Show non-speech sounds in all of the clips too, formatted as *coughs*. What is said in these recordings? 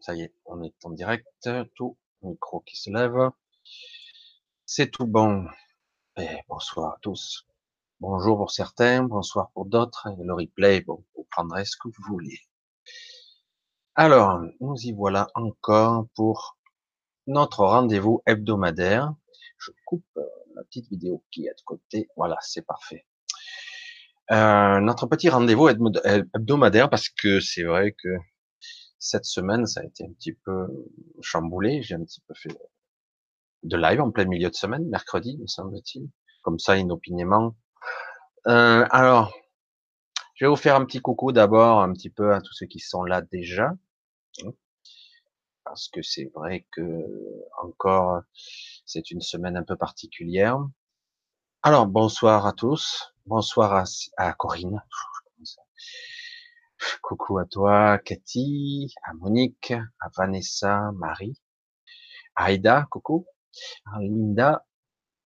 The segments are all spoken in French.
Ça y est, on est en direct. Tout micro qui se lève. C'est tout bon. Et bonsoir à tous. Bonjour pour certains, bonsoir pour d'autres. Le replay, bon, vous prendrez ce que vous voulez. Alors, nous y voilà encore pour notre rendez-vous hebdomadaire. Je coupe euh, la petite vidéo qui est de côté. Voilà, c'est parfait. Euh, notre petit rendez-vous hebdomadaire parce que c'est vrai que cette semaine, ça a été un petit peu chamboulé. J'ai un petit peu fait de live en plein milieu de semaine, mercredi, me semble-t-il. Comme ça, inopinément. Euh, alors, je vais vous faire un petit coucou d'abord, un petit peu à tous ceux qui sont là déjà. Parce que c'est vrai que, encore, c'est une semaine un peu particulière. Alors, bonsoir à tous. Bonsoir à, à Corinne. Coucou à toi, Cathy, à Monique, à Vanessa, Marie, à Aïda, coucou, à Linda,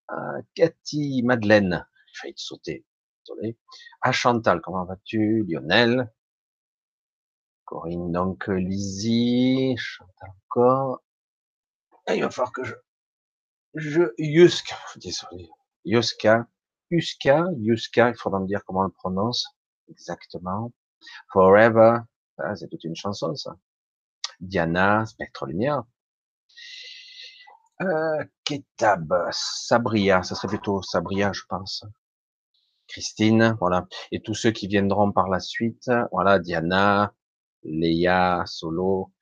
à Cathy, Madeleine, j'ai failli te sauter, désolé, à Chantal, comment vas-tu, Lionel, Corinne, donc, Lizzie, Chantal encore, il va falloir que je, je, Yuska, désolé, Yuska, Yuska, Yuska, il faudra me dire comment on le prononce exactement. Forever, c'est toute une chanson, ça. Diana, Spectre Lumière. Euh, Ketab, Sabria, ça serait plutôt Sabria, je pense. Christine, voilà. Et tous ceux qui viendront par la suite, voilà, Diana, Léa, Solo.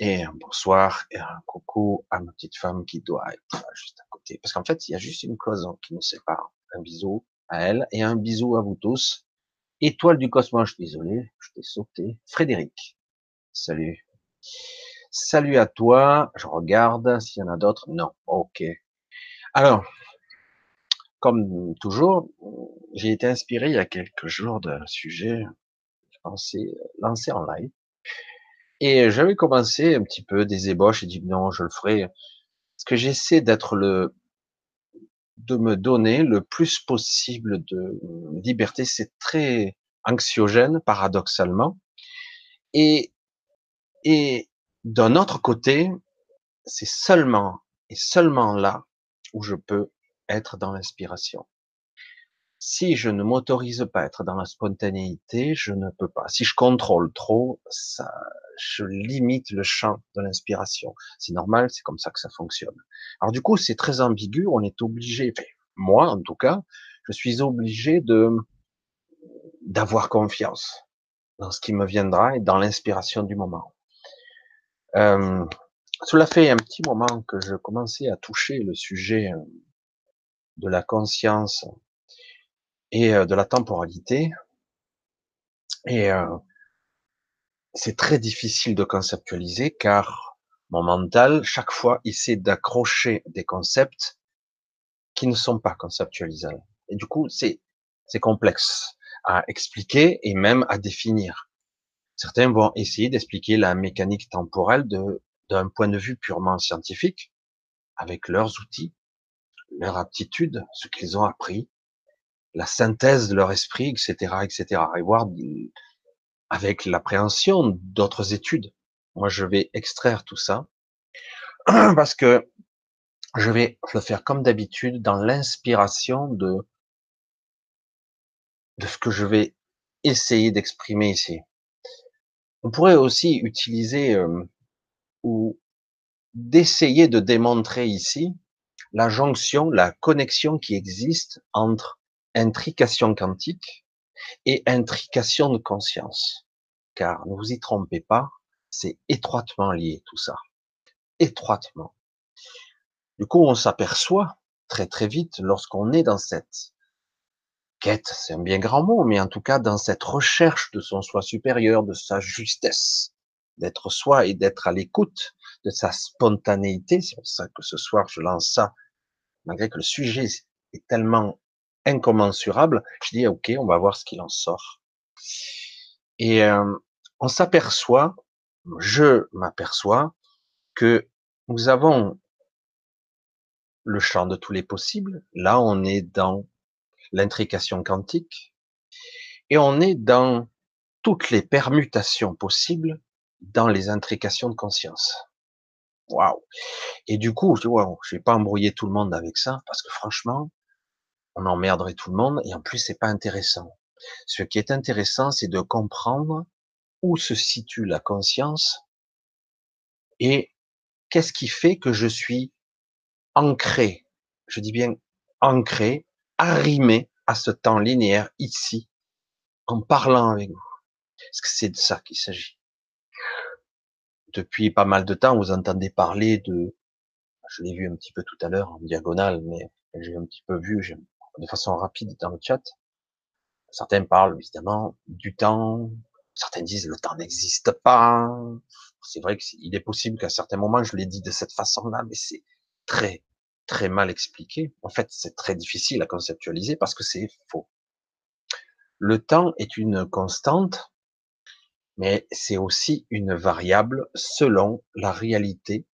Et un bonsoir et un coucou à ma petite femme qui doit être juste à côté. Parce qu'en fait, il y a juste une cloison qui nous sépare. Un bisou à elle et un bisou à vous tous. Étoile du cosmos, je suis désolé, je t'ai sauté. Frédéric, salut. Salut à toi. Je regarde s'il y en a d'autres. Non, ok. Alors, comme toujours, j'ai été inspiré il y a quelques jours d'un sujet pensé lancer en live. Et j'avais commencé un petit peu des ébauches et dit non, je le ferai. Parce que j'essaie d'être le, de me donner le plus possible de liberté. C'est très anxiogène, paradoxalement. Et, et d'un autre côté, c'est seulement et seulement là où je peux être dans l'inspiration. Si je ne m'autorise pas à être dans la spontanéité, je ne peux pas. Si je contrôle trop, ça, je limite le champ de l'inspiration. C'est normal, c'est comme ça que ça fonctionne. Alors du coup, c'est très ambigu. On est obligé, moi en tout cas, je suis obligé de d'avoir confiance dans ce qui me viendra et dans l'inspiration du moment. Euh, cela fait un petit moment que je commençais à toucher le sujet euh, de la conscience et euh, de la temporalité. Et euh, c'est très difficile de conceptualiser car mon mental, chaque fois, essaie d'accrocher des concepts qui ne sont pas conceptualisables. Et du coup, c'est c'est complexe à expliquer et même à définir. Certains vont essayer d'expliquer la mécanique temporelle d'un point de vue purement scientifique, avec leurs outils, leur aptitude, ce qu'ils ont appris, la synthèse de leur esprit, etc., etc., et voir avec l'appréhension d'autres études. Moi, je vais extraire tout ça *clears throat* parce que je vais le faire comme d'habitude dans l'inspiration de de ce que je vais essayer d'exprimer ici. On pourrait aussi utiliser euh, ou d'essayer de démontrer ici la jonction, la connexion qui existe entre intrication quantique et intrication de conscience. Car ne vous y trompez pas, c'est étroitement lié tout ça. Étroitement. Du coup, on s'aperçoit très très vite lorsqu'on est dans cette quête, c'est un bien grand mot, mais en tout cas dans cette recherche de son soi supérieur, de sa justesse, d'être soi et d'être à l'écoute de sa spontanéité. C'est pour ça que ce soir je lance ça, malgré que le sujet est tellement incommensurable. Je dis ok, on va voir ce qu'il en sort. Et euh, on s'aperçoit, je m'aperçois que nous avons le champ de tous les possibles. Là, on est dans l'intrication quantique, et on est dans toutes les permutations possibles dans les intrications de conscience. Waouh Et du coup, je ne vais pas embrouiller tout le monde avec ça, parce que franchement, on emmerderait tout le monde, et en plus, c'est pas intéressant. Ce qui est intéressant, c'est de comprendre où se situe la conscience et qu'est-ce qui fait que je suis ancré, je dis bien ancré, arrimé à ce temps linéaire ici, en parlant avec vous. Est-ce que c'est de ça qu'il s'agit Depuis pas mal de temps, vous entendez parler de, je l'ai vu un petit peu tout à l'heure en diagonale, mais j'ai un petit peu vu de façon rapide dans le chat. Certains parlent évidemment du temps, certains disent le temps n'existe pas. C'est vrai qu'il est possible qu'à certains moments je l'ai dit de cette façon-là, mais c'est très très mal expliqué. En fait, c'est très difficile à conceptualiser parce que c'est faux. Le temps est une constante, mais c'est aussi une variable selon la réalité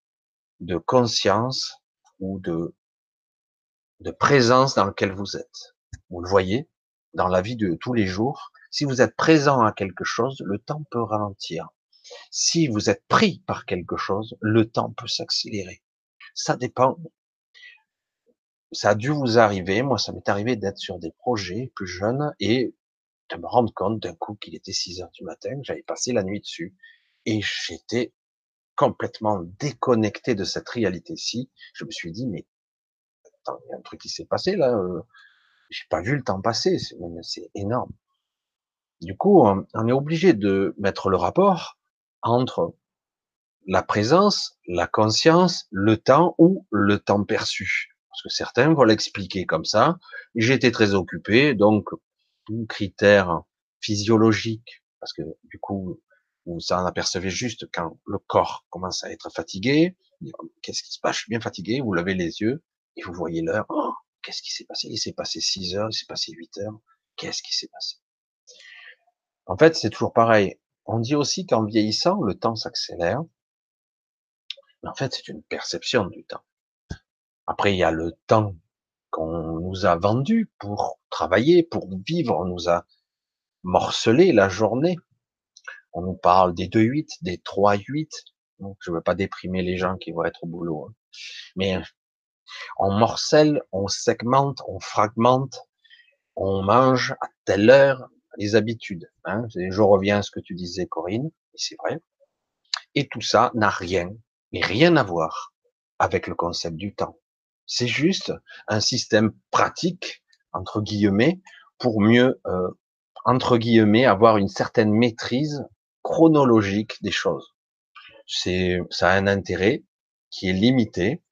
de conscience ou de, de présence dans laquelle vous êtes. Vous le voyez dans la vie de tous les jours. Si vous êtes présent à quelque chose, le temps peut ralentir. Si vous êtes pris par quelque chose, le temps peut s'accélérer. Ça dépend ça a dû vous arriver. Moi, ça m'est arrivé d'être sur des projets plus jeunes et de me rendre compte d'un coup qu'il était 6 heures du matin, j'avais passé la nuit dessus et j'étais complètement déconnecté de cette réalité-ci. Je me suis dit, mais il y a un truc qui s'est passé là. Euh, j'ai pas vu le temps passer. C'est énorme. Du coup, on est obligé de mettre le rapport entre la présence, la conscience, le temps ou le temps perçu. Parce que certains vont l'expliquer comme ça. J'étais très occupé, donc critère physiologique, parce que du coup, vous en apercevez juste quand le corps commence à être fatigué. Qu'est-ce qui se passe? Je suis bien fatigué. Vous levez les yeux et vous voyez l'heure. Oh, qu'est-ce qui s'est passé? Il s'est passé 6 heures, il s'est passé 8 heures. Qu'est-ce qui s'est passé? En fait, c'est toujours pareil. On dit aussi qu'en vieillissant, le temps s'accélère. Mais en fait, c'est une perception du temps. Après, il y a le temps qu'on nous a vendu pour travailler, pour vivre. On nous a morcelé la journée. On nous parle des 2-8, des 3-8. Donc, je veux pas déprimer les gens qui vont être au boulot. Hein. Mais on morcelle, on segmente, on fragmente, on mange à telle heure les habitudes. Hein. Je reviens à ce que tu disais, Corinne, et c'est vrai. Et tout ça n'a rien, mais rien à voir avec le concept du temps. C'est juste un système pratique, entre guillemets, pour mieux, euh, entre guillemets, avoir une certaine maîtrise chronologique des choses. C'est, ça a un intérêt qui est limité,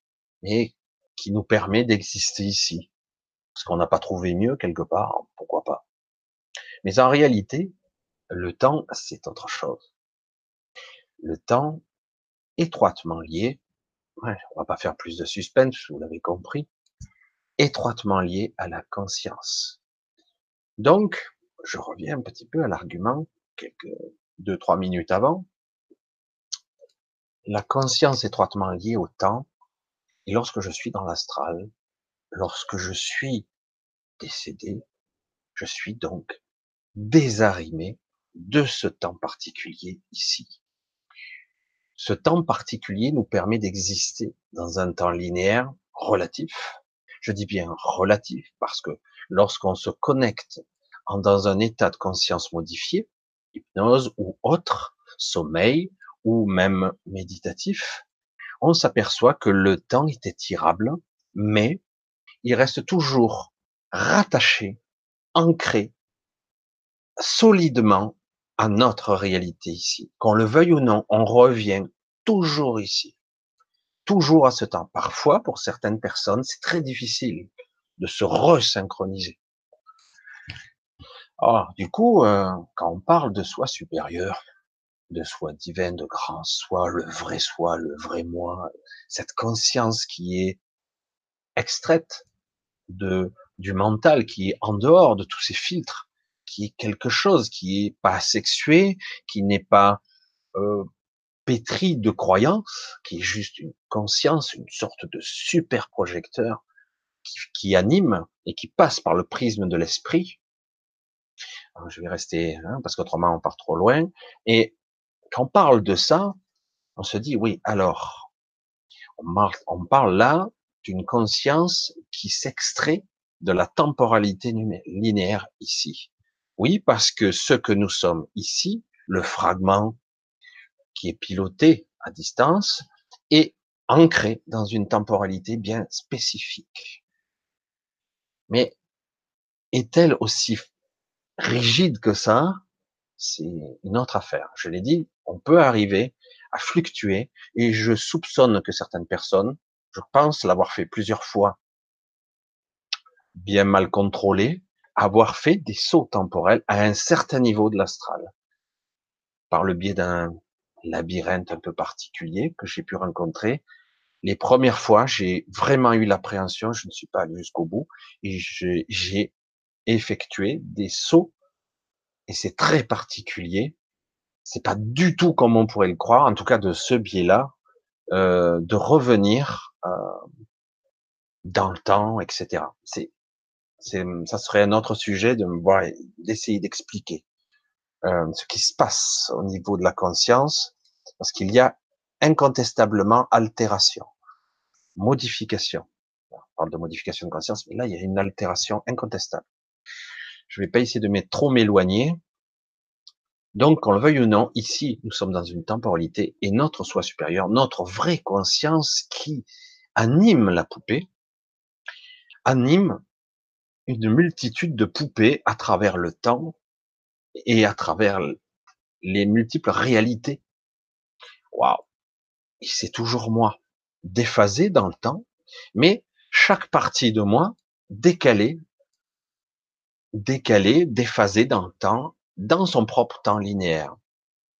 mais qui nous permet d'exister ici. Parce qu'on n'a pas trouvé mieux quelque part, pourquoi pas. Mais en réalité, le temps, c'est autre chose. Le temps, étroitement lié ouais, on va pas faire plus de suspense, vous l'avez compris, étroitement lié à la conscience. Donc, je reviens un petit peu à l'argument, quelques deux, trois minutes avant. La conscience étroitement liée au temps, et lorsque je suis dans l'astral, lorsque je suis décédé, je suis donc désarrimé de ce temps particulier ici. Ce temps particulier nous permet d'exister dans un temps linéaire relatif. Je dis bien relatif parce que lorsqu'on se connecte dans un état de conscience modifié, hypnose ou autre, sommeil ou même méditatif, on s'aperçoit que le temps est étirable, mais il reste toujours rattaché, ancré, solidement à notre réalité ici. Qu'on le veuille ou non, on revient toujours ici. Toujours à ce temps. Parfois, pour certaines personnes, c'est très difficile de se resynchroniser. Ah, du coup, euh, quand on parle de soi supérieur, de soi divin, de grand soi, le vrai soi, le vrai moi, cette conscience qui est extraite de, du mental, qui est en dehors de tous ces filtres, qui est quelque chose qui est pas sexué, qui n'est pas euh, pétri de croyances, qui est juste une conscience, une sorte de super projecteur qui, anime et qui passe par le prisme de l'esprit. Je vais rester, hein, parce qu'autrement on part trop loin. Et quand on parle de ça, on se dit, oui, alors, on parle là d'une conscience qui s'extrait de la temporalité linéaire ici. Oui, parce que ce que nous sommes ici, le fragment qui est piloté à distance, est ancré dans une temporalité bien spécifique. Mais est-elle aussi rigide que ça? C'est une autre affaire. Je l'ai dit, on peut arriver à fluctuer et je soupçonne que certaines personnes, je pense l'avoir fait plusieurs fois, bien mal contrôlé, avoir fait des sauts temporels à un certain niveau de l'astral, par le biais d'un labyrinthe un peu particulier que j'ai pu rencontrer. Les premières fois, j'ai vraiment eu l'appréhension, je ne suis pas allé jusqu'au bout, et j'ai effectué des sauts, et c'est très particulier. C'est pas du tout comme on pourrait le croire, en tout cas de ce biais-là, euh, de revenir euh, dans le temps, etc. C'est ça serait un autre sujet de voir, d'essayer d'expliquer euh, ce qui se passe au niveau de la conscience, parce qu'il y a incontestablement altération, modification. On parle de modification de conscience, mais là, il y a une altération incontestable. Je vais pas essayer de trop m'éloigner. Donc, qu'on le veuille ou non, ici, nous sommes dans une temporalité et notre soi supérieur, notre vraie conscience qui anime la poupée, anime une multitude de poupées à travers le temps et à travers les multiples réalités. Waouh! C'est toujours moi, déphasé dans le temps, mais chaque partie de moi décalée, décalée, déphasée dans le temps, dans son propre temps linéaire,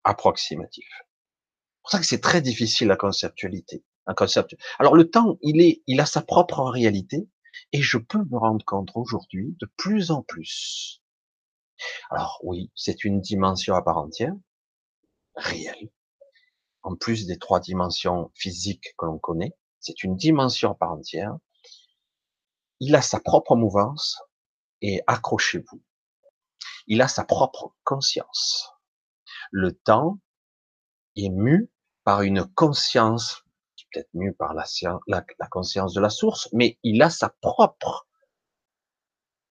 approximatif. C'est pour ça que c'est très difficile la conceptualité. Alors le temps, il est, il a sa propre réalité, et je peux me rendre compte aujourd'hui de plus en plus. Alors oui, c'est une dimension à part entière, réelle. En plus des trois dimensions physiques que l'on connaît, c'est une dimension à part entière. Il a sa propre mouvance et accrochez-vous. Il a sa propre conscience. Le temps est mu par une conscience peut-être mieux par la conscience de la source, mais il a sa propre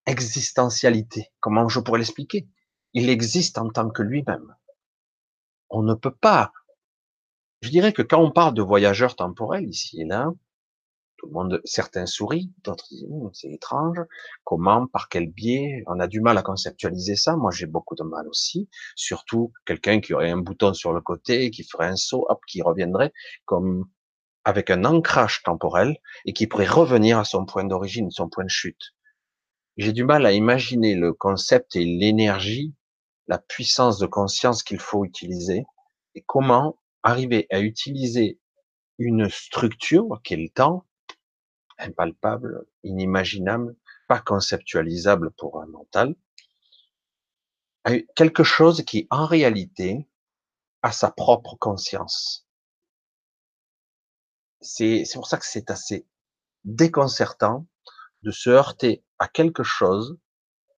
existentialité. Comment je pourrais l'expliquer? Il existe en tant que lui-même. On ne peut pas. Je dirais que quand on parle de voyageurs temporels ici et là, tout le monde, certains sourient, d'autres disent c'est étrange. Comment, par quel biais? On a du mal à conceptualiser ça. Moi, j'ai beaucoup de mal aussi. Surtout quelqu'un qui aurait un bouton sur le côté, qui ferait un saut, hop, qui reviendrait, comme avec un ancrage temporel et qui pourrait revenir à son point d'origine, son point de chute. J'ai du mal à imaginer le concept et l'énergie, la puissance de conscience qu'il faut utiliser et comment arriver à utiliser une structure qui est le temps, impalpable, inimaginable, pas conceptualisable pour un mental, quelque chose qui en réalité a sa propre conscience c'est pour ça que c'est assez déconcertant de se heurter à quelque chose,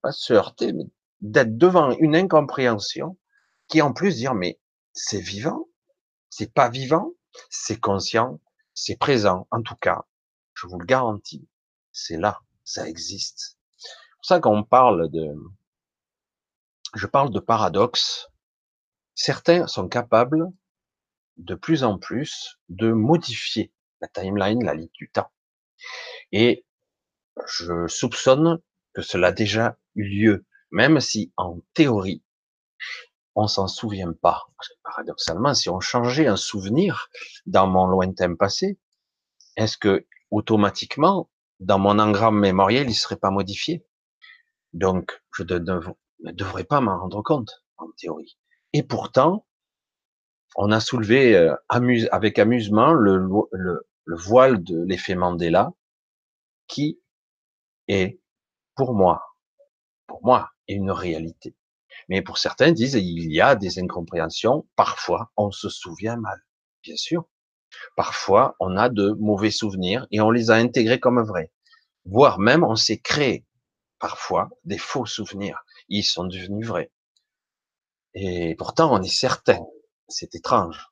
pas se heurter, mais d'être devant une incompréhension qui en plus dire mais c'est vivant, c'est pas vivant, c'est conscient, c'est présent. En tout cas, je vous le garantis, c'est là, ça existe. C'est pour ça qu'on parle de, je parle de paradoxe. Certains sont capables de plus en plus de modifier la timeline, la ligne du temps. Et je soupçonne que cela a déjà eu lieu, même si en théorie, on s'en souvient pas. Paradoxalement, si on changeait un souvenir dans mon lointain passé, est-ce que automatiquement, dans mon engramme mémoriel, il serait pas modifié Donc, je ne devrais pas m'en rendre compte, en théorie. Et pourtant, on a soulevé euh, avec amusement le, voile de l'effet Mandela, qui est, pour moi, pour moi, une réalité. Mais pour certains disent il y a des incompréhensions. Parfois, on se souvient mal, bien sûr. Parfois, on a de mauvais souvenirs et on les a intégrés comme vrais. Voire même, on s'est créé parfois des faux souvenirs. Ils sont devenus vrais. Et pourtant, on est certain c'est étrange.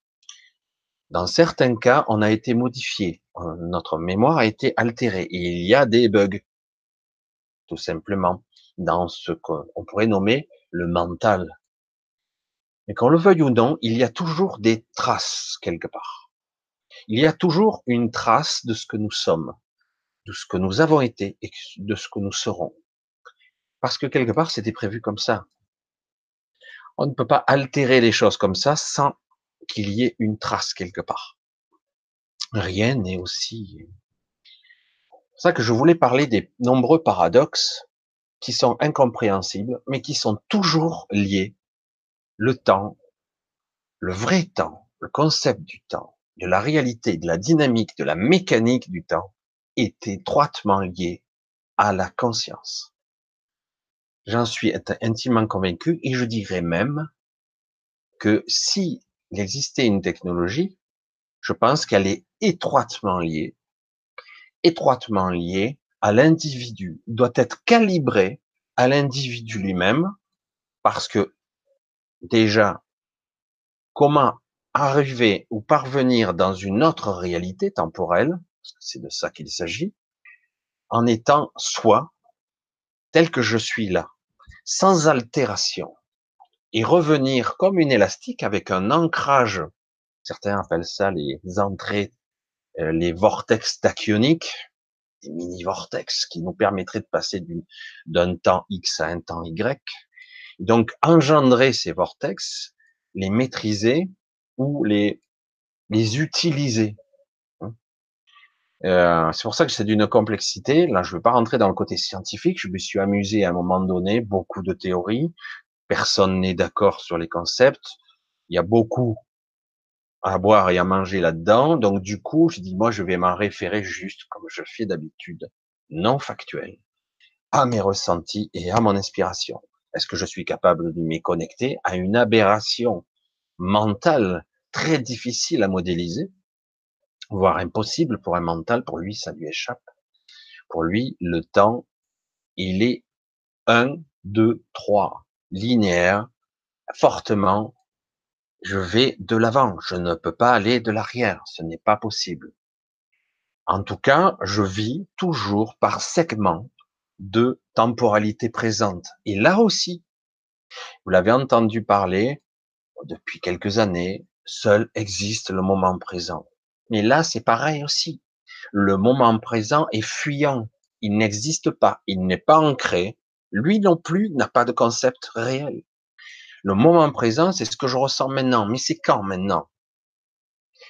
Dans certains cas, on a été modifié, euh, notre mémoire a été altérée, et il y a des bugs, tout simplement, dans ce qu'on pourrait nommer le mental. Mais qu'on le veuille ou non, il y a toujours des traces quelque part. Il y a toujours une trace de ce que nous sommes, de ce que nous avons été et de ce que nous serons. Parce que quelque part, c'était prévu comme ça. On ne peut pas altérer les choses comme ça sans qu'il y ait une trace quelque part. Rien n'est aussi. C'est ça que je voulais parler des nombreux paradoxes qui sont incompréhensibles, mais qui sont toujours liés. Le temps, le vrai temps, le concept du temps, de la réalité, de la dynamique, de la mécanique du temps, est étroitement lié à la conscience. J'en suis intimement convaincu et je dirais même que si il existait une technologie, je pense qu'elle est étroitement liée, étroitement liée à l'individu, doit être calibrée à l'individu lui-même, parce que déjà, comment arriver ou parvenir dans une autre réalité temporelle, parce que c'est de ça qu'il s'agit, en étant soi, tel que je suis là, sans altération, et revenir comme une élastique avec un ancrage. Certains appellent ça les entrées, euh, les vortex tachyoniques, des mini-vortex qui nous permettraient de passer d'un temps X à un temps Y. Donc, engendrer ces vortex, les maîtriser ou les, les utiliser. Hein. Euh, c'est pour ça que c'est d'une complexité. Là, je ne veux pas rentrer dans le côté scientifique. Je me suis amusé à un moment donné, beaucoup de théories, personne n'est d'accord sur les concepts. Il y a beaucoup à boire et à manger là-dedans. Donc, du coup, je dis, moi, je vais m'en référer juste comme je fais d'habitude, non factuel, à mes ressentis et à mon inspiration. Est-ce que je suis capable de m'y connecter à une aberration mentale très difficile à modéliser, voire impossible pour un mental, pour lui, ça lui échappe. Pour lui, le temps, il est un, deux, trois linéaire, fortement, je vais de l'avant, je ne peux pas aller de l'arrière, ce n'est pas possible. En tout cas, je vis toujours par segment de temporalité présente. Et là aussi, vous l'avez entendu parler depuis quelques années, seul existe le moment présent. Mais là, c'est pareil aussi. Le moment présent est fuyant. Il n'existe pas. Il n'est pas ancré lui non plus n'a pas de concept réel. Le moment présent, c'est ce que je ressens maintenant. Mais c'est quand maintenant?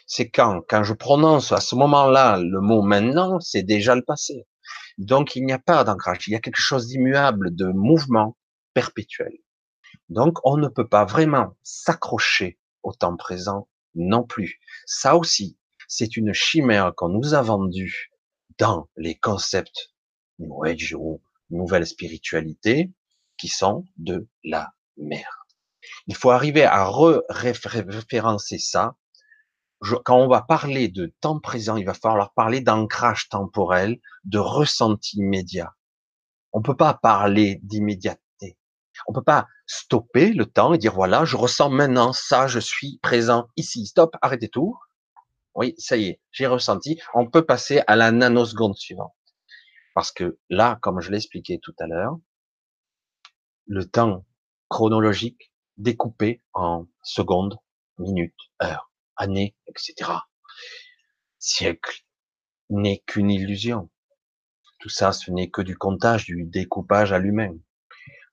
C'est quand? Quand je prononce à ce moment-là le mot maintenant, c'est déjà le passé. Donc il n'y a pas d'ancrage, il y a quelque chose d'immuable, de mouvement perpétuel. Donc on ne peut pas vraiment s'accrocher au temps présent non plus. Ça aussi, c'est une chimère qu'on nous a vendue dans les concepts New Age nouvelles spiritualités qui sont de la merde. Il faut arriver à référencer ça. quand on va parler de temps présent, il va falloir parler d'ancrage temporel, de ressenti immédiat. On peut pas parler d'immédiateté. On peut pas stopper le temps et dire voilà, je ressens maintenant ça, je suis présent ici. Stop, arrêtez tout. Oui, ça y est, j'ai ressenti. On peut passer à la nanoseconde suivante. Parce que là, comme je l'expliquais tout à l'heure, le temps chronologique découpé en secondes, minutes, heures, années, etc., siècles, n'est qu'une illusion. Tout ça, ce n'est que du comptage, du découpage à l'humain.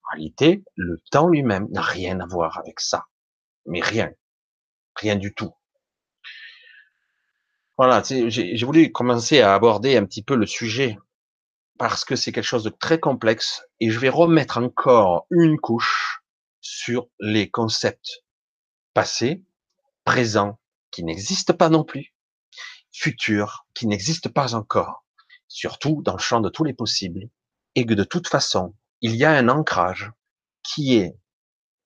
En réalité, le temps lui-même n'a rien à voir avec ça. Mais rien. Rien du tout. Voilà, j'ai voulu commencer à aborder un petit peu le sujet parce que c'est quelque chose de très complexe et je vais remettre encore une couche sur les concepts passés, présents, qui n'existent pas non plus, futurs, qui n'existent pas encore, surtout dans le champ de tous les possibles, et que de toute façon, il y a un ancrage qui est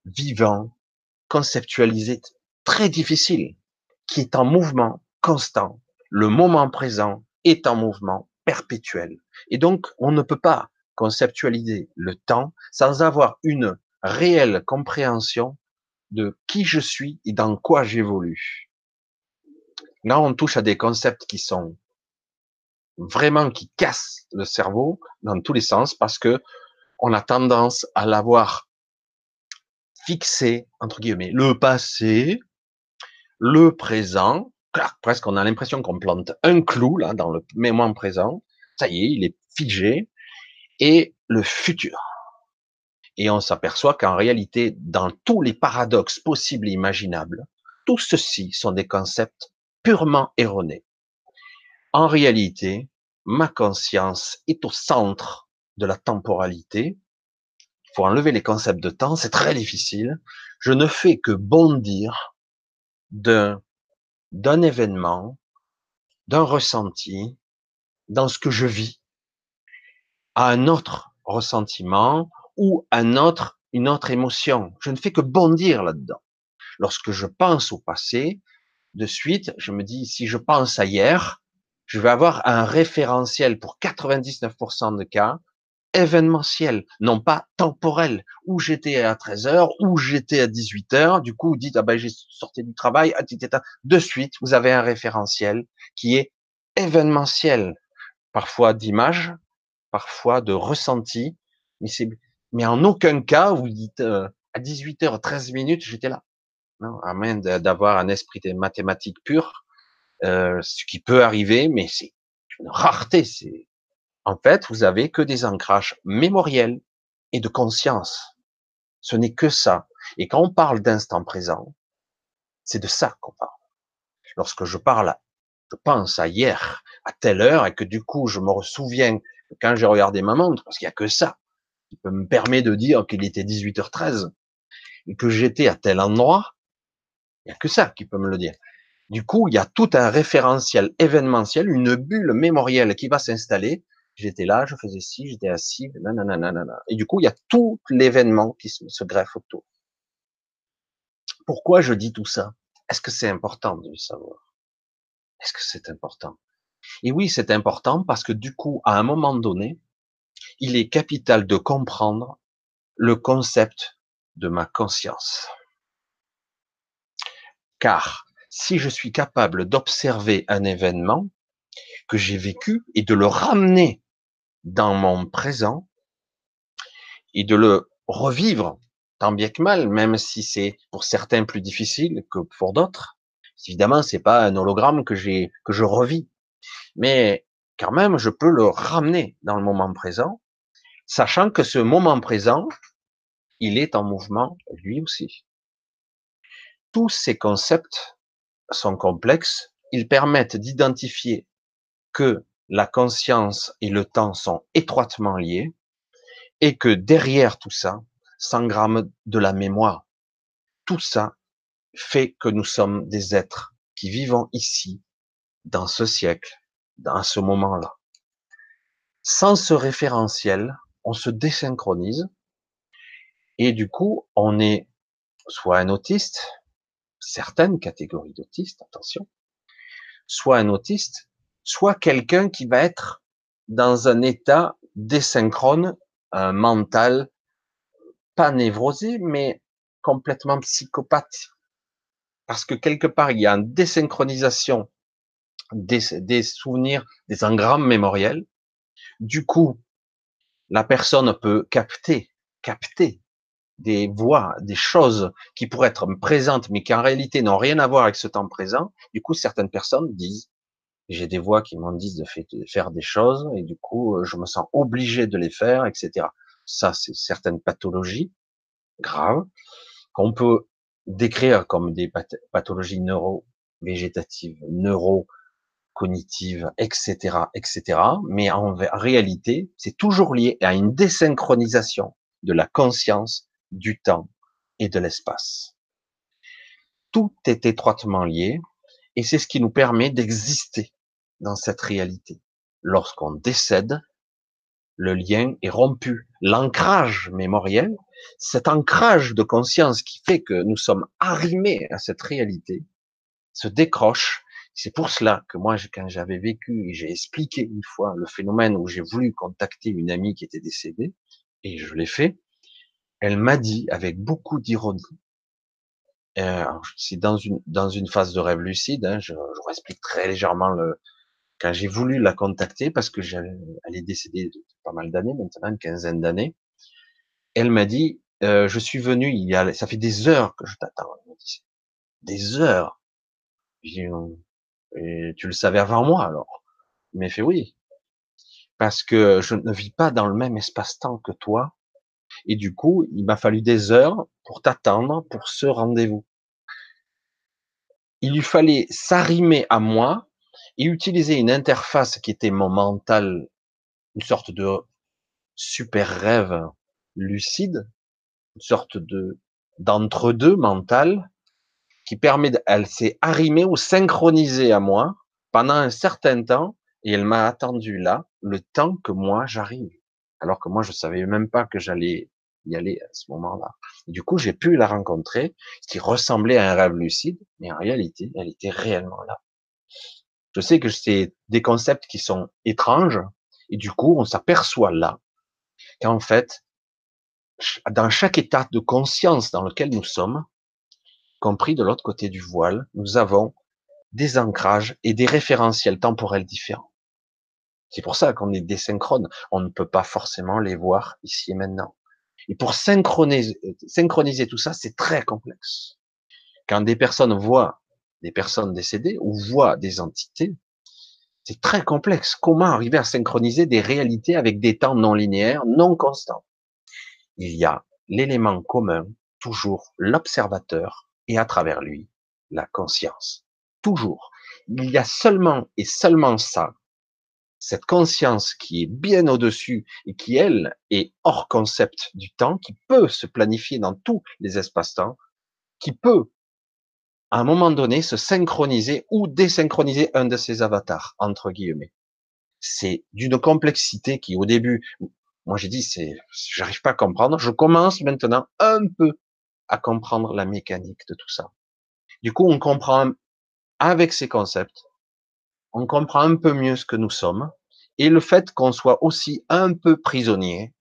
vivant, conceptualisé, très difficile, qui est en mouvement constant. Le moment présent est en mouvement perpétuel. Et donc, on ne peut pas conceptualiser le temps sans avoir une réelle compréhension de qui je suis et dans quoi j'évolue. Là, on touche à des concepts qui sont vraiment qui cassent le cerveau dans tous les sens parce que on a tendance à l'avoir fixé entre guillemets le passé, le présent. Presque, on a l'impression qu'on plante un clou là dans le mémoire présent. Ça y est, il est figé et le futur. Et on s'aperçoit qu'en réalité, dans tous les paradoxes possibles et imaginables, tout ceci sont des concepts purement erronés. En réalité, ma conscience est au centre de la temporalité. Il faut enlever les concepts de temps, c'est très difficile. Je ne fais que bondir d'un, événement, d'un ressenti, dans ce que je vis, à un autre ressentiment ou un autre, une autre émotion. Je ne fais que bondir là-dedans. Lorsque je pense au passé, de suite, je me dis, si je pense à hier, je vais avoir un référentiel pour 99% de cas événementiel, non pas temporel, où j'étais à 13h, où j'étais à 18h, du coup, vous dites, ah ben, j'ai sorti du travail, ah, de suite, vous avez un référentiel qui est événementiel, parfois d'image, parfois de ressenti, mais c'est, mais en aucun cas, vous dites, euh, à 18h, 13 minutes, j'étais là. Non, à moins d'avoir un esprit de mathématiques pur, euh, ce qui peut arriver, mais c'est une rareté. C'est en fait, vous avez que des ancrages mémoriels et de conscience. Ce n'est que ça. Et quand on parle d'instant présent, c'est de ça qu'on parle. Lorsque je parle, je pense à hier, à telle heure, et que du coup, je me souviens quand j'ai regardé ma montre, parce qu'il n'y a que ça qui peut me permettre de dire qu'il était 18h13 et que j'étais à tel endroit, il n'y a que ça qui peut me le dire. Du coup, il y a tout un référentiel événementiel, une bulle mémorielle qui va s'installer. J'étais là, je faisais ci, j'étais assis, nanana. Et du coup, il y a tout l'événement qui se, greffe autour. Pourquoi je dis tout ça? Est-ce que c'est important de le savoir? Est-ce que c'est important? Et oui, c'est important parce que du coup, à un moment donné, il est capital de comprendre le concept de ma conscience. Car si je suis capable d'observer un événement que j'ai vécu et de le ramener dans mon présent et de le revivre tant bien que mal, même si c'est pour certains plus difficile que pour d'autres. Évidemment, c'est pas un hologramme que j'ai, que je revis. Mais quand même, je peux le ramener dans le moment présent, sachant que ce moment présent, il est en mouvement lui aussi. Tous ces concepts sont complexes, ils permettent d'identifier que la conscience et le temps sont étroitement liés et que derrière tout ça s'engramme de la mémoire. Tout ça fait que nous sommes des êtres qui vivons ici, dans ce siècle, dans ce moment-là. Sans ce référentiel, on se désynchronise et du coup, on est soit un autiste, certaines catégories d'autistes, attention, soit un autiste, soit quelqu'un qui va être dans un état désynchrone, un mental, pas névrosé, mais complètement psychopathe. Parce que quelque part, il y a une désynchronisation des, des souvenirs, des engrammes mémoriels. Du coup, la personne peut capter, capter des voix, des choses qui pourraient être présentes, mais qui en réalité n'ont rien à voir avec ce temps présent, du coup, certaines personnes disent, j'ai des voix qui m'en disent de faire des choses, et du coup, euh, je me sens obligé de les faire, etc. Ça, c'est certaines pathologies graves qu'on peut décrire comme des pathologies neuro-végétatives, neuro-cognitives, etc., etc. Mais en réalité, c'est toujours lié à une désynchronisation de la conscience du temps et de l'espace. Tout est étroitement lié et c'est ce qui nous permet d'exister dans cette réalité. Lorsqu'on décède, le lien est rompu. L'ancrage mémoriel, cet ancrage de conscience qui fait que nous sommes arrimés à cette réalité, se décroche. C'est pour cela que moi, quand j'avais vécu et j'ai expliqué une fois le phénomène où j'ai voulu contacter une amie qui était décédée, et je l'ai fait, elle m'a dit avec beaucoup d'ironie, Euh, c'est dans une dans une phase de rêve lucide. Hein, je, je vous explique très légèrement le quand j'ai voulu la contacter parce que elle est décédée depuis pas mal d'années maintenant, une quinzaine d'années. Elle m'a dit euh, je suis venu il y a ça fait des heures que je t'attends. Des heures? Et tu le savais avant moi alors. Mais fait oui. Parce que je ne vis pas dans le même espace-temps que toi. Et du coup, il m'a fallu des heures pour t'attendre pour ce rendez-vous. Il lui fallait s'arrimer à moi et utiliser une interface qui était mon mental, une sorte de super rêve lucide, une sorte de d'entre-deux mental qui permet, elle s'est arrimée ou synchronisée à moi pendant un certain temps et elle m'a attendu là le temps que moi j'arrive. Alors que moi je savais même pas que j'allais y aller à ce moment-là. Du coup, j'ai pu la rencontrer, ce qui ressemblait à un rêve lucide, mais en réalité, elle était réellement là. Je sais que c'est des concepts qui sont étranges, et du coup, on s'aperçoit là qu'en fait, dans chaque état de conscience dans lequel nous sommes, compris de l'autre côté du voile, nous avons des ancrages et des référentiels temporels différents. C'est pour ça qu'on est désynchrone. On ne peut pas forcément les voir ici et maintenant. Et pour synchroniser, synchroniser tout ça, c'est très complexe. Quand des personnes voient des personnes décédées ou voient des entités, c'est très complexe. Comment arriver à synchroniser des réalités avec des temps non linéaires, non constants? Il y a l'élément commun, toujours l'observateur, et à travers lui, la conscience. Toujours. Il y a seulement et seulement ça cette conscience qui est bien au-dessus et qui, elle, est hors concept du temps, qui peut se planifier dans tous les espaces-temps, qui peut, à un moment donné, se synchroniser ou désynchroniser un de ses avatars, entre guillemets. C'est d'une complexité qui, au début, moi j'ai dit, c'est, j'arrive pas à comprendre. Je commence maintenant un peu à comprendre la mécanique de tout ça. Du coup, on comprend avec ces concepts, on comprend un peu mieux ce que nous sommes et le fait qu'on soit aussi un peu prisonnier,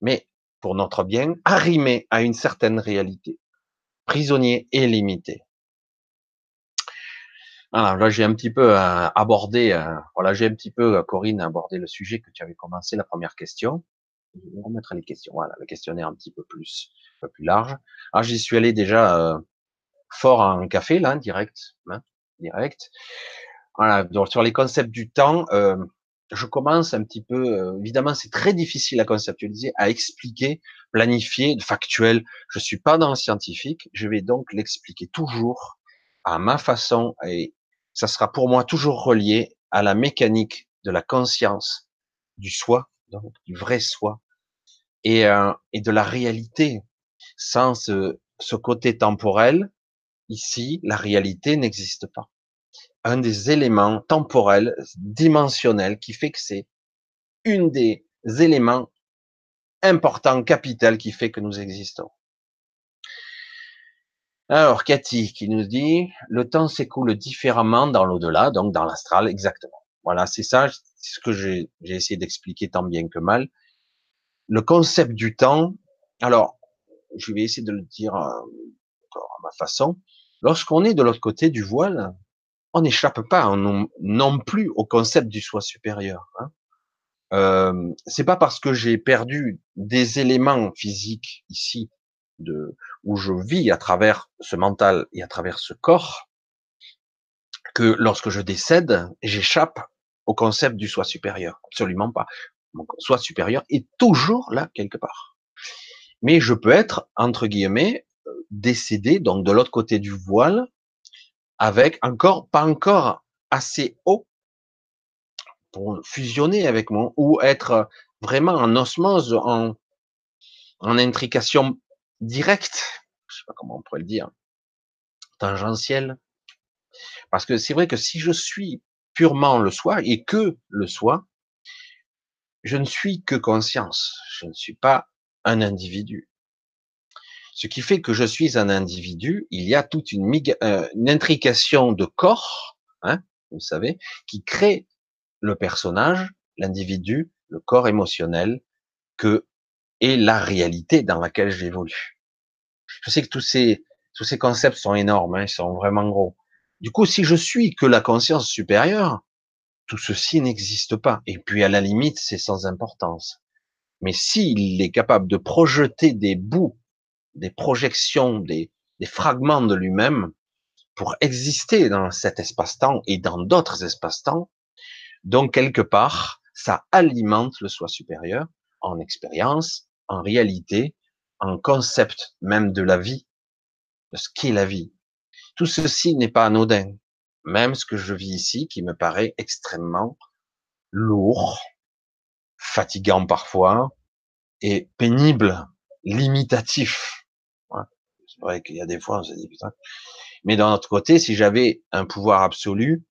mais pour notre bien, arrimé à une certaine réalité, prisonnier et limité. Voilà, là j'ai un petit peu euh, abordé, euh, voilà j'ai un petit peu euh, Corinne abordé le sujet que tu avais commencé la première question. Je vais remettre les questions. Voilà, le questionnaire un petit peu plus, plus large. Ah, j'y suis allé déjà fort en café là, direct, hein, direct. Voilà, donc sur les concepts du temps, je commence un petit peu. Euh, évidemment, c'est très difficile à conceptualiser, à expliquer, planifier, factuel. Je suis pas dans le scientifique. Je vais donc l'expliquer toujours à ma façon et ça sera pour moi toujours relié à la mécanique de la conscience, du soi, du vrai soi, et, euh, et de la réalité. Sans ce côté temporel, ici, la réalité n'existe pas un des éléments temporels, dimensionnels, qui fait que c'est une des éléments importants, capital, qui fait que nous existons. Alors, Cathy, qui nous dit, le temps s'écoule différemment dans l'au-delà, donc dans l'astral, exactement. Voilà, c'est ça, c'est ce que j'ai essayé d'expliquer tant bien que mal. Le concept du temps, alors, je vais essayer de le dire euh, à ma façon. Lorsqu'on est de l'autre côté du voile, on n'échappe pas non, plus au concept du soi supérieur. Hein. Euh, c'est pas parce que j'ai perdu des éléments physiques ici, de, où je vis à travers ce mental et à travers ce corps, que lorsque je décède, j'échappe au concept du soi supérieur. Absolument pas. Mon soi supérieur est toujours là quelque part. Mais je peux être, entre guillemets, euh, décédé, donc de l'autre côté du voile, avec encore, pas encore assez haut pour fusionner avec moi ou être vraiment en osmose, en, intrication directe, je sais pas comment on pourrait le dire, tangentielle. Parce que c'est vrai que si je suis purement le soi et que le soi, je ne suis que conscience. Je ne suis pas un individu. Ce qui fait que je suis un individu, il y a toute une, euh, intrication de corps, hein, vous savez, qui crée le personnage, l'individu, le corps émotionnel, que est la réalité dans laquelle j'évolue. Je sais que tous ces Tous ces concepts sont énormes, hein, ils sont vraiment gros. Du coup, si je suis que la conscience supérieure, tout ceci n'existe pas. Et puis, à la limite, c'est sans importance. Mais s'il est capable de projeter des bouts, des projections, des, fragments de lui-même pour exister dans cet espace-temps et dans d'autres espaces-temps, donc quelque part, ça alimente le soi supérieur en expérience, en réalité, en concept même de la vie, de ce qu'est la vie. Tout ceci n'est pas anodin. Même ce que je vis ici, qui me paraît extrêmement lourd, fatigant parfois, et pénible, limitatif. C'est vrai qu'il y a des fois, on se dit, putain. Mais d'un autre côté, si j'avais un pouvoir absolu,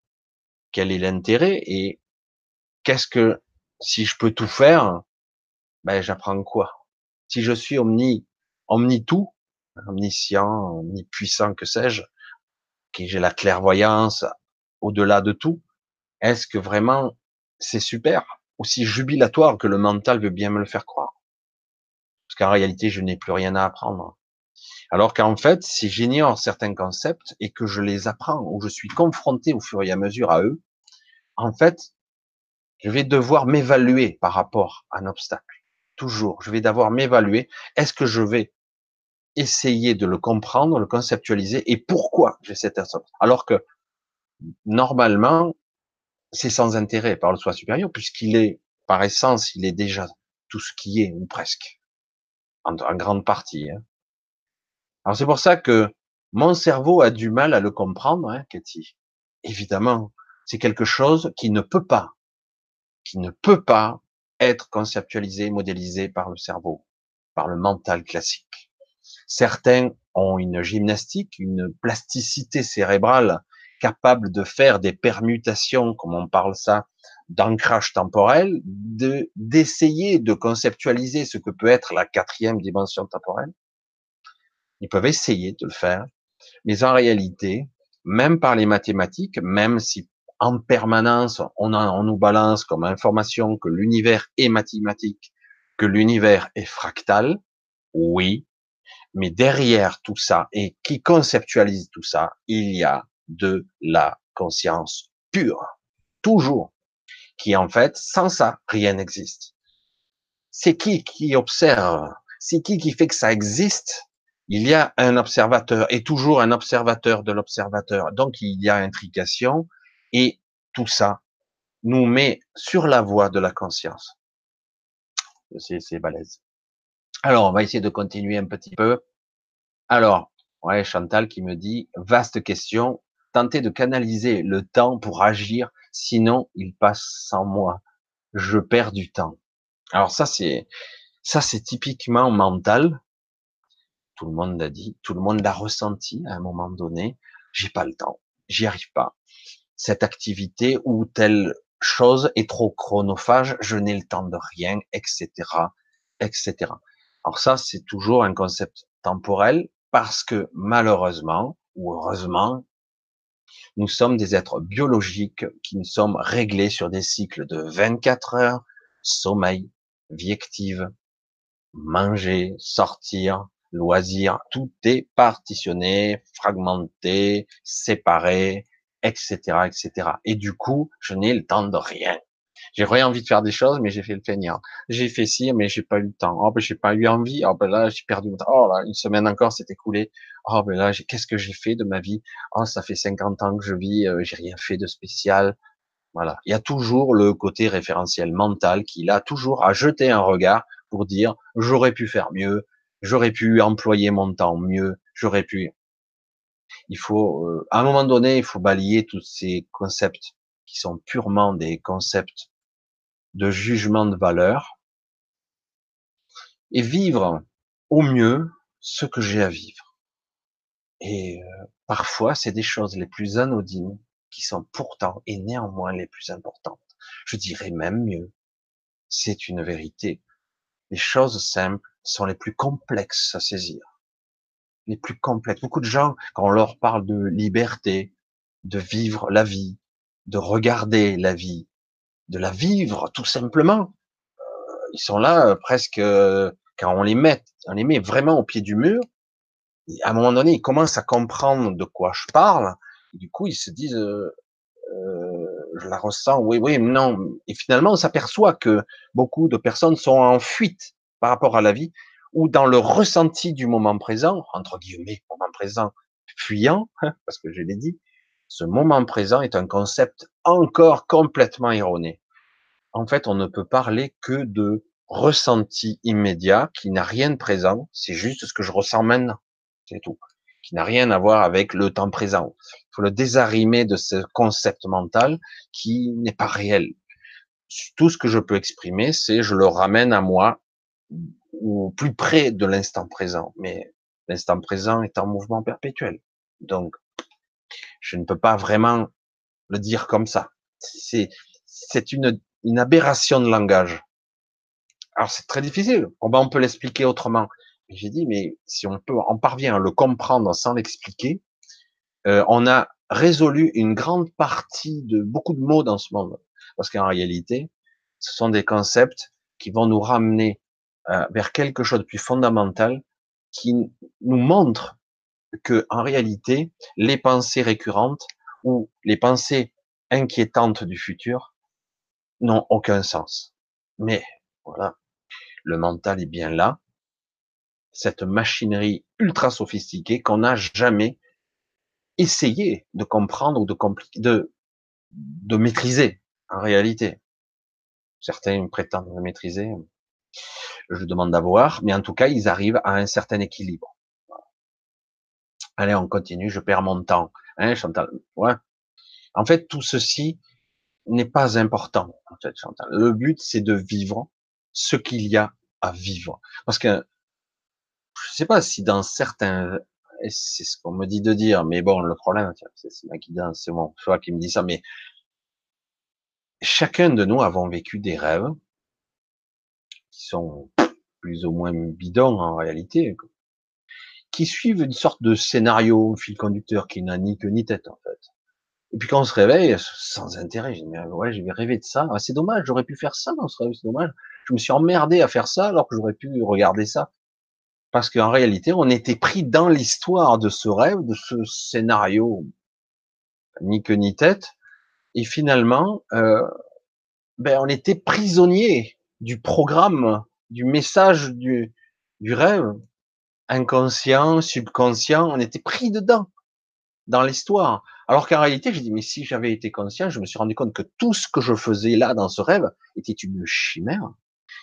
quel est l'intérêt? Et qu'est-ce que, si je peux tout faire, ben, j'apprends quoi? Si je suis omni, omni tout, omniscient, omnipuissant, que sais-je, que j'ai la clairvoyance au-delà de tout, est-ce que vraiment c'est super, aussi jubilatoire que le mental veut bien me le faire croire? Parce qu'en réalité, je n'ai plus rien à apprendre. Alors qu'en fait, si j'ignore certains concepts et que je les apprends ou je suis confronté au fur et à mesure à eux, en fait, je vais devoir m'évaluer par rapport à un obstacle. Toujours, je vais devoir m'évaluer. Est-ce que je vais essayer de le comprendre, le conceptualiser et pourquoi j'ai cette obstacle? Alors que normalement, c'est sans intérêt par le soi supérieur puisqu'il est, par essence, il est déjà tout ce qui est ou presque en, grande partie. Hein. Alors c'est pour ça que mon cerveau a du mal à le comprendre, hein, Cathy. Évidemment, c'est quelque chose qui ne peut pas, qui ne peut pas être conceptualisé, modélisé par le cerveau, par le mental classique. Certains ont une gymnastique, une plasticité cérébrale capable de faire des permutations, comme on parle ça, d'ancrage temporel, de d'essayer de conceptualiser ce que peut être la quatrième dimension temporelle. Ils peuvent essayer de le faire, mais en réalité, même par les mathématiques, même si en permanence on, on nous balance comme information que l'univers est mathématique, que l'univers est fractal, oui, mais derrière tout ça et qui conceptualise tout ça, il y a de la conscience pure, toujours qui en fait, sans ça, rien n'existe. C'est qui qui observe? C'est qui qui fait que ça existe? Il y a un observateur et toujours un observateur de l'observateur. Donc il y a intrication et tout ça nous met sur la voie de la conscience. C'est balèze. Alors, on va essayer de continuer un petit peu. Alors, ouais, Chantal qui me dit, vaste question, tenter de canaliser le temps pour agir sinon il passe sans moi. Je perds du temps. Alors ça c'est ça c'est typiquement mental. Tout le monde l'a dit, tout le monde l'a ressenti à un moment donné. J'ai pas le temps, j'y arrive pas. Cette activité ou telle chose est trop chronophage, je n'ai le temps de rien, etc., etc. Alors ça c'est toujours un concept temporel parce que malheureusement ou heureusement, nous sommes des êtres biologiques qui nous sommes réglés sur des cycles de 24 heures, sommeil, vie active, manger, sortir, loisir, tout est partitionné, fragmenté, séparé, etc., etc. Et du coup, je n'ai le temps de rien. J'ai rien envie de faire des choses, mais j'ai fait le feignant. J'ai fait ci, mais j'ai pas eu le temps. Oh, ben, j'ai pas eu envie. Oh, ben là, j'ai perdu mon temps. Oh, là, une semaine encore, c'est écoulé. Oh, ben là, qu'est-ce que j'ai fait de ma vie? Oh, ça fait 50 ans que je vis, euh, j'ai rien fait de spécial. Voilà. Il y a toujours le côté référentiel mental qui, là, toujours à jeter un regard pour dire, j'aurais pu faire mieux, j'aurais pu employer mon temps mieux, j'aurais pu. Il faut, euh, à un moment donné, il faut balayer tous ces concepts qui sont purement des concepts de jugement de valeur et vivre au mieux ce que j'ai à vivre. Et euh, parfois, c'est des choses les plus anodines qui sont pourtant et néanmoins les plus importantes. Je dirais même mieux, c'est une vérité. Les choses simples sont les plus complexes à saisir. Les plus complexes. Beaucoup de gens, quand on leur parle de liberté, de vivre la vie, de regarder la vie, de la vivre tout simplement. Euh, ils sont là euh, presque euh, quand on les met, on les met vraiment au pied du mur. à un moment donné, ils commencent à comprendre de quoi je parle. du coup, ils se disent, euh, je la ressens, oui, oui, non. Et finalement, on s'aperçoit que beaucoup de personnes sont en fuite par rapport à la vie ou dans le ressenti du moment présent, entre guillemets, moment présent fuyant, hein, parce que je l'ai dit, ce moment présent est un concept encore complètement erroné. En fait, on ne peut parler que de ressenti immédiat qui n'a rien de présent, c'est juste ce que je ressens maintenant, c'est tout, qui n'a rien à voir avec le temps présent. Il faut le désarrimer de ce concept mental qui n'est pas réel. Tout ce que je peux exprimer, c'est je le ramène à moi ou plus près de l'instant présent. Mais l'instant présent est en mouvement perpétuel. Donc, je ne peux pas vraiment le dire comme ça. C'est, une, une aberration de langage. Alors, c'est très difficile. Comment on peut l'expliquer autrement? J'ai dit, mais si on peut, on parvient à le comprendre sans l'expliquer, euh, on a résolu une grande partie de beaucoup de mots dans ce monde. Parce qu'en réalité, ce sont des concepts qui vont nous ramener euh, vers quelque chose de plus fondamental qui nous montre que en réalité les pensées récurrentes ou les pensées inquiétantes du futur n'ont aucun sens. Mais voilà, le mental est bien là, cette machinerie ultra sophistiquée qu'on n'a jamais essayé de comprendre ou de, de, de maîtriser en réalité. Certains prétendent le maîtriser, je demande à voir, mais en tout cas, ils arrivent à un certain équilibre. Allez, on continue, je perds mon temps. Hein, Chantal ouais. En fait, tout ceci n'est pas important, en fait, Chantal. Le but, c'est de vivre ce qu'il y a à vivre. Parce que, je sais pas si dans certains, c'est ce qu'on me dit de dire, mais bon, le problème, c'est ma guidance, c'est mon choix qui me dit ça, mais chacun de nous avons vécu des rêves qui sont plus ou moins bidons en réalité, qui suivent une sorte de scénario, fil conducteur qui n'a ni queue ni tête en fait. Et puis quand on se réveille, sans intérêt, je dis, mais ouais, j'ai rêvé de ça. Ah, c'est dommage, j'aurais pu faire ça dans ce rêve, c'est dommage. Je me suis emmerdé à faire ça alors que j'aurais pu regarder ça. Parce qu'en réalité, on était pris dans l'histoire de ce rêve, de ce scénario, ni queue ni tête. Et finalement, euh, ben, on était prisonnier du programme, du message du, du rêve, inconscient, subconscient, on était pris dedans, dans l'histoire. Alors qu'en réalité, j'ai dit, mais si j'avais été conscient, je me suis rendu compte que tout ce que je faisais là, dans ce rêve, était une chimère.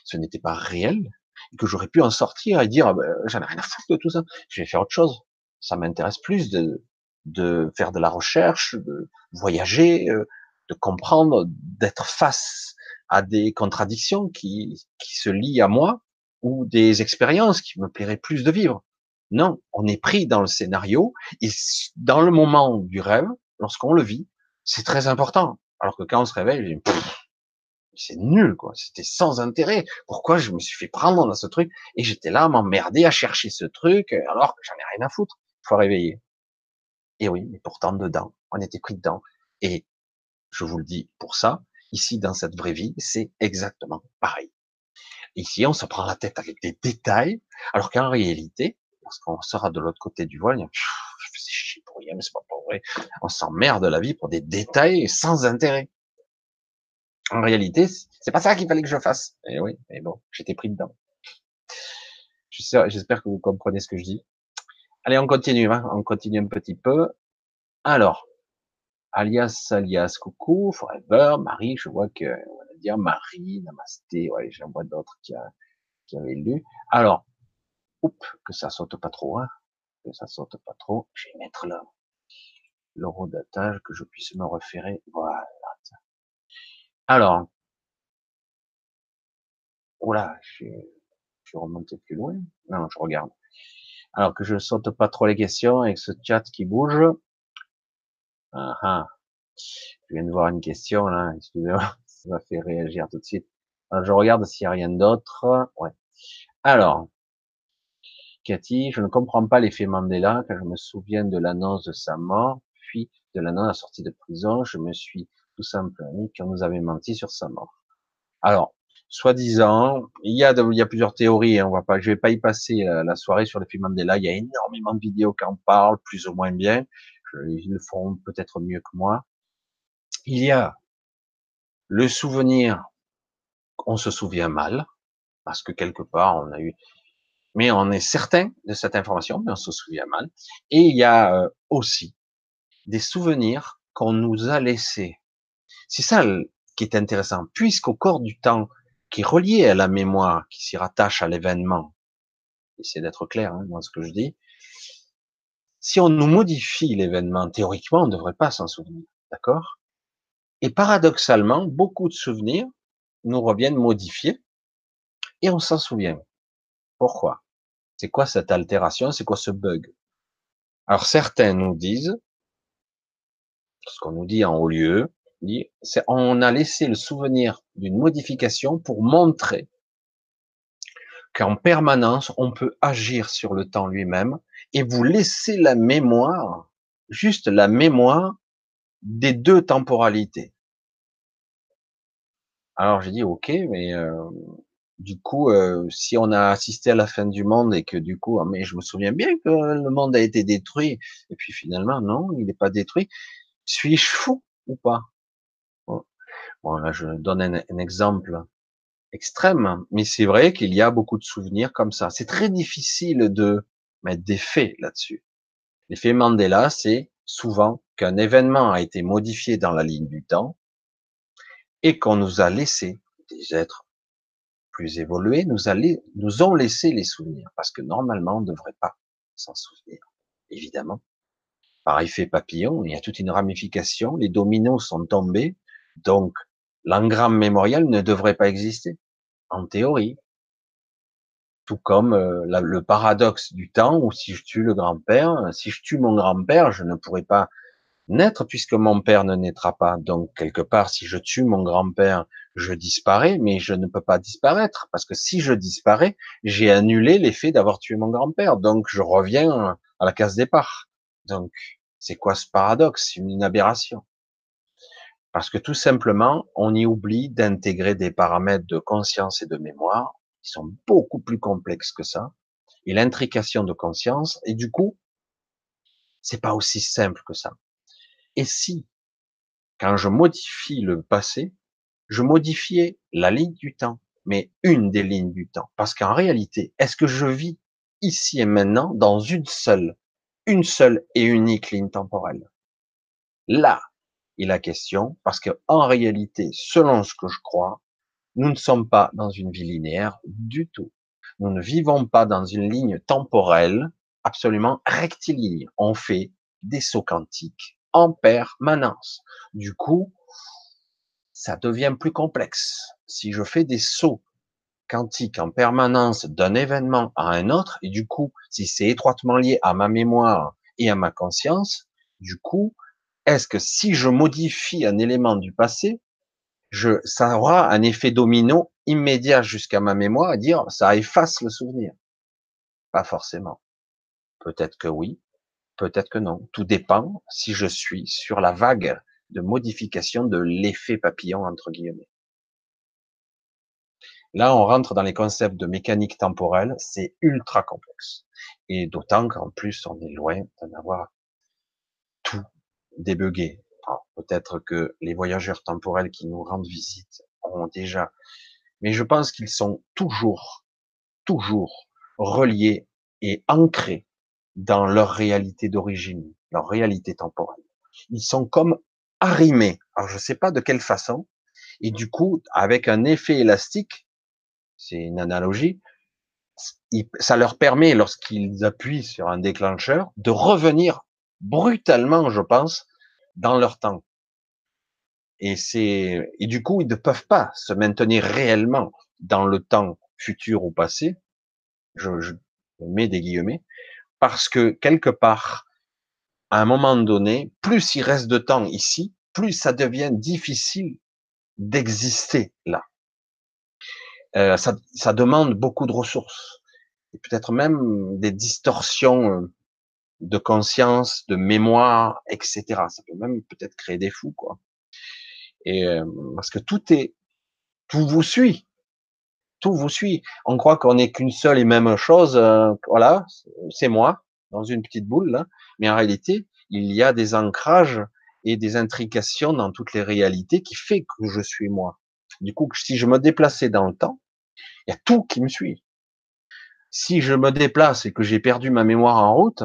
Ce n'était pas réel. Et que j'aurais pu en sortir et dire, ah ben, j'en ai rien à foutre de tout ça. Je vais faire autre chose. Ça m'intéresse plus de, de faire de la recherche, de voyager, euh, de comprendre, d'être face à des contradictions qui, qui se lient à moi ou des expériences qui me plairaient plus de vivre. Non, on est pris dans le scénario et dans le moment du rêve, lorsqu'on le vit, c'est très important. Alors que quand on se réveille, c'est nul, quoi. C'était sans intérêt. Pourquoi je me suis fait prendre dans ce truc? Et j'étais là à m'emmerder à chercher ce truc alors que j'en ai rien à foutre. Faut réveiller. Et oui, mais pourtant dedans, on était pris dedans. Et je vous le dis pour ça, Ici, dans cette vraie vie, c'est exactement pareil. Ici, on se prend la tête avec des détails, alors qu'en réalité, lorsqu'on sera de l'autre côté du voile, je fais chier pour rien, mais c'est pas pour vrai. On s'emmerde la vie pour des détails sans intérêt. En réalité, c'est pas ça qu'il fallait que je fasse. Et eh oui, mais bon, j'étais pris dedans. J'espère que vous comprenez ce que je dis. Allez, on continue, hein. on continue un petit peu. Alors, alias, alias, coucou, forever, Marie, je vois que, on va dire Marie, namasté, ouais, j'en vois d'autres qui, a, qui avaient lu. Alors, oups, que ça saute pas trop, hein, que ça saute pas trop, je vais mettre là l'eurodatage, que je puisse me référer, voilà. Alors, oula, je, je vais remonter plus loin, non, je regarde. Alors que je saute pas trop les questions avec ce chat qui bouge, ah, ah. Je viens de voir une question là, excusez-moi, *laughs* ça m'a fait réagir tout de suite. Alors, je regarde s'il n'y a rien d'autre. Ouais. Alors, Cathy, je ne comprends pas l'effet Mandela, quand je me souviens de l'annonce de sa mort, puis de l'annonce de la sortie de prison, je me suis tout simplement qu'on nous avait menti sur sa mort. Alors, soi-disant, il y a, il y a plusieurs théories. Hein, on va pas, vais pas y passer la, la soirée sur le film Mandela. Il y a énormément de vidéos qui en parlent, plus ou moins bien. ils le feront peut-être mieux que moi. Il y a le souvenir, on se souvient mal, parce que quelque part on a eu, mais on est certain de cette information, mais on se souvient mal. Et il y a euh, aussi des souvenirs qu'on nous a laissés. C'est ça qui est intéressant, puisqu'au corps du temps, qui est relié à la mémoire, qui s'y rattache à l'événement, essayez d'être clair hein, dans ce que je dis, si on nous modifie l'événement, théoriquement, on ne devrait pas s'en souvenir, d'accord? Et paradoxalement, beaucoup de souvenirs nous reviennent modifiés et on s'en souvient. Pourquoi? C'est quoi cette altération? C'est quoi ce bug? Alors certains nous disent, ce qu'on nous dit en haut lieu, on a laissé le souvenir d'une modification pour montrer qu'en permanence on peut agir sur le temps lui-même et vous laisser la mémoire, juste la mémoire des deux temporalités. Alors j'ai dit ok, mais euh, du coup, euh, si on a assisté à la fin du monde et que du coup, ah, mais je me souviens bien que le monde a été détruit, et puis finalement non, il n'est pas détruit. Suis-je fou ou pas? Bon, là, je donne un, exemple extrême, mais c'est vrai qu'il y a beaucoup de souvenirs comme ça. C'est très difficile de mettre des faits là-dessus. L'effet Mandela, c'est souvent qu'un événement a été modifié dans la ligne du temps et qu'on nous a laissé des êtres plus évolués, nous, allez, nous ont laissé les souvenirs, parce que normalement, on ne devrait pas s'en souvenir, évidemment. Par effet papillon, il y a toute une ramification, les dominos sont tombés, donc l'engramme mémorial ne devrait pas exister, en théorie. Tout comme euh, le paradoxe du temps, où si je tue le grand-père, si je tue mon grand-père, je ne pourrai pas naître puisque mon père ne naîtra pas. Donc, quelque part, si je tue mon grand-père, je disparais, mais je ne peux pas disparaître parce que si je disparais, j'ai annulé l'effet d'avoir tué mon grand-père. Donc, je reviens à la case départ. Donc, c'est quoi ce paradoxe? Une aberration. Parce que tout simplement, on y oublie d'intégrer des paramètres de conscience et de mémoire qui sont beaucoup plus complexes que ça, et l'intrication de conscience, et du coup, c'est pas aussi simple que ça. Et si, quand je modifie le passé, je modifiais la ligne du temps, mais une des lignes du temps, parce qu'en réalité, est-ce que je vis ici et maintenant dans une seule, une seule et unique ligne temporelle? Là, est la question, parce que en réalité, selon ce que je crois, nous ne sommes pas dans une vie linéaire du tout. Nous ne vivons pas dans une ligne temporelle absolument rectiligne. On fait des sauts quantiques en permanence. Du coup, ça devient plus complexe. Si je fais des sauts quantiques en permanence d'un événement à un autre, et du coup, si c'est étroitement lié à ma mémoire et à ma conscience, du coup, est-ce que si je modifie un élément du passé, je, ça aura un effet domino immédiat jusqu'à ma mémoire et dire ça efface le souvenir? Pas forcément. Peut-être que oui, peut-être que non. Tout dépend si je suis sur la vague de modification de l'effet papillon entre guillemets. Là, on rentre dans les concepts de mécanique temporelle, c'est ultra complexe. Et d'autant qu'en plus, on est loin d'en avoir Peut-être que les voyageurs temporels qui nous rendent visite ont déjà, mais je pense qu'ils sont toujours, toujours reliés et ancrés dans leur réalité d'origine, leur réalité temporelle. Ils sont comme arrimés. Alors je ne sais pas de quelle façon. Et du coup, avec un effet élastique, c'est une analogie, ça leur permet, lorsqu'ils appuient sur un déclencheur, de revenir brutalement, je pense, dans leur temps. Et c'est, et du coup, ils ne peuvent pas se maintenir réellement dans le temps futur ou passé. Je, je mets des guillemets parce que quelque part, à un moment donné, plus il reste de temps ici, plus ça devient difficile d'exister là. Euh, ça, ça demande beaucoup de ressources et peut-être même des distorsions euh, de conscience, de mémoire, etc. Ça peut même peut-être créer des fous, quoi. Et euh, parce que tout est, tout vous suit. tout vous suit. On croit qu'on n'est qu'une seule et même chose. Euh, voilà, c'est moi dans une petite boule, mais en réalité, il y a des ancrages et des intrications dans toutes les réalités qui fait que je suis moi. Du coup, si je me déplaçais dans le temps, il y a tout qui me suit. Si je me déplace et que j'ai perdu ma mémoire en route,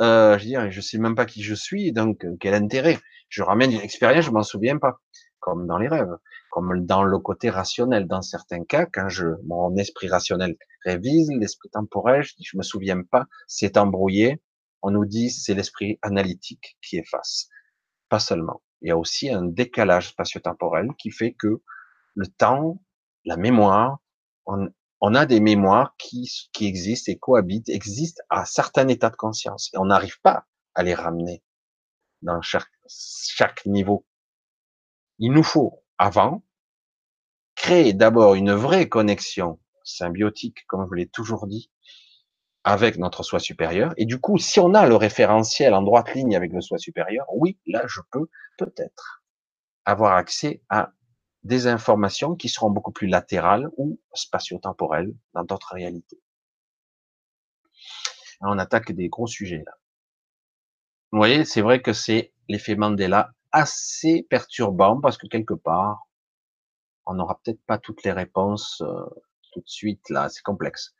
euh, je dirais, je sais même pas qui je suis, donc euh, quel intérêt? Je ramène une expérience, je m'en souviens pas, comme dans les rêves, comme dans le côté rationnel. Dans certains cas, quand je mon esprit rationnel révise, l'esprit temporel, je dis, je me souviens pas, c'est embrouillé. On nous dit c'est l'esprit analytique qui efface, pas seulement. Il y a aussi un décalage spatio-temporel qui fait que le temps, la mémoire, on, on a des mémoires qui, existent et cohabitent, existent à certains états de conscience. Et on n'arrive pas à les ramener dans chaque, chaque niveau. Il nous faut, avant, créer d'abord une vraie connexion symbiotique, comme je vous l'ai toujours dit, avec notre soi supérieur. Et du coup, si on a le référentiel en droite ligne avec le soi supérieur, oui, là, je peux peut-être avoir accès à des informations qui seront beaucoup plus latérales ou spatio-temporelles dans d'autres réalités. on attaque des gros sujets là. Vous voyez, c'est vrai que c'est l'effet Mandela assez perturbant parce que quelque part, on n'aura peut-être pas toutes les réponses euh, tout de suite là, c'est complexe.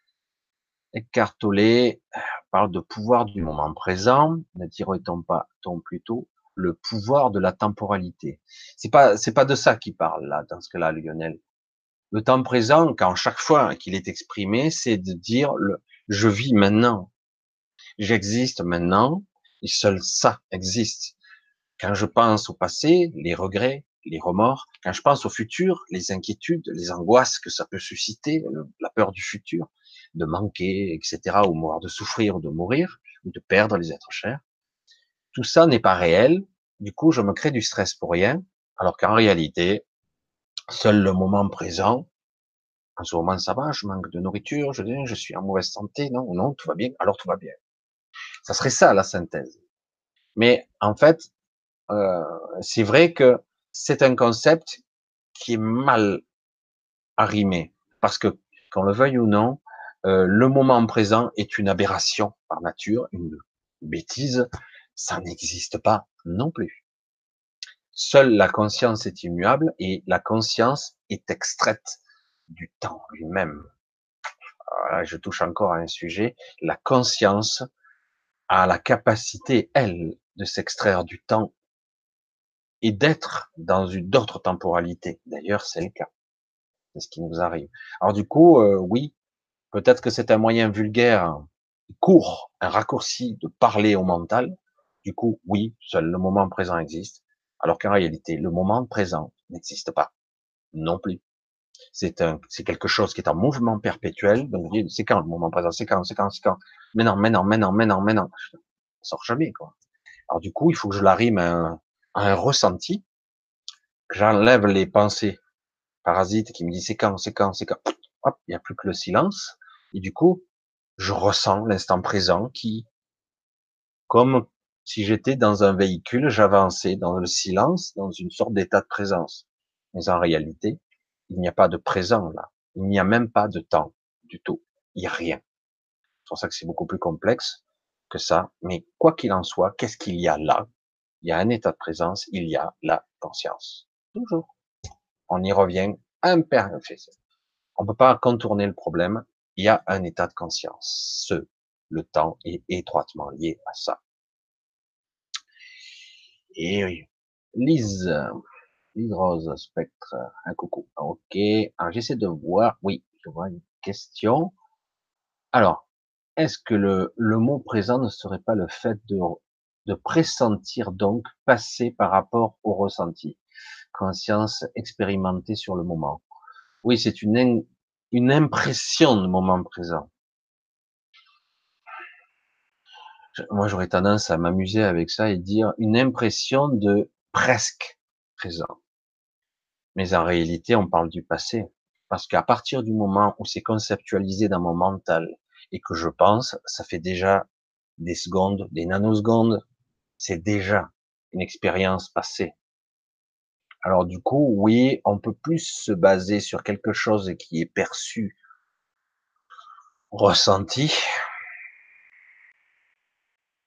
Eckhart Tolle euh, parle de pouvoir du moment présent, ne dirait-on pas ton plutôt le pouvoir de la temporalité. C'est pas, c'est pas de ça qu'il parle là, dans ce cas-là, Lionel. Le temps présent, quand chaque fois qu'il est exprimé, c'est de dire le, je vis maintenant. J'existe maintenant, et seul ça existe. Quand je pense au passé, les regrets, les remords, quand je pense au futur, les inquiétudes, les angoisses que ça peut susciter, la peur du futur, de manquer, etc., ou de souffrir, ou de mourir, ou de perdre les êtres chers, tout ça n'est pas réel. Du coup, je me crée du stress pour rien. Alors qu'en réalité, seul le moment présent, en ce moment ça va, je manque de nourriture, je, suis en mauvaise santé, non, non, tout va bien, alors tout va bien. Ça serait ça la synthèse. Mais en fait, euh, c'est vrai que c'est un concept qui est mal arrimé, parce que qu'on le veuille ou non, euh, le moment présent est une aberration par nature, une bêtise, ça n'existe pas non plus. Seule la conscience est immuable et la conscience est extraite du temps lui-même. je touche encore à un sujet. La conscience a la capacité, elle, de s'extraire du temps et d'être dans une autre temporalité. D'ailleurs, c'est le cas. C'est ce qui nous arrive. Alors du coup, euh, oui, peut-être que c'est un moyen vulgaire, court, un raccourci de parler au mental, du coup, oui, seul le moment présent existe, alors qu'en réalité, le moment présent n'existe pas non plus. C'est un, c'est quelque chose qui est en mouvement perpétuel. Donc, c'est quand le moment présent, c'est quand, c'est quand, c'est quand. Mais non, mais non, mais non, mais non, non. Ça sort jamais, quoi. Alors, du coup, il faut que je l'arrime à un, à un ressenti, que j'enlève les pensées parasites qui me disent c'est quand, c'est quand, c'est quand. Hop, il n'y a plus que le silence. Et du coup, je ressens l'instant présent qui, comme si j'étais dans un véhicule, j'avançais dans le silence, dans une sorte d'état de présence. Mais en réalité, il n'y a pas de présent là. Il n'y a même pas de temps du tout. Il n'y a rien. C'est pour ça que c'est beaucoup plus complexe que ça. Mais quoi qu'il en soit, qu'est-ce qu'il y a là? Il y a un état de présence, il y a la conscience. Toujours. On y revient imperfect. On peut pas contourner le problème. Il y a un état de conscience. Ce, le temps est étroitement lié à ça. Et oui. Lise, Lise Rose, Spectre, un coucou. Ok. Alors j'essaie de voir. Oui, je vois une question. Alors, est-ce que le, le mot présent ne serait pas le fait de, de pressentir donc passer par rapport au ressenti, conscience expérimentée sur le moment. Oui, c'est une, une impression de moment présent. Moi j'aurais tendance à m'amuser avec ça et dire une impression de presque présent. Mais en réalité, on parle du passé. Parce qu'à partir du moment où c'est conceptualisé dans mon mental et que je pense, ça fait déjà des secondes, des nanosecondes, c'est déjà une expérience passée. Alors du coup, oui, on peut plus se baser sur quelque chose qui est perçu, ressenti,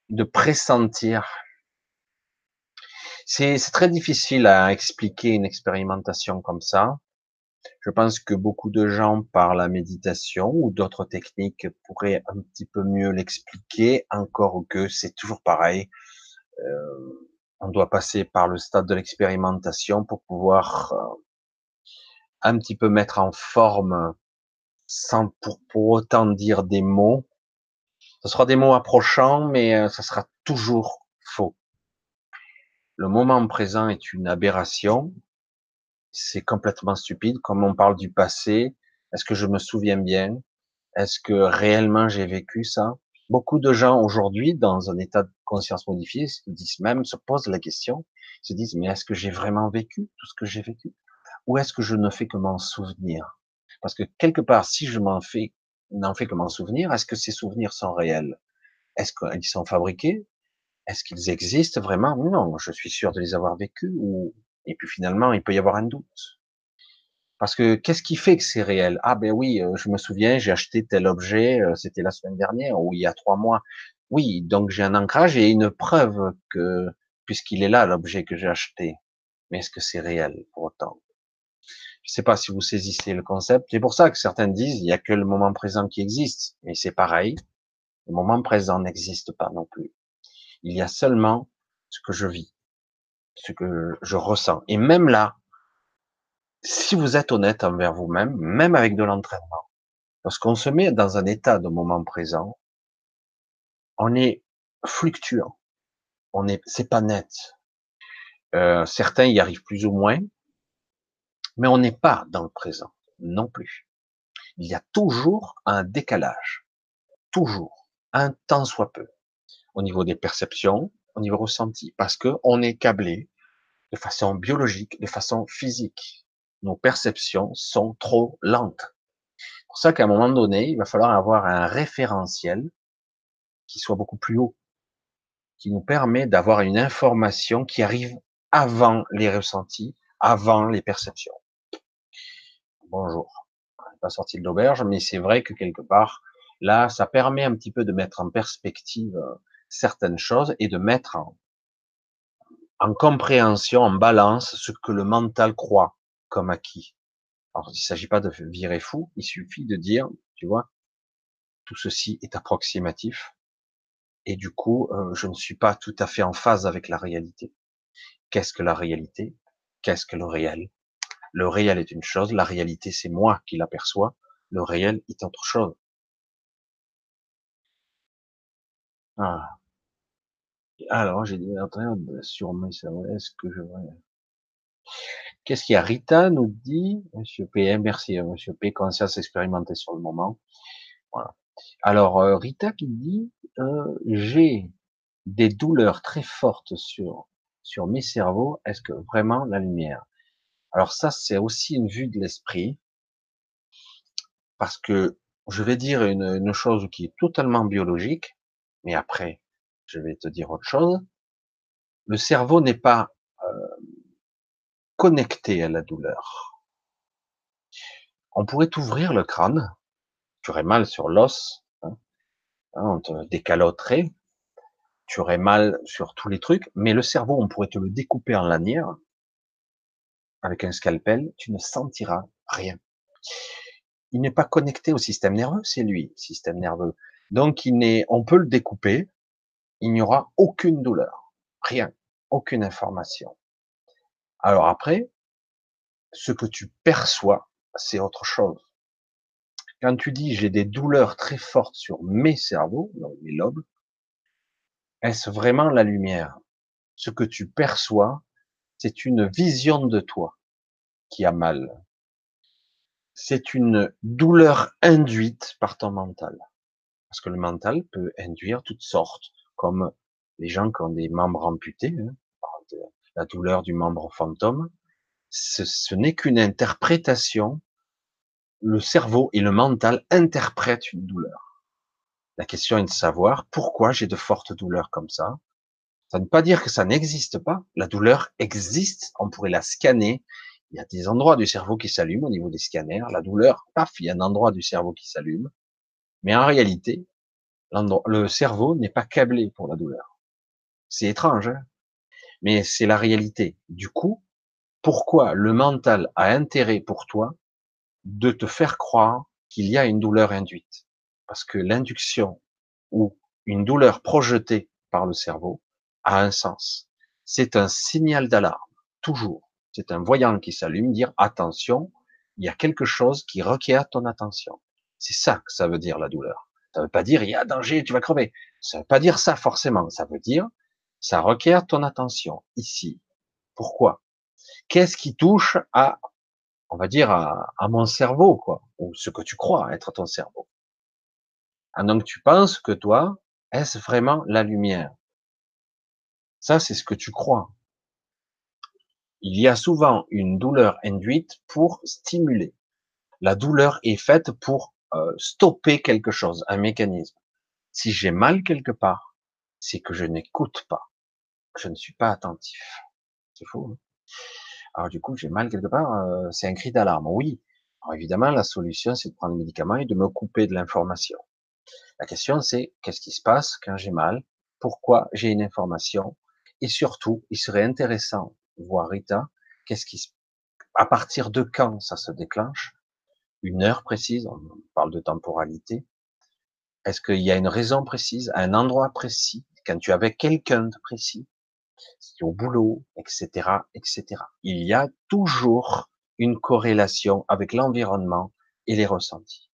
de pressentir. C'est très difficile à expliquer une expérimentation comme ça. Je pense que beaucoup de gens par la méditation ou d'autres techniques pourraient un petit peu mieux l'expliquer, encore que c'est toujours pareil. Euh, on doit passer par le stade de l'expérimentation pour pouvoir euh, un petit peu mettre en forme, sans pour, pour autant dire des mots. Ce sera des mots approchants, mais euh, ça sera toujours faux. Le moment présent est une aberration, c'est complètement stupide. Comme on parle du passé, est-ce que je me souviens bien? Est-ce que réellement j'ai vécu ça? Beaucoup de gens aujourd'hui, dans un état de conscience modifié, se disent même, se posent la question, se disent, mais est-ce que j'ai vraiment vécu tout ce que j'ai vécu? Ou est-ce que je ne fais que m'en souvenir? Parce que quelque part, si je m'en fais, n'en fais que m'en souvenir, est-ce que ces souvenirs sont réels? Est-ce qu'ils sont fabriqués? Est-ce qu'ils existent vraiment? Non, je suis sûr de les avoir vécus, et puis finalement, il peut y avoir un doute. Parce que qu'est-ce qui fait que c'est réel? Ah ben oui, euh, je me souviens, j'ai acheté tel objet, euh, c'était la semaine dernière ou il y a trois mois. Oui, donc j'ai un ancrage et une preuve que puisqu'il est là l'objet que j'ai acheté. Mais est-ce que c'est réel pour autant? Je sais pas si vous saisissez le concept. C'est pour ça que certains disent il n'y a que le moment présent qui existe. Mais c'est pareil. Le moment présent n'existe pas non plus. Il y a seulement ce que je vis ce que je ressens. Et même là, si vous êtes honnête envers vous-même, même avec de l'entraînement, lorsqu'on se met dans un état de moment présent, on est fluctuant. On est, c'est pas net. Euh, certains y arrivent plus ou moins, mais on n'est pas dans le présent non plus. Il y a toujours un décalage, toujours, un temps soit peu, au niveau des perceptions, au niveau ressenti, parce que on est câblé de façon biologique, de façon physique. Nos perceptions sont trop lentes. C'est pour ça qu'à un moment donné, il va falloir avoir un référentiel qui soit beaucoup plus haut, qui nous permet d'avoir une information qui arrive avant les ressentis, avant les perceptions. Bonjour. Pas sorti de l'auberge, mais c'est vrai que quelque part, là, ça permet un petit peu de mettre en perspective euh, certaines choses et de mettre en, en compréhension, en balance ce que le mental croit comme acquis. Alors, il ne s'agit pas de virer fou, il suffit de dire, tu vois, tout ceci est approximatif et du coup, euh, je ne suis pas tout à fait en phase avec la réalité. Qu'est-ce que la réalité? Qu'est-ce que le réel? Le réel est une chose, la réalité c'est moi qui l'aperçois, le réel est autre chose. Ah. Alors, j'ai dit, sur moi, est-ce que je Qu'est-ce qu'il y a? Rita nous dit, Monsieur P, merci, hein, Monsieur P, conscience expérimentée sur le moment. Voilà. Alors, euh, Rita qui dit, euh, j'ai des douleurs très fortes sur, sur mes cerveaux, est-ce que vraiment la lumière? Alors ça, c'est aussi une vue de l'esprit, parce que je vais dire une, chose qui est totalement biologique, mais après, je vais te dire autre chose. Le cerveau n'est pas euh, connecté à la douleur. On pourrait ouvrir le crâne, tu aurais mal sur l'os, hein, hein, on te décaloterait, tu aurais mal sur tous les trucs, mais le cerveau, on pourrait te le découper en lanière avec un scalpel, tu ne sentiras rien. Il n'est pas connecté au système nerveux, c'est lui, système nerveux. Donc il n'est, on peut le découper, il n'y aura aucune douleur, rien, aucune information. Alors après, ce que tu perçois, c'est autre chose. Quand tu dis j'ai des douleurs très fortes sur mes cerveaux, donc mes lobes, est-ce vraiment la lumière? Ce que tu perçois, c'est une vision de toi qui a mal. C'est une douleur induite par ton mental. Parce que le mental peut induire toutes sortes comme les gens qui ont des membres amputés, hein, la douleur du membre fantôme, ce, n'est qu'une interprétation. Le cerveau et le mental interprètent une douleur. La question est de savoir pourquoi j'ai de fortes douleurs comme ça. Ça ne veut pas dire que ça n'existe pas. La douleur existe. On pourrait la scanner. Il y a des endroits du cerveau qui s'allument au niveau des scanners. La douleur, paf, il y a un endroit du cerveau qui s'allume. Mais en réalité, le cerveau n'est pas câblé pour la douleur. C'est étrange, hein mais c'est la réalité. Du coup, pourquoi le mental a intérêt pour toi de te faire croire qu'il y a une douleur induite? Parce que l'induction ou une douleur projetée par le cerveau a un sens. C'est un signal d'alarme, toujours. C'est un voyant qui s'allume, dire attention, il y a quelque chose qui requiert ton attention. C'est ça que ça veut dire la douleur. Ça veut pas dire il y a danger, tu vas crever. Ça veut pas dire ça forcément. Ça veut dire ça requiert ton attention ici. Pourquoi? Qu'est-ce qui touche à, on va dire, à, mon cerveau, quoi, ou ce que tu crois être ton cerveau ah, Donc tu penses que toi, est-ce vraiment la lumière? Ça, c'est ce que tu crois. Il y a souvent une douleur induite pour stimuler. La douleur est faite pour euh, stopper quelque chose, un mécanisme. Si j'ai mal quelque part, c'est que je n'écoute pas, je ne suis pas attentif. C'est faux. Hein. Alors du coup, j'ai mal quelque part, euh, c'est un cri d'alarme. Oui. Alors évidemment, la solution, c'est de prendre le médicament et de me couper de l'information. La question, c'est qu'est-ce qui se passe quand j'ai mal? Pourquoi j'ai une information Et surtout, il serait intéressant, voir Rita, qu'est-ce qui se... à partir de quand ça se déclenche? Une heure précise, on parle de temporalité. Est-ce qu'il y a une raison précise, un endroit précis, quand tu avec quelqu'un de précis, au boulot, etc., etc. Il y a toujours une corrélation avec l'environnement et les ressentis.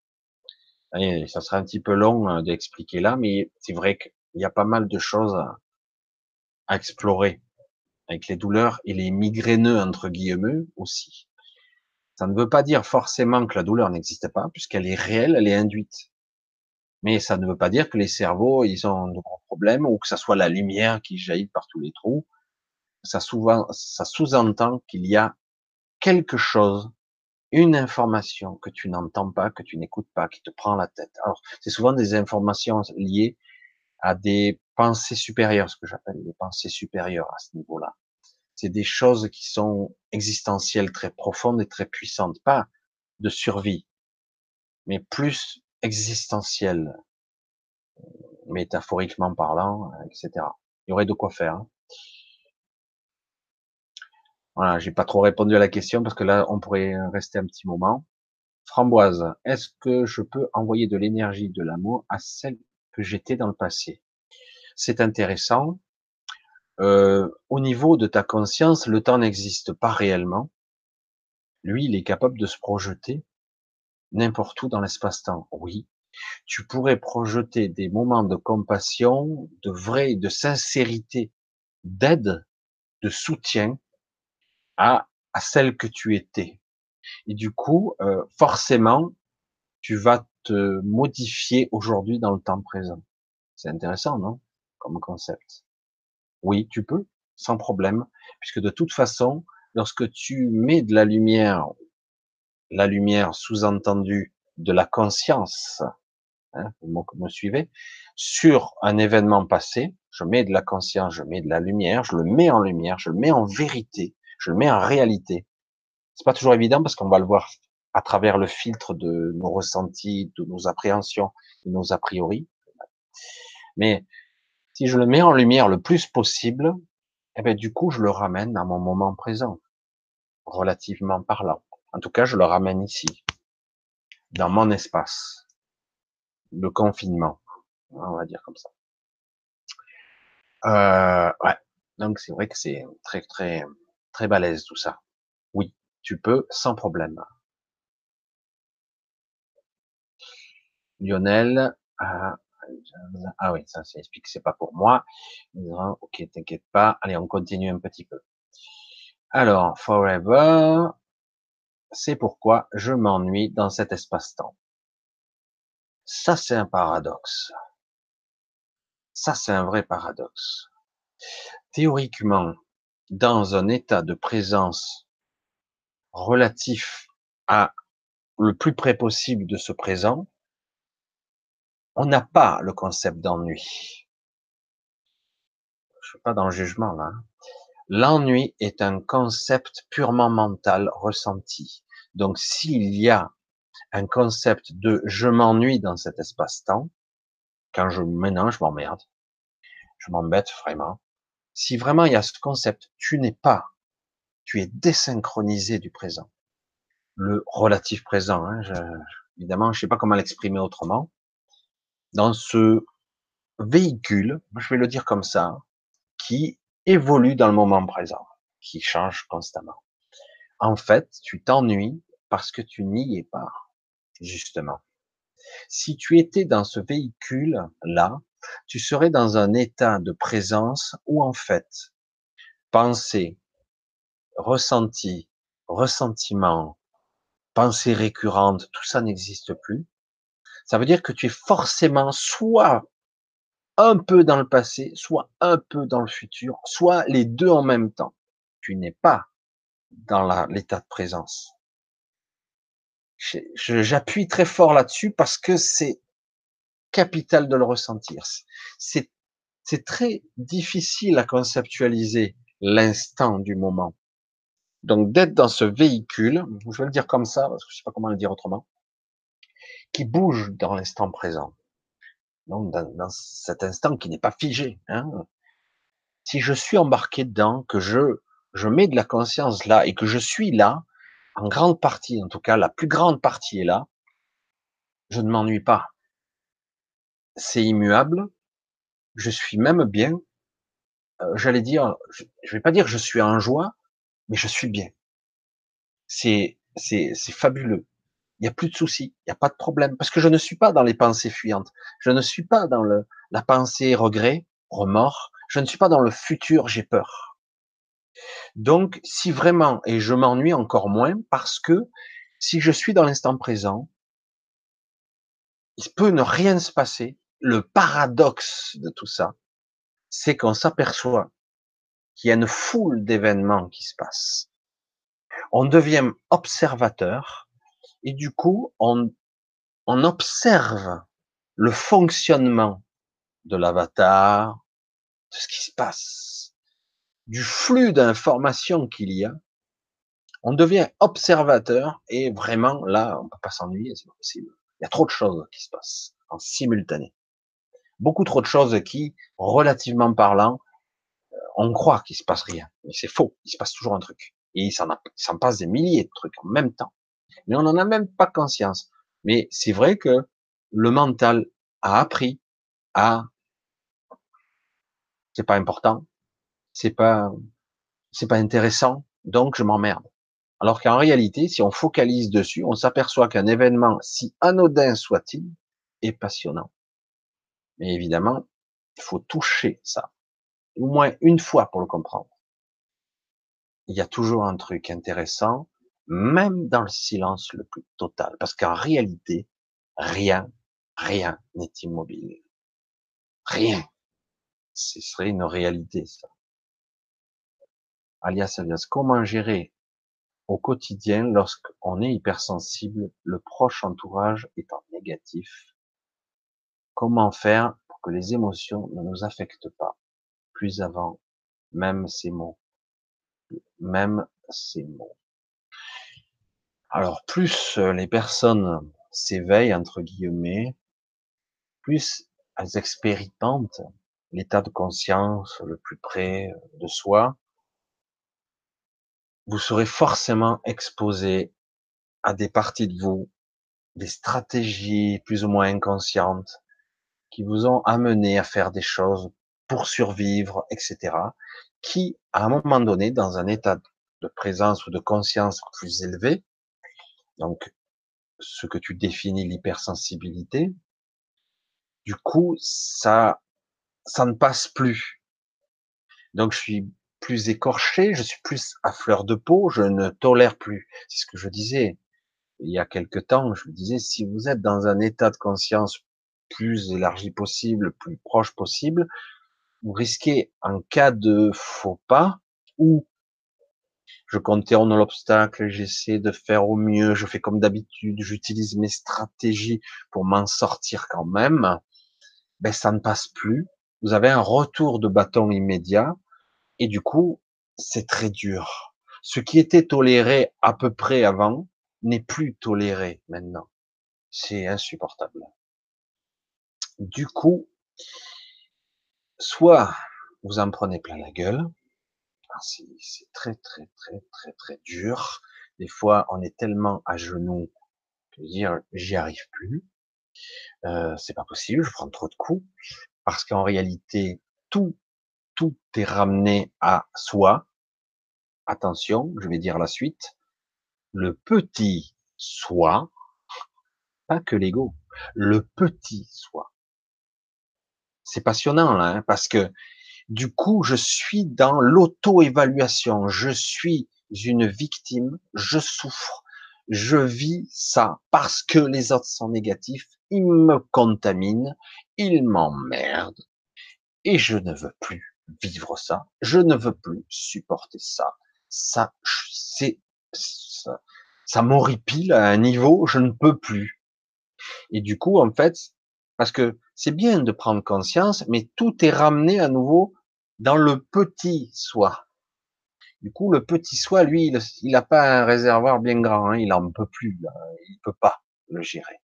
Ça sera un petit peu long hein, d'expliquer là, mais c'est vrai qu'il y a pas mal de choses à explorer avec les douleurs et les migraineux entre guillemets aussi. Ça ne veut pas dire forcément que la douleur n'existe pas, puisqu'elle est réelle, elle est induite. Mais ça ne veut pas dire que les cerveaux, ils ont de gros problèmes, ou que ça soit la lumière qui jaillit par tous les trous. Ça souvent, ça sous-entend qu'il y a quelque chose, une information que tu n'entends pas, que tu n'écoutes pas, qui te prend la tête. Alors, c'est souvent des informations liées à des pensées supérieures, ce que j'appelle les pensées supérieures à ce niveau-là. C'est des choses qui sont existentielles, très profondes et très puissantes, pas de survie, mais plus existentielle, métaphoriquement parlant, etc. Il y aurait de quoi faire. Hein. Voilà, j'ai pas trop répondu à la question parce que là, on pourrait rester un petit moment. Framboise, est-ce que je peux envoyer de l'énergie, de l'amour à celle que j'étais dans le passé? C'est intéressant. Euh, au niveau de ta conscience, le temps n'existe pas réellement. Lui, il est capable de se projeter n'importe où dans l'espace-temps. Oui, tu pourrais projeter des moments de compassion, de vrai, de sincérité, d'aide, de soutien à, à celle que tu étais. Et du coup, euh, forcément, tu vas te modifier aujourd'hui dans le temps présent. C'est intéressant, non? Comme concept. Oui, tu peux, sans problème, puisque de toute façon, lorsque tu mets de la lumière la lumière sous-entendue de la conscience, hein, vous me suivez, sur un événement passé, je mets de la conscience, je mets de la lumière, je le mets en lumière, je le mets en vérité, je le mets en réalité. C'est pas toujours évident parce qu'on va le voir à travers le filtre de nos ressentis, de nos appréhensions, de nos a priori. Mais si je le mets en lumière le plus possible, eh ben, du coup, je le ramène à mon moment présent, relativement parlant. En tout cas, je le ramène ici, dans mon espace de confinement, on va dire comme ça. Euh, ouais. Donc c'est vrai que c'est très très très balèze tout ça. Oui, tu peux sans problème. Lionel, ah oui, ça, ça explique que c'est pas pour moi. Ok, t'inquiète pas. Allez, on continue un petit peu. Alors, forever, c'est pourquoi je m'ennuie dans cet espace-temps. Ça, c'est un paradoxe. Ça, c'est un vrai paradoxe. Théoriquement, dans un état de présence relatif à le plus près possible de ce présent, on n'a pas le concept d'ennui. suis pas dans le jugement là. Hein. L'ennui est un concept purement mental ressenti. Donc s'il y a un concept de je m'ennuie dans cet espace-temps, quand je maintenant je m'emmerde, je m'embête vraiment. Si vraiment il y a ce concept, tu n'es pas, tu es désynchronisé du présent. Le relatif présent, hein, je, évidemment, je sais pas comment l'exprimer autrement. Dans ce véhicule, je vais le dire comme ça, qui évolue dans le moment présent, qui change constamment. En fait, tu t'ennuies parce que tu n'y es pas, justement. Si tu étais dans ce véhicule-là, tu serais dans un état de présence où, en fait, pensée, ressenti, ressentiment, pensée récurrente, tout ça n'existe plus. Ça veut dire que tu es forcément soit un peu dans le passé, soit un peu dans le futur, soit les deux en même temps. Tu n'es pas dans l'état de présence. J'appuie très fort là-dessus parce que c'est capital de le ressentir. C'est très difficile à conceptualiser l'instant du moment. Donc d'être dans ce véhicule, je vais le dire comme ça, parce que je sais pas comment le dire autrement, qui bouge dans l'instant présent. Donc dans, cet instant qui n'est pas figé. Hein. Si je suis embarqué dedans, que je je mets de la conscience là et que je suis là, en grande partie, en tout cas la plus grande partie est là, je ne m'ennuie pas. C'est immuable. Je suis même bien. Euh, J'allais dire, je, je vais pas dire je suis en joie, mais je suis bien. C'est c'est c'est fabuleux. Il n'y a plus de soucis, il n'y a pas de problème, parce que je ne suis pas dans les pensées fuyantes. Je ne suis pas dans le, la pensée regret, remords. Je ne suis pas dans le futur, j'ai peur. Donc, si vraiment, et je m'ennuie encore moins, parce que si je suis dans l'instant présent, il peut ne rien se passer. Le paradoxe de tout ça, c'est qu'on s'aperçoit qu'il y a une foule d'événements qui se passent. On devient observateur et du coup, on, observe le fonctionnement de l'avatar, de ce qui se passe, du flux d'informations qu'il y a. On devient observateur et vraiment là, on peut pas s'ennuyer, c'est pas possible. Il y a trop de choses qui se passent en simultané. Beaucoup trop de choses qui, relativement parlant, on croit qu'il se passe rien, mais c'est faux. Il se passe toujours un truc. Et il s'en passe des milliers de trucs en même temps. Mais on n'en a même pas conscience. Mais c'est vrai que le mental a appris à, c'est pas important, c'est pas, c'est pas intéressant, donc je m'emmerde. Alors qu'en réalité, si on focalise dessus, on s'aperçoit qu'un événement, si anodin soit-il, est passionnant. Mais évidemment, il faut toucher ça au moins une fois pour le comprendre. Il y a toujours un truc intéressant, même dans le silence le plus total, parce qu'en réalité, rien, rien n'est immobile. Rien. Ce serait une réalité, ça. Alias, alias, comment gérer au quotidien lorsqu'on est hypersensible, le proche entourage étant négatif? Comment faire pour que les émotions ne nous affectent pas? plus avant, même ces mots, même ces mots. Alors plus euh, les personnes s'éveillent entre guillemets, plus elles expérimentent l'état de conscience le plus près de soi, vous serez forcément exposé à des parties de vous, des stratégies plus ou moins inconscientes qui vous ont amené à faire des choses pour survivre, etc., qui, à un moment donné, dans un état de présence ou de conscience plus élevé, donc ce que tu définis l'hypersensibilité, du coup, ça, ça ne passe plus. Donc je suis plus écorché, je suis plus à fleur de peau, je ne tolère plus. C'est ce que je disais il y a quelque temps. Je disais, si vous êtes dans un état de conscience plus élargi possible, plus proche possible, vous risquez, en cas de faux pas, ou je contourne l'obstacle, j'essaie de faire au mieux, je fais comme d'habitude, j'utilise mes stratégies pour m'en sortir quand même, ben ça ne passe plus, vous avez un retour de bâton immédiat, et du coup, c'est très dur. Ce qui était toléré à peu près avant n'est plus toléré maintenant. C'est insupportable. Du coup, soit vous en prenez plein la gueule, c'est très très très très très dur. Des fois, on est tellement à genoux que dire j'y arrive plus. Euh, c'est pas possible, je prends trop de coups parce qu'en réalité, tout tout est ramené à soi. Attention, je vais dire la suite. Le petit soi, pas que l'ego, le petit soi. C'est passionnant là, hein, parce que du coup, je suis dans l'auto-évaluation. Je suis une victime. Je souffre. Je vis ça parce que les autres sont négatifs. Ils me contaminent. Ils m'emmerdent. Et je ne veux plus vivre ça. Je ne veux plus supporter ça. Ça, c'est, ça, ça m'horripile à un niveau, je ne peux plus. Et du coup, en fait, parce que c'est bien de prendre conscience, mais tout est ramené à nouveau dans le petit soi. Du coup, le petit soi, lui, il n'a pas un réservoir bien grand, hein, il en peut plus, il peut pas le gérer.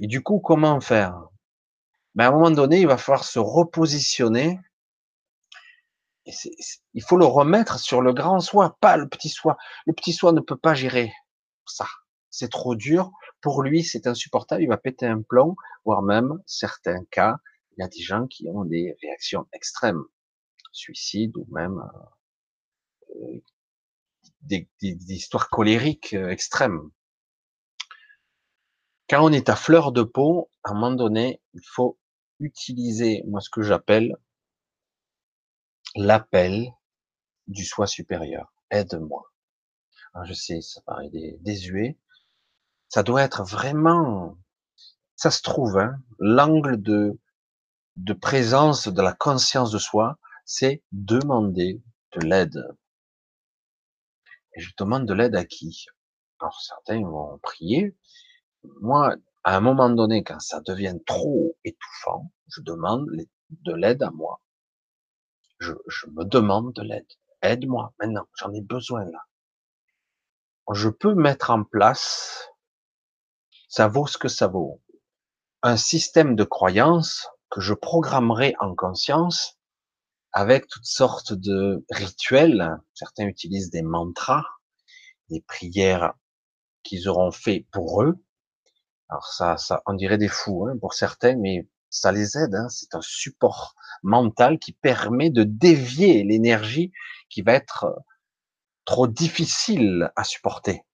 Et du coup, comment faire? Ben, À un moment donné, il va falloir se repositionner. Il faut le remettre sur le grand soi, pas le petit soi. Le petit soi ne peut pas gérer ça. C'est trop dur. Pour lui, c'est insupportable. Il va péter un plomb, voire même, certains cas, il y a des gens qui ont des réactions extrêmes, suicide ou même euh, des, histoires colériques euh, extrêmes. Quand on est à fleur de peau, à un moment donné, il faut utiliser, moi, ce que j'appelle l'appel du soi supérieur. Aide-moi. Je sais, ça paraît désuet. Ça doit être vraiment, ça se trouve, hein, l'angle de de présence de la conscience de soi, c'est demander de l'aide. Et je demande de l'aide à qui? Alors certains vont prier. Moi, à un moment donné, quand ça devient trop étouffant, je demande de l'aide à moi. Je, je me demande de l'aide. Aide-moi maintenant, j'en ai besoin là. Je peux mettre en place, ça vaut ce que ça vaut, un système de croyance que je programmerai en conscience avec toutes sortes de rituels. Certains utilisent des mantras, des prières qu'ils auront fait pour eux. Alors ça, ça, on dirait des fous hein, pour certains, mais ça les aide. Hein. C'est un support mental qui permet de dévier l'énergie qui va être trop difficile à supporter.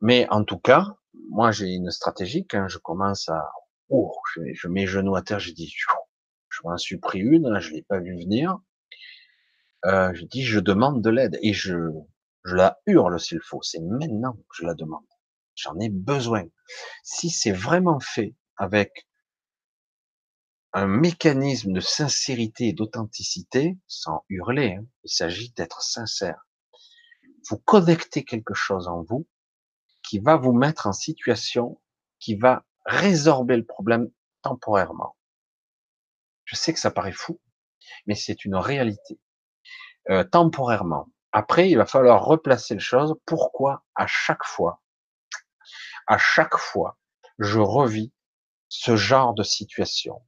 Mais en tout cas, moi j'ai une stratégie quand je commence à Oh, je, je mets genoux à terre, j'ai dit, je m'en suis pris une, je l'ai pas vu venir. Euh, je dis, je demande de l'aide et je, je la hurle s'il faut. C'est maintenant que je la demande. J'en ai besoin. Si c'est vraiment fait avec un mécanisme de sincérité et d'authenticité, sans hurler, hein, il s'agit d'être sincère. Vous connectez quelque chose en vous qui va vous mettre en situation qui va résorber le problème temporairement. Je sais que ça paraît fou, mais c'est une réalité. Euh, temporairement. Après, il va falloir replacer les choses. Pourquoi à chaque fois, à chaque fois, je revis ce genre de situation?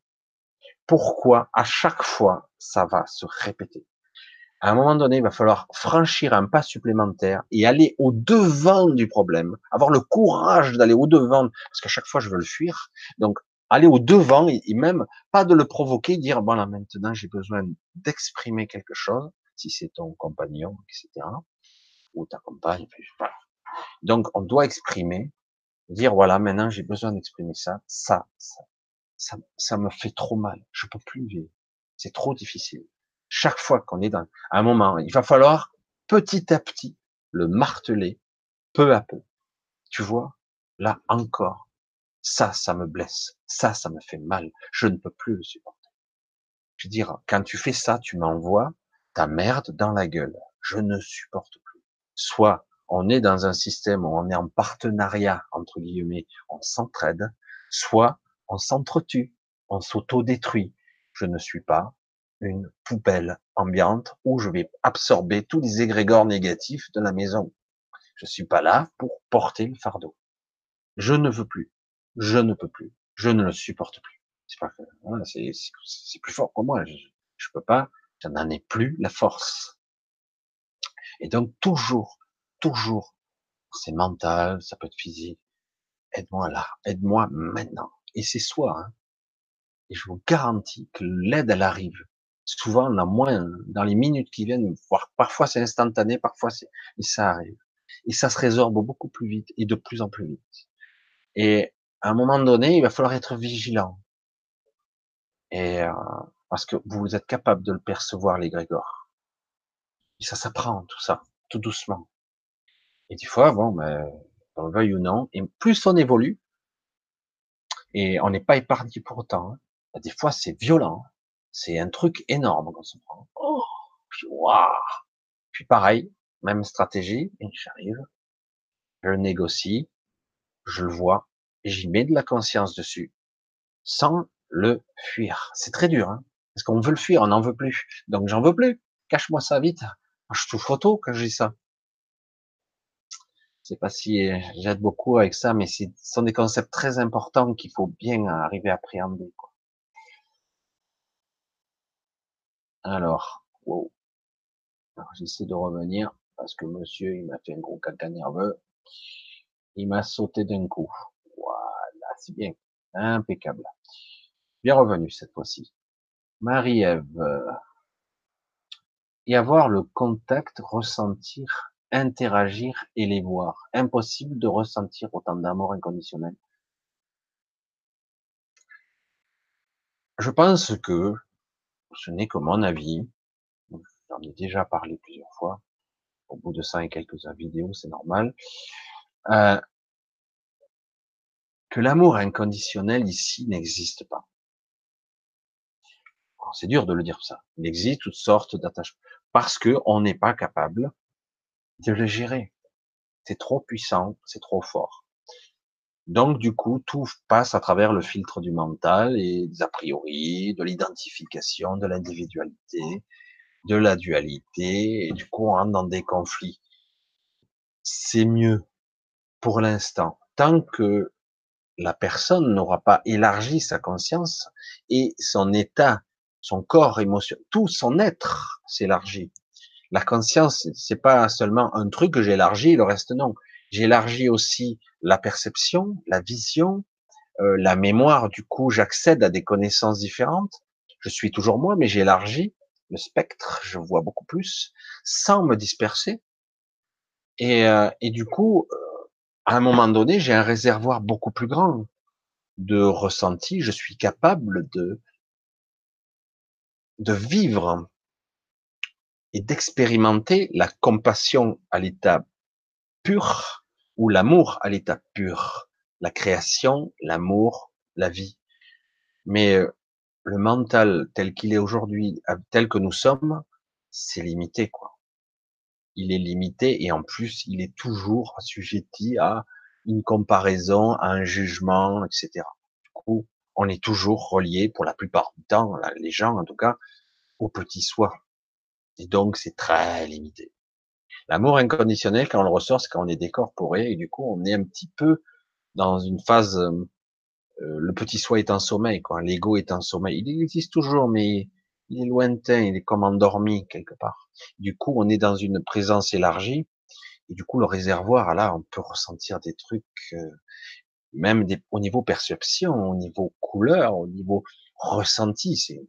Pourquoi à chaque fois ça va se répéter? À un moment donné, il va falloir franchir un pas supplémentaire et aller au devant du problème, avoir le courage d'aller au devant, parce qu'à chaque fois je veux le fuir. Donc aller au devant et, même pas de le provoquer, dire bon là maintenant j'ai besoin d'exprimer quelque chose, si c'est ton compagnon, etc. ou ta compagne. Donc on doit exprimer, dire voilà maintenant j'ai besoin d'exprimer ça, ça, ça, ça, ça me fait trop mal, je peux plus vivre, c'est trop difficile chaque fois qu'on est dans un moment, il va falloir petit à petit le marteler, peu à peu. Tu vois, là encore, ça, ça me blesse, ça, ça me fait mal, je ne peux plus le supporter. Je veux dire, quand tu fais ça, tu m'envoies ta merde dans la gueule. Je ne supporte plus. Soit on est dans un système où on est en partenariat, entre guillemets, on s'entraide, soit on s'entretue, on s'auto-détruit. Je ne suis pas une poubelle ambiante où je vais absorber tous les égrégores négatifs de la maison. Je suis pas là pour porter le fardeau. Je ne veux plus. Je ne peux plus. Je ne le supporte plus. C'est pas, c'est plus fort que moi. Je, je peux pas. Je n'en ai plus la force. Et donc toujours, toujours, c'est mental, ça peut être physique. Aide-moi là, aide-moi maintenant. Et c'est soi. Hein. Et je vous garantis que l'aide, elle arrive. Souvent, on a moins dans les minutes qui viennent, voire parfois c'est instantané, parfois c'est, mais ça arrive. Et ça se résorbe beaucoup plus vite et de plus en plus vite. Et à un moment donné, il va falloir être vigilant. Et euh, parce que vous êtes capable de le percevoir, les Grégor. Et ça s'apprend, tout ça, tout doucement. Et des fois, bon, ben, on veuille ou non, et plus on évolue, et on n'est pas épargné pour autant. Hein. Des fois, c'est violent. C'est un truc énorme quand on se prend. Oh, puis, puis pareil, même stratégie, j'arrive, je négocie, je le vois, j'y mets de la conscience dessus, sans le fuir. C'est très dur, hein parce qu'on veut le fuir, on n'en veut plus. Donc j'en veux plus. Cache-moi ça vite. Je touche photo quand je dis ça. Je sais pas si j'aide beaucoup avec ça, mais ce sont des concepts très importants qu'il faut bien arriver à appréhender. Quoi. Alors, wow. Alors j'essaie de revenir parce que monsieur, il m'a fait un gros caca nerveux. Il m'a sauté d'un coup. Voilà, c'est bien. Impeccable. Bien revenu cette fois-ci. Marie-Ève. Et avoir le contact, ressentir, interagir et les voir. Impossible de ressentir autant d'amour inconditionnel. Je pense que ce n'est que mon avis. J'en ai déjà parlé plusieurs fois. Au bout de ça et quelques vidéos, c'est normal. Euh, que l'amour inconditionnel ici n'existe pas. C'est dur de le dire ça. Il existe toutes sortes d'attachements parce que on n'est pas capable de le gérer. C'est trop puissant, c'est trop fort. Donc du coup, tout passe à travers le filtre du mental et des a priori, de l'identification, de l'individualité, de la dualité, et du coup on rentre dans des conflits. C'est mieux pour l'instant, tant que la personne n'aura pas élargi sa conscience et son état, son corps émotionnel, tout son être s'élargit. La conscience, c'est pas seulement un truc que j'élargis, le reste non. J'élargis aussi la perception, la vision, euh, la mémoire. Du coup, j'accède à des connaissances différentes. Je suis toujours moi, mais j'élargis le spectre. Je vois beaucoup plus, sans me disperser. Et, euh, et du coup, euh, à un moment donné, j'ai un réservoir beaucoup plus grand de ressenti. Je suis capable de de vivre et d'expérimenter la compassion à l'état pur ou l'amour à l'état pur, la création, l'amour, la vie. Mais euh, le mental tel qu'il est aujourd'hui, tel que nous sommes, c'est limité, quoi. Il est limité et en plus, il est toujours assujetti à une comparaison, à un jugement, etc. Du coup, on est toujours relié, pour la plupart du temps, les gens en tout cas, au petit soi. Et donc, c'est très limité. L'amour inconditionnel, quand on le ressort, c'est quand on est décorporé, et du coup, on est un petit peu dans une phase, euh, euh, le petit soi est en sommeil, quoi. L'ego est en sommeil. Il existe toujours, mais il est lointain, il est comme endormi quelque part. Du coup, on est dans une présence élargie, et du coup, le réservoir, là, on peut ressentir des trucs, euh, même des, au niveau perception, au niveau couleur, au niveau ressenti, c'est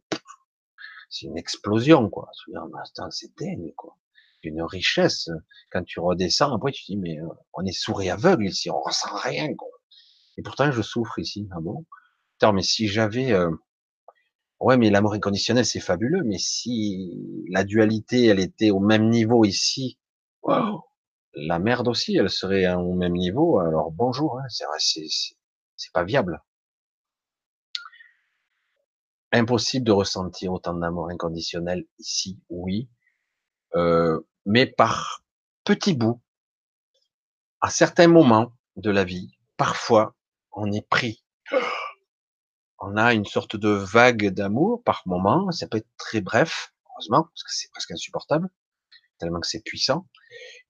c'est une explosion, quoi. C'est dingue, quoi une richesse. Quand tu redescends, après tu te dis, mais euh, on est sourd et aveugle ici, on ressent rien. Et pourtant, je souffre ici. Ah bon? Putain, mais si j'avais... Euh... Ouais, mais l'amour inconditionnel, c'est fabuleux, mais si la dualité, elle était au même niveau ici, la merde aussi, elle serait au même niveau, alors bonjour, hein, c'est pas viable. Impossible de ressentir autant d'amour inconditionnel ici, oui, euh, mais par petits bouts, à certains moments de la vie, parfois, on est pris. *gasps* on a une sorte de vague d'amour par moment, ça peut être très bref, heureusement, parce que c'est presque insupportable, tellement que c'est puissant.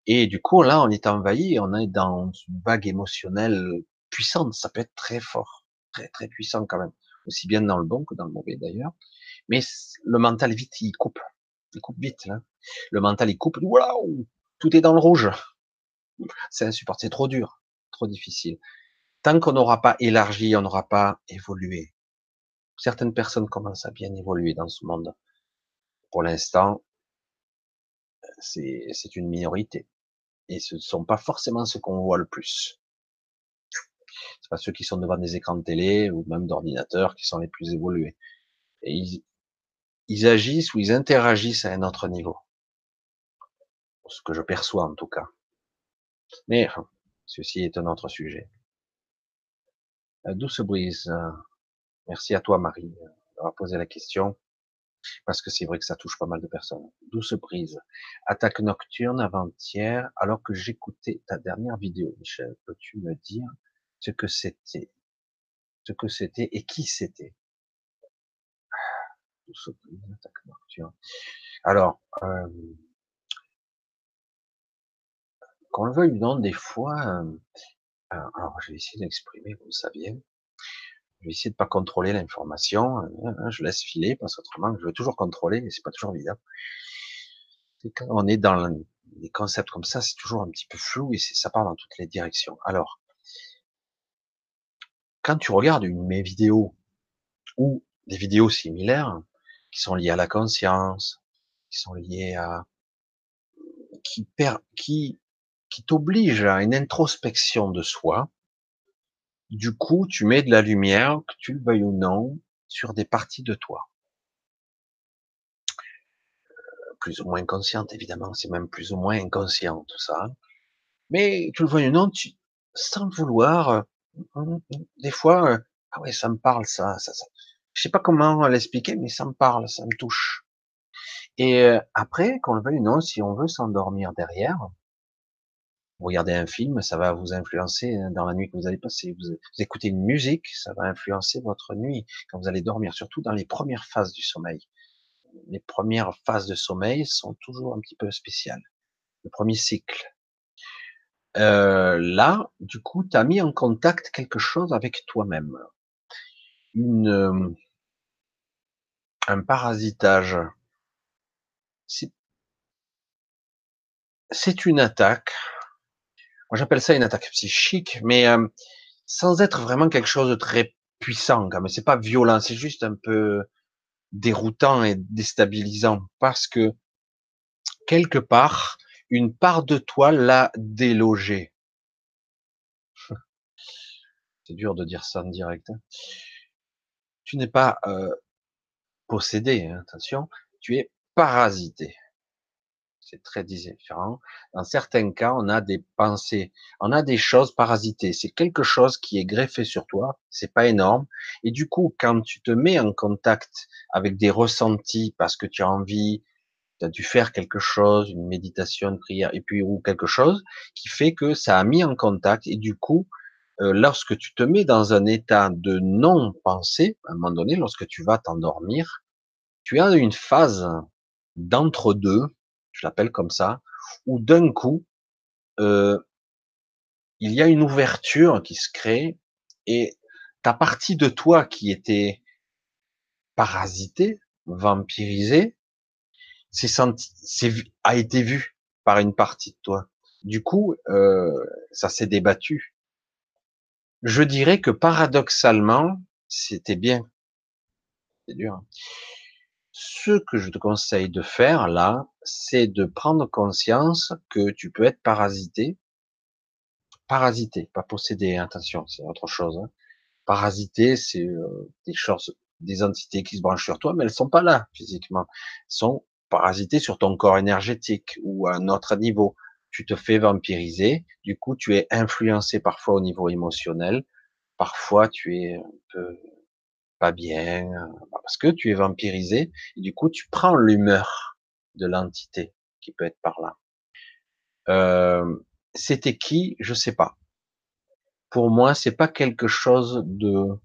Et du coup, là, on est envahi, on est dans une vague émotionnelle puissante, ça peut être très fort, très très puissant quand même, aussi bien dans le bon que dans le mauvais d'ailleurs. Mais le mental vite, il coupe, il coupe vite. Là. Le mental, il coupe, waouh, tout est dans le rouge. C'est insupportable, c'est trop dur, trop difficile. Tant qu'on n'aura pas élargi, on n'aura pas évolué. Certaines personnes commencent à bien évoluer dans ce monde. Pour l'instant, c'est une minorité. Et ce ne sont pas forcément ceux qu'on voit le plus. C'est pas ceux qui sont devant des écrans de télé ou même d'ordinateur qui sont les plus évolués. Ils agissent ou ils interagissent à un autre niveau. Ce que je perçois en tout cas. Mais ceci est un autre sujet. douce brise. Merci à toi Marie d'avoir posé la question. Parce que c'est vrai que ça touche pas mal de personnes. Douce brise. Attaque nocturne avant-hier, alors que j'écoutais ta dernière vidéo, Michel. Peux-tu me dire ce que c'était? Ce que c'était et qui c'était? Alors, euh, qu'on le veuille ou non, des fois, euh, alors je vais essayer d'exprimer, vous le saviez, je vais essayer de pas contrôler l'information, hein, hein, je laisse filer parce qu'autrement je veux toujours contrôler, mais c'est pas toujours évident. quand on est dans des concepts comme ça, c'est toujours un petit peu flou et ça part dans toutes les directions. Alors, quand tu regardes une mes vidéos ou des vidéos similaires, qui sont liées à la conscience, qui sont liées à qui per... qui qui t'oblige à une introspection de soi. Du coup, tu mets de la lumière, que tu le veuilles ou non, sur des parties de toi. Euh, plus ou moins consciente, évidemment, c'est même plus ou moins inconscient, tout ça. Mais, tu le veuilles ou non, tu, sans le vouloir, euh, des fois, euh, ah ouais, ça me parle, ça, ça, ça. Je sais pas comment l'expliquer, mais ça me parle, ça me touche. Et euh, après, qu'on le veuille ou non, si on veut s'endormir derrière, regardez un film, ça va vous influencer hein, dans la nuit que vous allez passer. Vous, écoutez une musique, ça va influencer votre nuit quand vous allez dormir, surtout dans les premières phases du sommeil. Les premières phases de sommeil sont toujours un petit peu spéciales. Le premier cycle. Euh, là, du coup, tu as mis en contact quelque chose avec toi-même. Une, euh, un parasitage. C'est une attaque. Moi, j'appelle ça une attaque psychique, mais euh, sans être vraiment quelque chose de très puissant. Mais c'est pas violent, c'est juste un peu déroutant et déstabilisant parce que quelque part, une part de toi l'a délogé. *laughs* C'est dur de dire ça en direct. Hein. Tu n'es pas euh, possédé, hein, attention, tu es parasité. C'est très différent. Dans certains cas, on a des pensées, on a des choses parasitées. C'est quelque chose qui est greffé sur toi. C'est pas énorme. Et du coup, quand tu te mets en contact avec des ressentis parce que tu as envie, tu as dû faire quelque chose, une méditation, une prière, et puis ou quelque chose qui fait que ça a mis en contact. Et du coup, lorsque tu te mets dans un état de non-pensée, à un moment donné, lorsque tu vas t'endormir, tu as une phase d'entre-deux, je l'appelle comme ça, où d'un coup, euh, il y a une ouverture qui se crée et ta partie de toi qui était parasitée, vampirisée, c'est a été vue par une partie de toi. Du coup, euh, ça s'est débattu. Je dirais que paradoxalement, c'était bien. C'est dur. Hein. Ce que je te conseille de faire là, c'est de prendre conscience que tu peux être parasité. Parasité, pas possédé, attention, c'est autre chose. Hein. Parasité, c'est euh, des choses, des entités qui se branchent sur toi, mais elles sont pas là physiquement. Elles sont parasitées sur ton corps énergétique ou à un autre niveau tu te fais vampiriser, du coup tu es influencé parfois au niveau émotionnel, parfois tu es un peu pas bien, parce que tu es vampirisé, et du coup tu prends l'humeur de l'entité qui peut être par là. Euh, C'était qui? Je sais pas. Pour moi, c'est pas quelque chose de,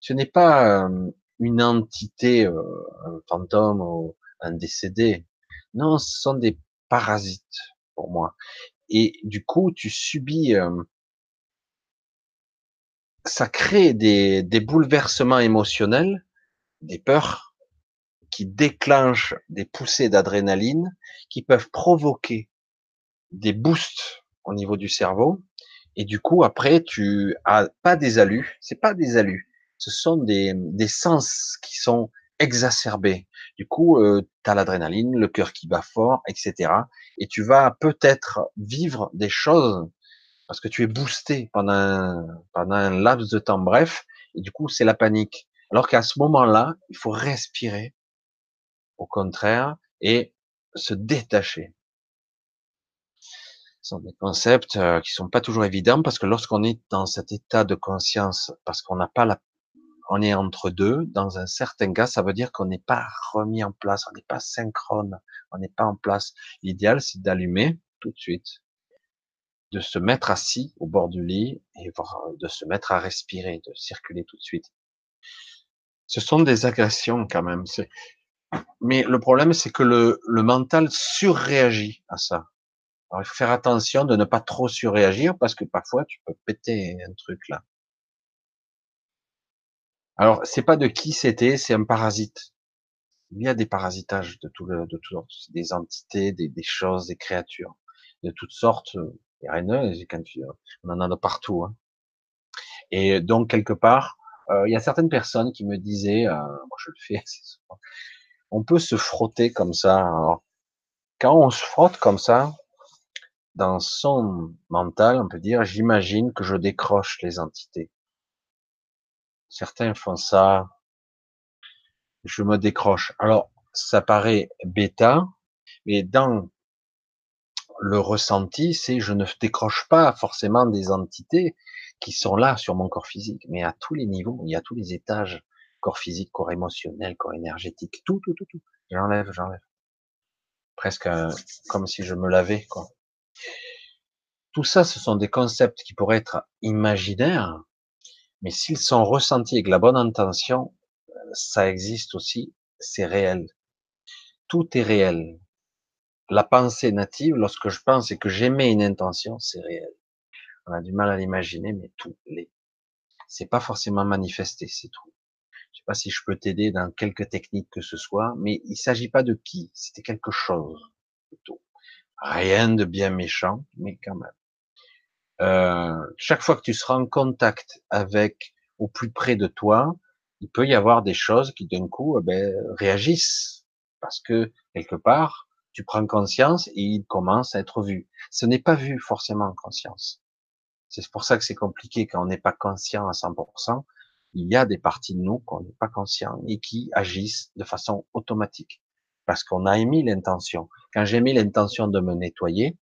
Ce n'est pas euh, une entité, euh, un fantôme ou un décédé. Non, ce sont des parasites pour moi. Et du coup, tu subis, ça crée des, des bouleversements émotionnels, des peurs qui déclenchent des poussées d'adrénaline qui peuvent provoquer des boosts au niveau du cerveau. Et du coup, après, tu as pas des alus, c'est pas des alus, ce sont des, des sens qui sont exacerbés. Du coup, euh, tu as l'adrénaline, le cœur qui bat fort, etc. Et tu vas peut-être vivre des choses parce que tu es boosté pendant un, pendant un laps de temps bref. Et du coup, c'est la panique. Alors qu'à ce moment-là, il faut respirer, au contraire, et se détacher. Ce sont des concepts euh, qui sont pas toujours évidents parce que lorsqu'on est dans cet état de conscience, parce qu'on n'a pas la on est entre deux. Dans un certain cas, ça veut dire qu'on n'est pas remis en place, on n'est pas synchrone, on n'est pas en place. L'idéal, c'est d'allumer tout de suite, de se mettre assis au bord du lit et de se mettre à respirer, de circuler tout de suite. Ce sont des agressions quand même. Mais le problème, c'est que le, mental surréagit à ça. Alors, il faut faire attention de ne pas trop surréagir parce que parfois, tu peux péter un truc là. Alors, c'est pas de qui c'était, c'est un parasite. Il y a des parasitages de tout le, de toutes des entités, des, choses, des créatures, de toutes sortes. Y a quand on en a de partout. Hein. Et donc quelque part, euh, il y a certaines personnes qui me disaient, euh, moi je le fais assez souvent, on peut se frotter comme ça. Quand on se frotte comme ça, dans son mental, on peut dire, j'imagine que je décroche les entités. Certains font ça. Je me décroche. Alors, ça paraît bêta, mais dans le ressenti, c'est je ne décroche pas forcément des entités qui sont là sur mon corps physique, mais à tous les niveaux, il y a tous les étages, corps physique, corps émotionnel, corps énergétique, tout, tout, tout, tout. J'enlève, j'enlève. Presque comme si je me lavais, quoi. Tout ça, ce sont des concepts qui pourraient être imaginaires, mais s'ils sont ressentis avec la bonne intention, ça existe aussi, c'est réel. Tout est réel. La pensée native, lorsque je pense et que j'émets une intention, c'est réel. On a du mal à l'imaginer, mais tout l'est. C'est pas forcément manifesté, c'est tout. Je sais pas si je peux t'aider dans quelques techniques que ce soit, mais il s'agit pas de qui, c'était quelque chose, plutôt. Rien de bien méchant, mais quand même. Euh, chaque fois que tu seras en contact avec au plus près de toi, il peut y avoir des choses qui d'un coup eh ben, réagissent parce que quelque part tu prends conscience et il commence à être vu. Ce n'est pas vu forcément en conscience. C'est pour ça que c'est compliqué quand on n'est pas conscient à 100%. Il y a des parties de nous qu'on n'est pas conscient et qui agissent de façon automatique parce qu'on a émis l'intention. Quand j'ai mis l'intention de me nettoyer,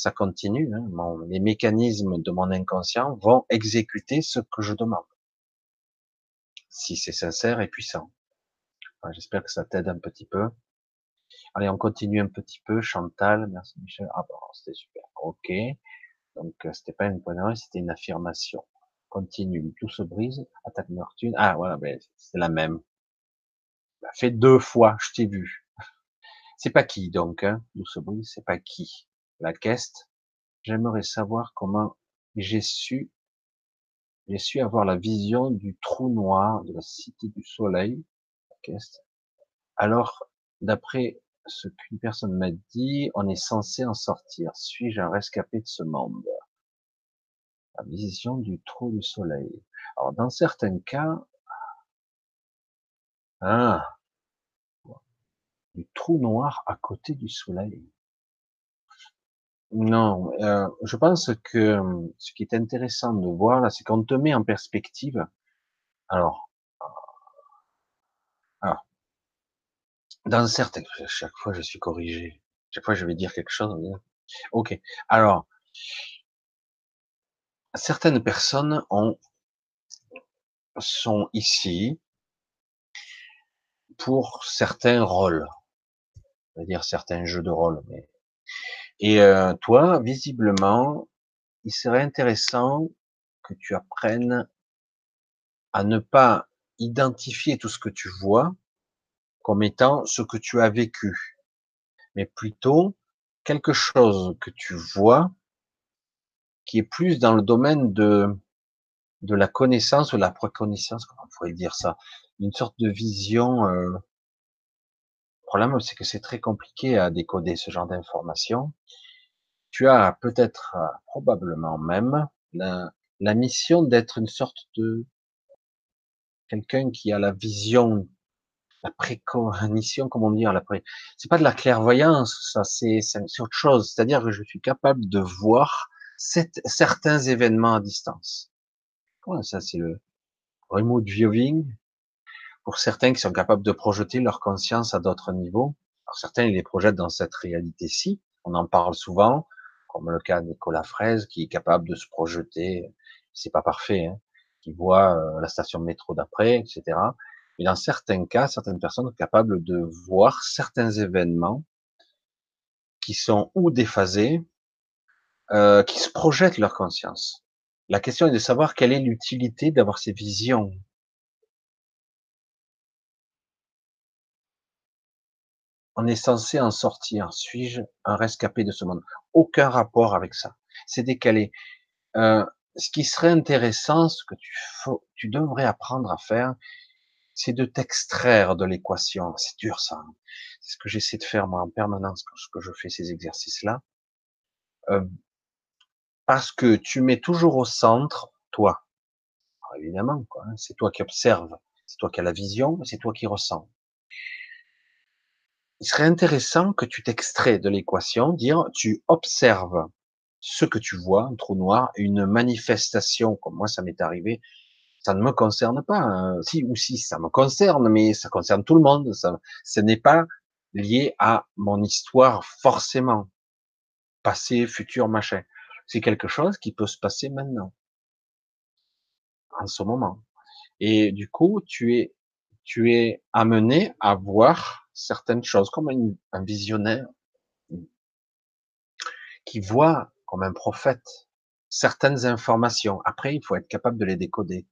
ça continue. Hein. les mécanismes de mon inconscient vont exécuter ce que je demande. Si c'est sincère et puissant. J'espère que ça t'aide un petit peu. Allez, on continue un petit peu. Chantal, merci Michel. Ah bon, c'était super. Ok. Donc, euh, c'était pas une bonne c'était une affirmation. Continue. Tout se brise. Attaque Neptune. Ah, voilà, ben, c'est la même. Fait deux fois, je t'ai vu. *laughs* C'est pas qui, donc, hein. Tout se brise, c'est pas qui la caisse, j'aimerais savoir comment j'ai su, j'ai su avoir la vision du trou noir de la cité du soleil, la Alors, d'après ce qu'une personne m'a dit, on est censé en sortir. Suis-je un rescapé de ce monde? La vision du trou du soleil. Alors, dans certains cas, ah, du trou noir à côté du soleil. Non, euh, je pense que euh, ce qui est intéressant de voir là, c'est qu'on te met en perspective. Alors, euh, alors, dans certaines, chaque fois je suis corrigé, chaque fois je vais dire quelque chose. Ok. Alors, certaines personnes ont sont ici pour certains rôles, c'est-à-dire certains jeux de rôle, mais et euh, toi, visiblement, il serait intéressant que tu apprennes à ne pas identifier tout ce que tu vois comme étant ce que tu as vécu, mais plutôt quelque chose que tu vois qui est plus dans le domaine de, de la connaissance ou la préconnaissance, comment on pourrait dire ça, une sorte de vision. Euh... Problème, c'est que c'est très compliqué à décoder ce genre d'informations. Tu as peut-être, euh, probablement même, la, la mission d'être une sorte de quelqu'un qui a la vision, la précognition, comment dire, la pré... c'est pas de la clairvoyance, ça, c'est, c'est autre chose. C'est-à-dire que je suis capable de voir certains événements à distance. Comment ça, c'est le remote viewing. Pour certains qui sont capables de projeter leur conscience à d'autres niveaux. Alors certains, ils les projettent dans cette réalité-ci. On en parle souvent, comme le cas de Nicolas Fraise, qui est capable de se projeter. C'est pas parfait, hein, qui voit euh, la station de métro d'après, etc. Mais dans certains cas, certaines personnes sont capables de voir certains événements qui sont ou déphasés, euh, qui se projettent leur conscience. La question est de savoir quelle est l'utilité d'avoir ces visions. On est censé en sortir. Suis-je un rescapé de ce monde? Aucun rapport avec ça. C'est décalé. Euh, ce qui serait intéressant, ce que tu, tu devrais apprendre à faire, c'est de t'extraire de l'équation. C'est dur ça. Hein. C'est ce que j'essaie de faire moi en permanence quand je fais ces exercices-là. Euh, parce que tu mets toujours au centre toi. évidemment, hein, c'est toi qui observes, c'est toi qui as la vision, c'est toi qui ressens. Il serait intéressant que tu t'extrais de l'équation, dire tu observes ce que tu vois, un trou noir, une manifestation, comme moi ça m'est arrivé, ça ne me concerne pas. Hein. Si ou si, ça me concerne, mais ça concerne tout le monde. Ça, ce n'est pas lié à mon histoire forcément, passé, futur, machin. C'est quelque chose qui peut se passer maintenant, en ce moment. Et du coup, tu es, tu es amené à voir certaines choses comme un, visionnaire qui voit comme un prophète certaines informations. Après, il faut être capable de les décoder.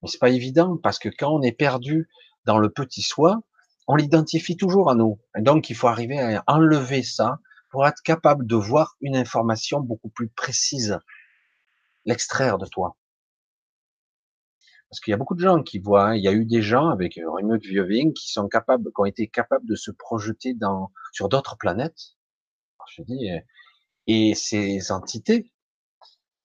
Mais c'est pas évident parce que quand on est perdu dans le petit soi, on l'identifie toujours à nous. Et donc, il faut arriver à enlever ça pour être capable de voir une information beaucoup plus précise, l'extraire de toi. Parce qu'il y a beaucoup de gens qui voient, hein, il y a eu des gens avec remote viewing qui sont capables, qui ont été capables de se projeter dans, sur d'autres planètes. Je dis, et ces entités,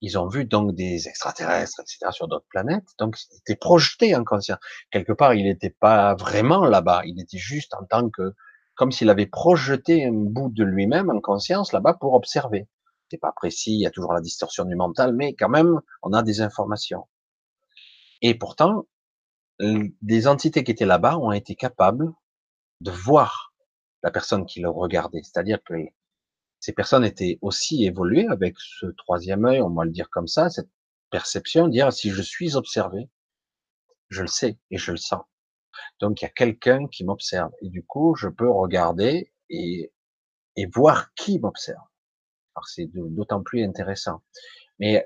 ils ont vu donc des extraterrestres, etc., sur d'autres planètes. Donc, ils étaient projetés en conscience. Quelque part, il n'était pas vraiment là-bas. Il était juste en tant que comme s'il avait projeté un bout de lui-même en conscience là-bas pour observer. C'est pas précis, il y a toujours la distorsion du mental, mais quand même, on a des informations. Et pourtant, des entités qui étaient là-bas ont été capables de voir la personne qui le regardait. C'est-à-dire que ces personnes étaient aussi évoluées avec ce troisième œil, on va le dire comme ça, cette perception, dire si je suis observé, je le sais et je le sens. Donc il y a quelqu'un qui m'observe et du coup je peux regarder et, et voir qui m'observe. Alors c'est d'autant plus intéressant. Mais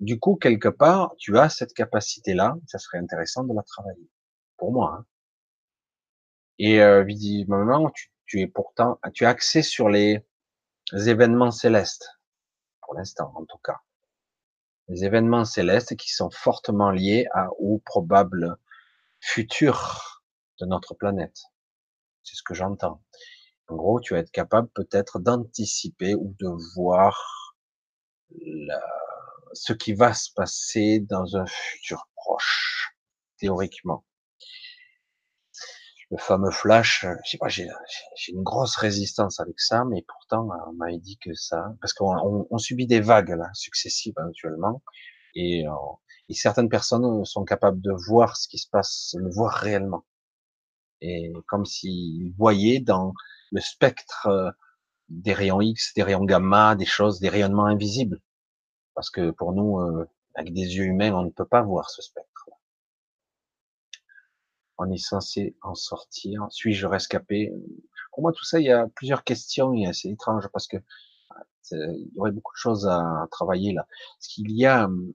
du coup quelque part tu as cette capacité-là, ça serait intéressant de la travailler pour moi. Hein. Et euh, visiblement tu, tu es pourtant tu as accès sur les événements célestes pour l'instant en tout cas les événements célestes qui sont fortement liés à ou probables futur de notre planète. C'est ce que j'entends. En gros, tu vas être capable peut-être d'anticiper ou de voir ce qui va se passer dans un futur proche, théoriquement. Le fameux flash, je sais pas, j'ai une grosse résistance avec ça, mais pourtant, on m'a dit que ça, parce qu'on on, subit des vagues là, successives actuellement, et euh, et certaines personnes sont capables de voir ce qui se passe, le voir réellement. Et comme s'ils voyaient dans le spectre euh, des rayons X, des rayons gamma, des choses, des rayonnements invisibles. Parce que pour nous, euh, avec des yeux humains, on ne peut pas voir ce spectre. On est censé en sortir. Suis-je rescapé? Pour moi, tout ça, il y a plusieurs questions et c'est étrange parce que euh, il y aurait beaucoup de choses à travailler là. Parce qu'il y a hum,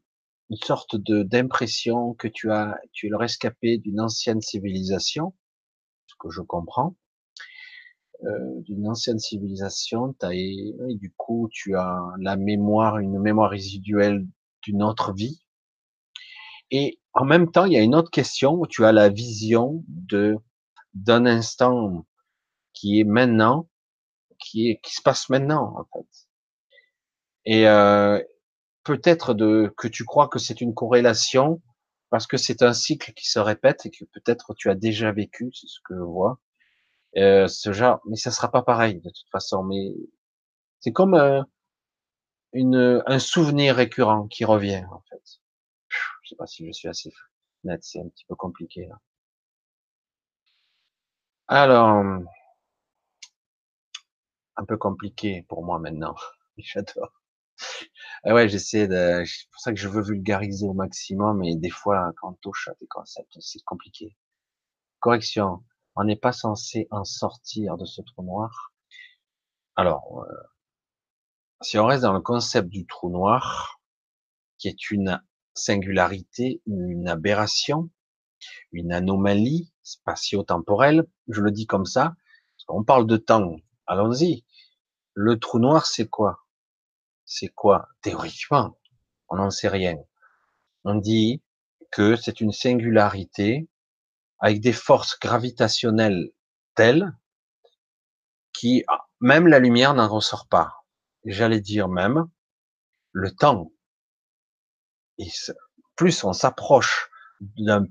une sorte de d'impression que tu as, tu es le rescapé d'une ancienne civilisation, ce que je comprends, euh, d'une ancienne civilisation, as, et, du coup tu as la mémoire, une mémoire résiduelle d'une autre vie. Et en même temps, il y a une autre question où tu as la vision de d'un instant qui est maintenant, qui est qui se passe maintenant en fait. Et euh, peut-être de que tu crois que c'est une corrélation parce que c'est un cycle qui se répète et que peut-être tu as déjà vécu, c'est ce que je vois. Euh, ce genre, mais ça sera pas pareil de toute façon. Mais c'est comme un, une, un souvenir récurrent qui revient en fait. Je sais pas si je suis assez net, c'est un petit peu compliqué là. Alors, un peu compliqué pour moi maintenant. *laughs* J'adore. Ah ouais, j'essaie de, c'est pour ça que je veux vulgariser au maximum, mais des fois, quand on touche à des concepts, c'est compliqué. Correction. On n'est pas censé en sortir de ce trou noir. Alors, euh, si on reste dans le concept du trou noir, qui est une singularité, une aberration, une anomalie spatio-temporelle, je le dis comme ça, on parle de temps, allons-y. Le trou noir, c'est quoi? C'est quoi Théoriquement, on n'en sait rien. On dit que c'est une singularité avec des forces gravitationnelles telles qui, ah, même la lumière n'en ressort pas. J'allais dire même, le temps. Plus on s'approche d'un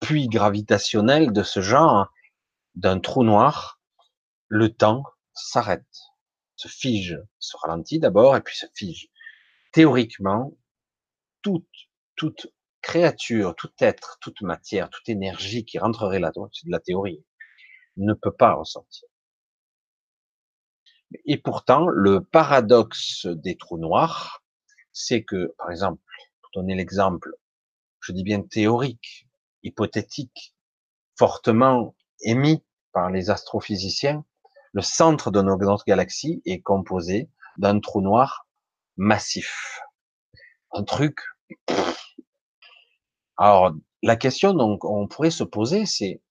puits gravitationnel de ce genre, d'un trou noir, le temps s'arrête se fige, se ralentit d'abord et puis se fige. Théoriquement, toute, toute créature, tout être, toute matière, toute énergie qui rentrerait là-dedans, c'est de la théorie, ne peut pas ressentir. Et pourtant, le paradoxe des trous noirs, c'est que, par exemple, pour donner l'exemple, je dis bien théorique, hypothétique, fortement émis par les astrophysiciens, le centre de notre galaxie est composé d'un trou noir massif. Un truc. Alors, la question donc on pourrait se poser, c'est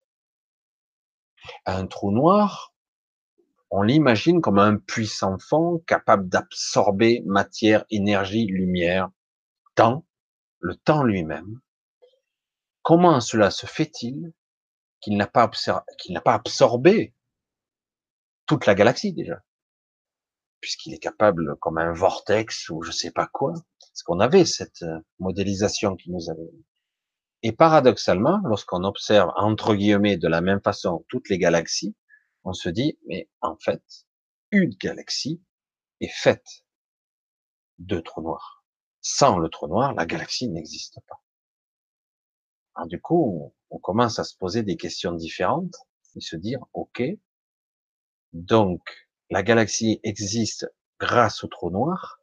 un trou noir, on l'imagine comme un puissant fond capable d'absorber matière, énergie, lumière, temps, le temps lui-même. Comment cela se fait-il qu'il n'a pas, qu'il n'a pas absorbé toute la galaxie déjà, puisqu'il est capable, comme un vortex ou je sais pas quoi, parce qu'on avait cette euh, modélisation qui nous avait. Et paradoxalement, lorsqu'on observe entre guillemets de la même façon toutes les galaxies, on se dit, mais en fait, une galaxie est faite de trous noirs. Sans le trou noir, la galaxie n'existe pas. Alors du coup, on commence à se poser des questions différentes et se dire, ok, donc, la galaxie existe grâce au trou noir.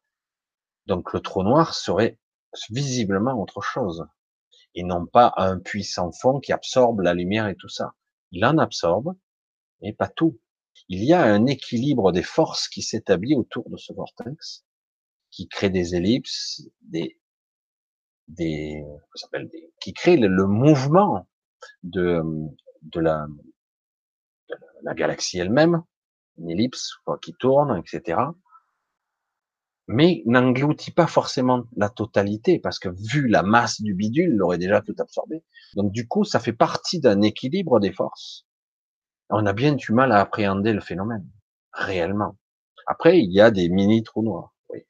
Donc, le trou noir serait visiblement autre chose. Et non pas un puissant fond qui absorbe la lumière et tout ça. Il en absorbe, mais pas tout. Il y a un équilibre des forces qui s'établit autour de ce vortex, qui crée des ellipses, des, des, des qui crée le, mouvement de, de la, de la galaxie elle-même, une ellipse qui tourne, etc. Mais n'engloutit pas forcément la totalité, parce que vu la masse du bidule, il aurait déjà tout absorbé. Donc du coup, ça fait partie d'un équilibre des forces. On a bien du mal à appréhender le phénomène, réellement. Après, il y a des mini trous noirs. Oui.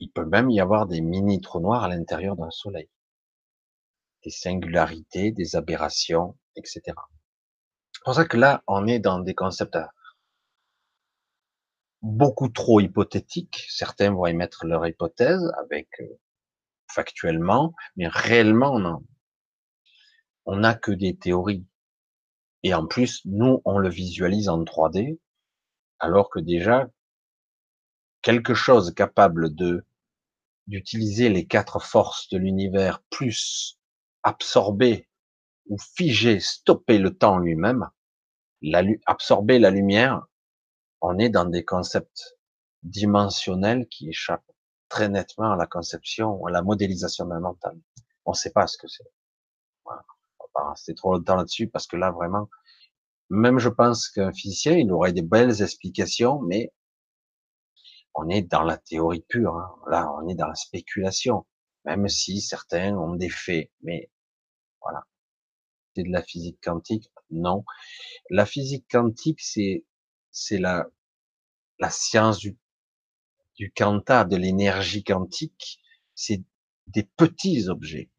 Il peut même y avoir des mini trous noirs à l'intérieur d'un soleil. Des singularités, des aberrations, etc. C'est pour ça que là, on est dans des concepts beaucoup trop hypothétiques. Certains vont émettre leur hypothèse avec euh, factuellement, mais réellement, non. On n'a que des théories. Et en plus, nous, on le visualise en 3D, alors que déjà, quelque chose capable de d'utiliser les quatre forces de l'univers plus absorber ou figer, stopper le temps lui-même, absorber la lumière, on est dans des concepts dimensionnels qui échappent très nettement à la conception, à la modélisation d'un mental. On ne sait pas ce que c'est. Voilà. On va pas rester trop longtemps là-dessus parce que là, vraiment, même je pense qu'un physicien, il aurait des belles explications, mais on est dans la théorie pure. Hein. Là, on est dans la spéculation, même si certains ont des faits. Mais voilà, c'est de la physique quantique? Non, la physique quantique, c'est c'est la la science du du quanta, de l'énergie quantique. C'est des petits objets.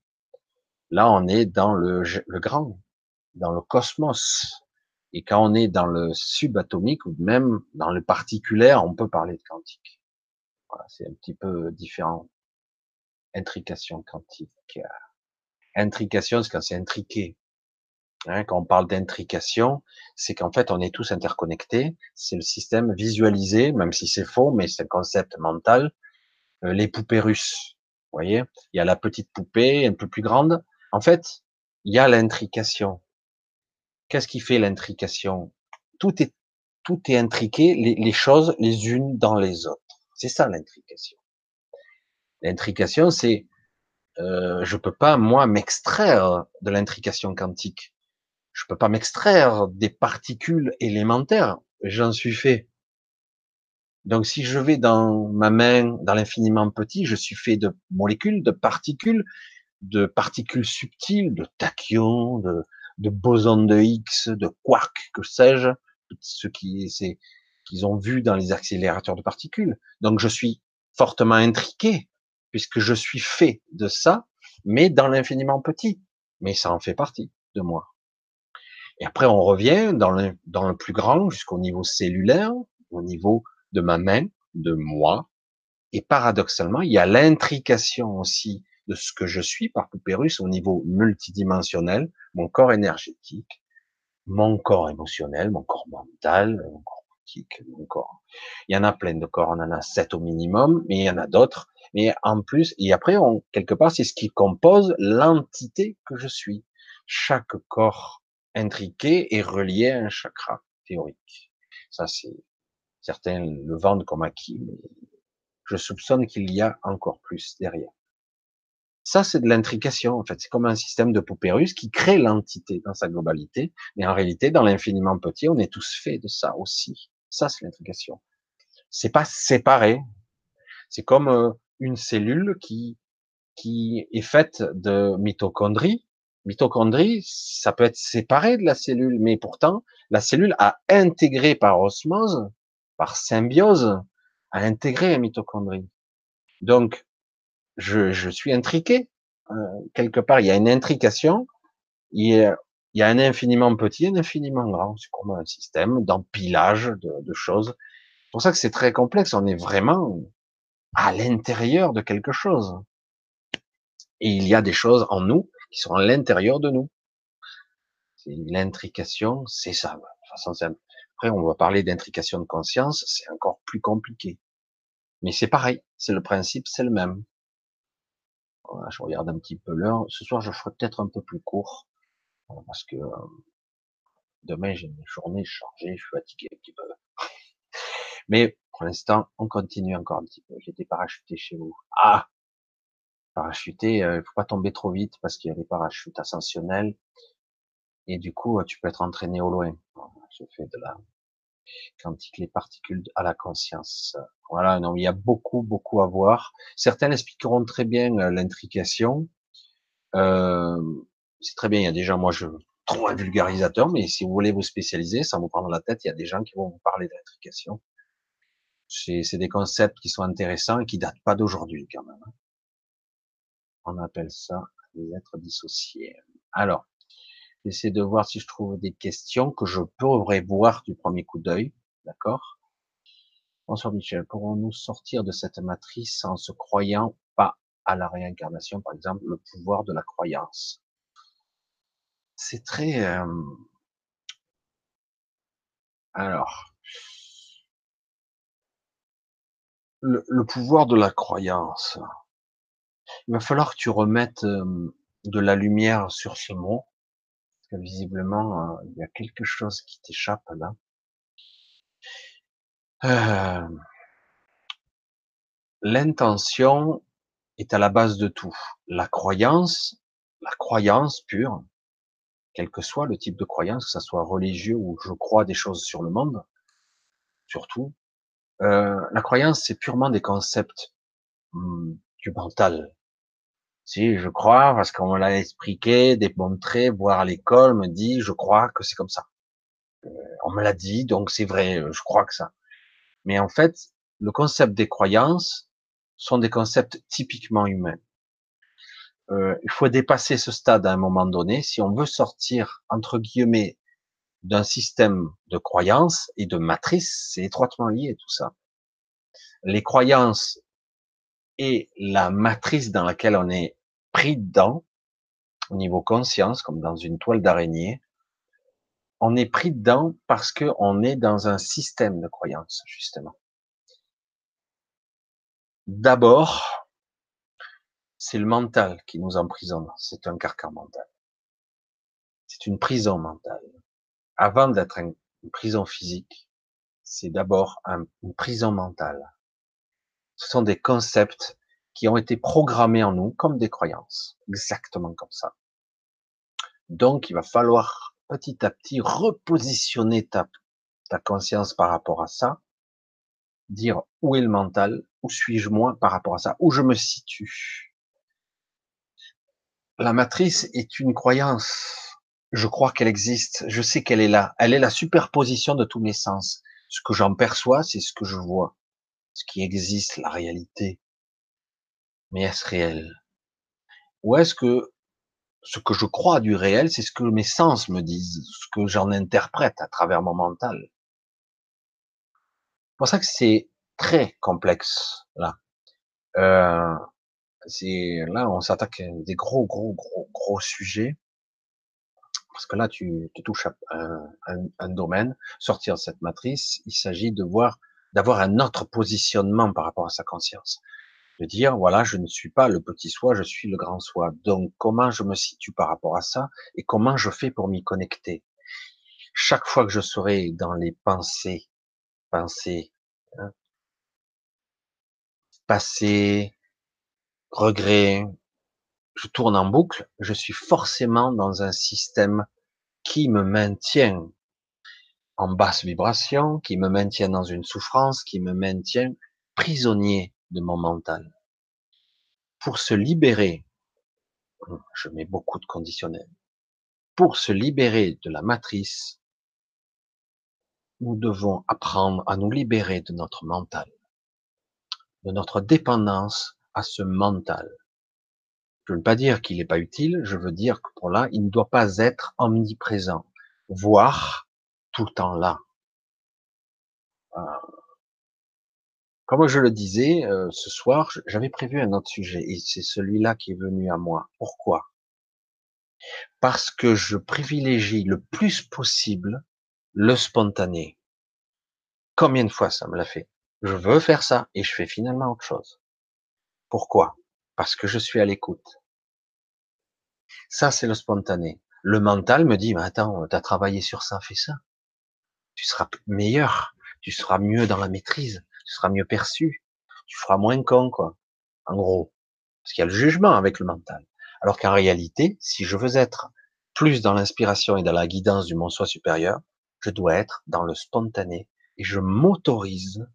Là, on est dans le, le grand, dans le cosmos. Et quand on est dans le subatomique ou même dans le particulaire, on peut parler de quantique. Voilà, c'est un petit peu différent. Intrication quantique. Intrication, c'est quand c'est intriqué. Hein, quand on parle d'intrication, c'est qu'en fait, on est tous interconnectés. C'est le système visualisé, même si c'est faux, mais c'est un concept mental. Euh, les poupées russes. Vous voyez, il y a la petite poupée un peu plus grande. En fait, il y a l'intrication. Qu'est-ce qui fait l'intrication? Tout est tout est intriqué, les, les, choses les unes dans les autres. C'est ça l'intrication. L'intrication, c'est euh, je peux pas moi m'extraire de l'intrication quantique. Je peux pas m'extraire des particules élémentaires. J'en suis fait. Donc si je vais dans ma main, dans l'infiniment petit, je suis fait de molécules, de particules, de particules subtiles, de tachyons, de, bosons de Higgs, de quarks, que sais-je, ce qui c'est qu'ils ont vu dans les accélérateurs de particules. Donc je suis fortement intriqué puisque je suis fait de ça, mais dans l'infiniment petit. Mais ça en fait partie de moi. Et après on revient dans le, dans le plus grand jusqu'au niveau cellulaire, au niveau de ma main, de moi. Et paradoxalement, il y a l'intrication aussi de ce que je suis par Poupérus au niveau multidimensionnel, mon corps énergétique, mon corps émotionnel, mon corps mental, mon corps politique, mon corps. Il y en a plein de corps, on en a sept au minimum, mais il y en a d'autres. Mais en plus, et après, quelque part, c'est ce qui compose l'entité que je suis. Chaque corps intriqué est relié à un chakra théorique. Ça, c'est, certains le vendent comme acquis, mais je soupçonne qu'il y a encore plus derrière. Ça, c'est de l'intrication, en fait. C'est comme un système de poupées russes qui crée l'entité dans sa globalité. Mais en réalité, dans l'infiniment petit, on est tous faits de ça aussi. Ça, c'est l'intrication. C'est pas séparé. C'est comme euh, une cellule qui, qui est faite de mitochondries. Mitochondries, ça peut être séparé de la cellule, mais pourtant, la cellule a intégré par osmose, par symbiose, a intégré la mitochondrie. Donc, je, je suis intriqué. Euh, quelque part, il y a une intrication. Il y a, il y a un infiniment petit, un infiniment grand. C'est comme un système d'empilage de, de choses. C'est pour ça que c'est très complexe. On est vraiment à l'intérieur de quelque chose. Et il y a des choses en nous qui sont à l'intérieur de nous. C'est l'intrication, c'est ça, de façon simple. Après, on va parler d'intrication de conscience, c'est encore plus compliqué. Mais c'est pareil, c'est le principe, c'est le même je regarde un petit peu l'heure. Ce soir, je ferai peut-être un peu plus court parce que euh, demain j'ai une journée chargée, je suis fatigué un petit peu. *laughs* Mais pour l'instant, on continue encore un petit peu. J'étais parachuté chez vous. Ah, parachuté, euh, il faut pas tomber trop vite parce qu'il y a des parachutes ascensionnels et du coup, tu peux être entraîné au loin. Je fais de la quantique, les particules à la conscience. Voilà, non, il y a beaucoup, beaucoup à voir. Certains expliqueront très bien euh, l'intrication. Euh, c'est très bien, il y a déjà, moi, je trouve un vulgarisateur, mais si vous voulez vous spécialiser, sans vous prendre la tête, il y a des gens qui vont vous parler d'intrication. C'est des concepts qui sont intéressants et qui datent pas d'aujourd'hui, quand même. On appelle ça les êtres dissociés. Alors, J'essaie de voir si je trouve des questions que je pourrais voir du premier coup d'œil. D'accord? Bonsoir Michel. Pourrons-nous sortir de cette matrice en se croyant pas à la réincarnation, par exemple, le pouvoir de la croyance? C'est très... Euh, alors, le, le, pouvoir de la croyance. Il va falloir que tu remettes de la lumière sur ce mot visiblement, euh, il y a quelque chose qui t'échappe là. L'intention est à la base de tout. La croyance, la croyance pure, quel que soit le type de croyance, que ce soit religieux ou je crois des choses sur le monde, surtout, la croyance, c'est purement des concepts hmm, du mental. Si je crois, parce qu'on me l'a expliqué, démontré, voire à l'école, me dit, je crois que c'est comme ça. Euh, on me l'a dit, donc c'est vrai, je crois que ça. Mais en fait, le concept des croyances sont des concepts typiquement humains. Euh, il faut dépasser ce stade à un moment donné si on veut sortir entre guillemets d'un système de croyances et de matrices, c'est étroitement lié tout ça. Les croyances et la matrice dans laquelle on est pris dedans, au niveau conscience, comme dans une toile d'araignée, on est pris dedans parce qu'on est dans un système de croyances, justement. D'abord, c'est le mental qui nous emprisonne. C'est un carcan mental. C'est une prison mentale. Avant d'être une prison physique, c'est d'abord une prison mentale. Ce sont des concepts qui ont été programmés en nous comme des croyances, exactement comme ça. Donc, il va falloir petit à petit repositionner ta, ta conscience par rapport à ça, dire où est le mental, où suis-je moi par rapport à ça, où je me situe. La matrice est une croyance. Je crois qu'elle existe. Je sais qu'elle est là. Elle est la superposition de tous mes sens. Ce que j'en perçois, c'est ce que je vois. Ce qui existe, la réalité. Mais est-ce réel? Ou est-ce que ce que je crois du réel, c'est ce que mes sens me disent, ce que j'en interprète à travers mon mental? C'est pour ça que c'est très complexe là. Euh, c'est là on s'attaque à des gros gros gros gros sujets parce que là tu, tu touches à un, un, domaine, sortir de cette matrice, il s'agit de voir d'avoir un autre positionnement par rapport à sa conscience de dire voilà, je ne suis pas le petit soi, je suis le grand soi. Donc comment je me situe par rapport à ça et comment je fais pour m'y connecter? Chaque fois que je serai dans les pensées, pensées, hein, passé, regret, je tourne en boucle, je suis forcément dans un système qui me maintient en basse vibration, qui me maintient dans une souffrance, qui me maintient prisonnier de mon mental. Pour se libérer, je mets beaucoup de conditionnels, pour se libérer de la matrice, nous devons apprendre à nous libérer de notre mental, de notre dépendance à ce mental. Je ne veux pas dire qu'il n'est pas utile, je veux dire que pour là, il ne doit pas être omniprésent, voire tout le temps là. Euh, comme je le disais, euh, ce soir, j'avais prévu un autre sujet et c'est celui-là qui est venu à moi. Pourquoi? Parce que je privilégie le plus possible le spontané. Combien de fois ça me l'a fait? Je veux faire ça et je fais finalement autre chose. Pourquoi? Parce que je suis à l'écoute. Ça, c'est le spontané. Le mental me dit, mais attends, tu as travaillé sur ça, fais ça. Tu seras meilleur, tu seras mieux dans la maîtrise tu seras mieux perçu, tu feras moins con, quoi. En gros. Parce qu'il y a le jugement avec le mental. Alors qu'en réalité, si je veux être plus dans l'inspiration et dans la guidance du mon soi supérieur, je dois être dans le spontané et je m'autorise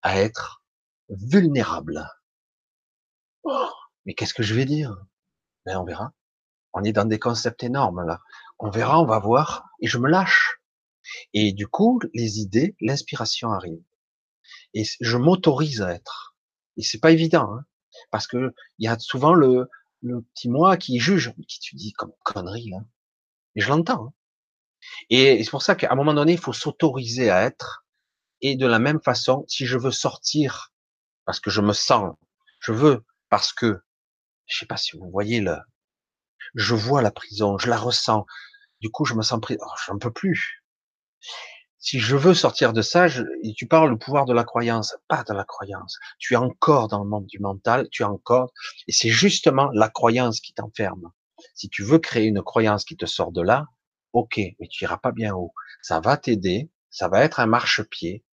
à être vulnérable. Mais qu'est-ce que je vais dire? Ben on verra. On est dans des concepts énormes là. On verra, on va voir, et je me lâche. Et du coup, les idées, l'inspiration arrive et je m'autorise à être. Et c'est pas évident, hein, parce que il y a souvent le, le petit moi qui juge, qui tu dis comme connerie là. Et je l'entends. Hein. Et c'est pour ça qu'à un moment donné, il faut s'autoriser à être. Et de la même façon, si je veux sortir, parce que je me sens, je veux, parce que, je sais pas si vous voyez le, je vois la prison, je la ressens. Du coup, je me sens pris, oh, j'en peux plus si je veux sortir de ça, tu parles du pouvoir de la croyance, pas de la croyance. Tu es encore dans le monde du mental, tu es encore, et c'est justement la croyance qui t'enferme. Si tu veux créer une croyance qui te sort de là, ok, mais tu iras pas bien haut. Ça va t'aider, ça va être un marchepied,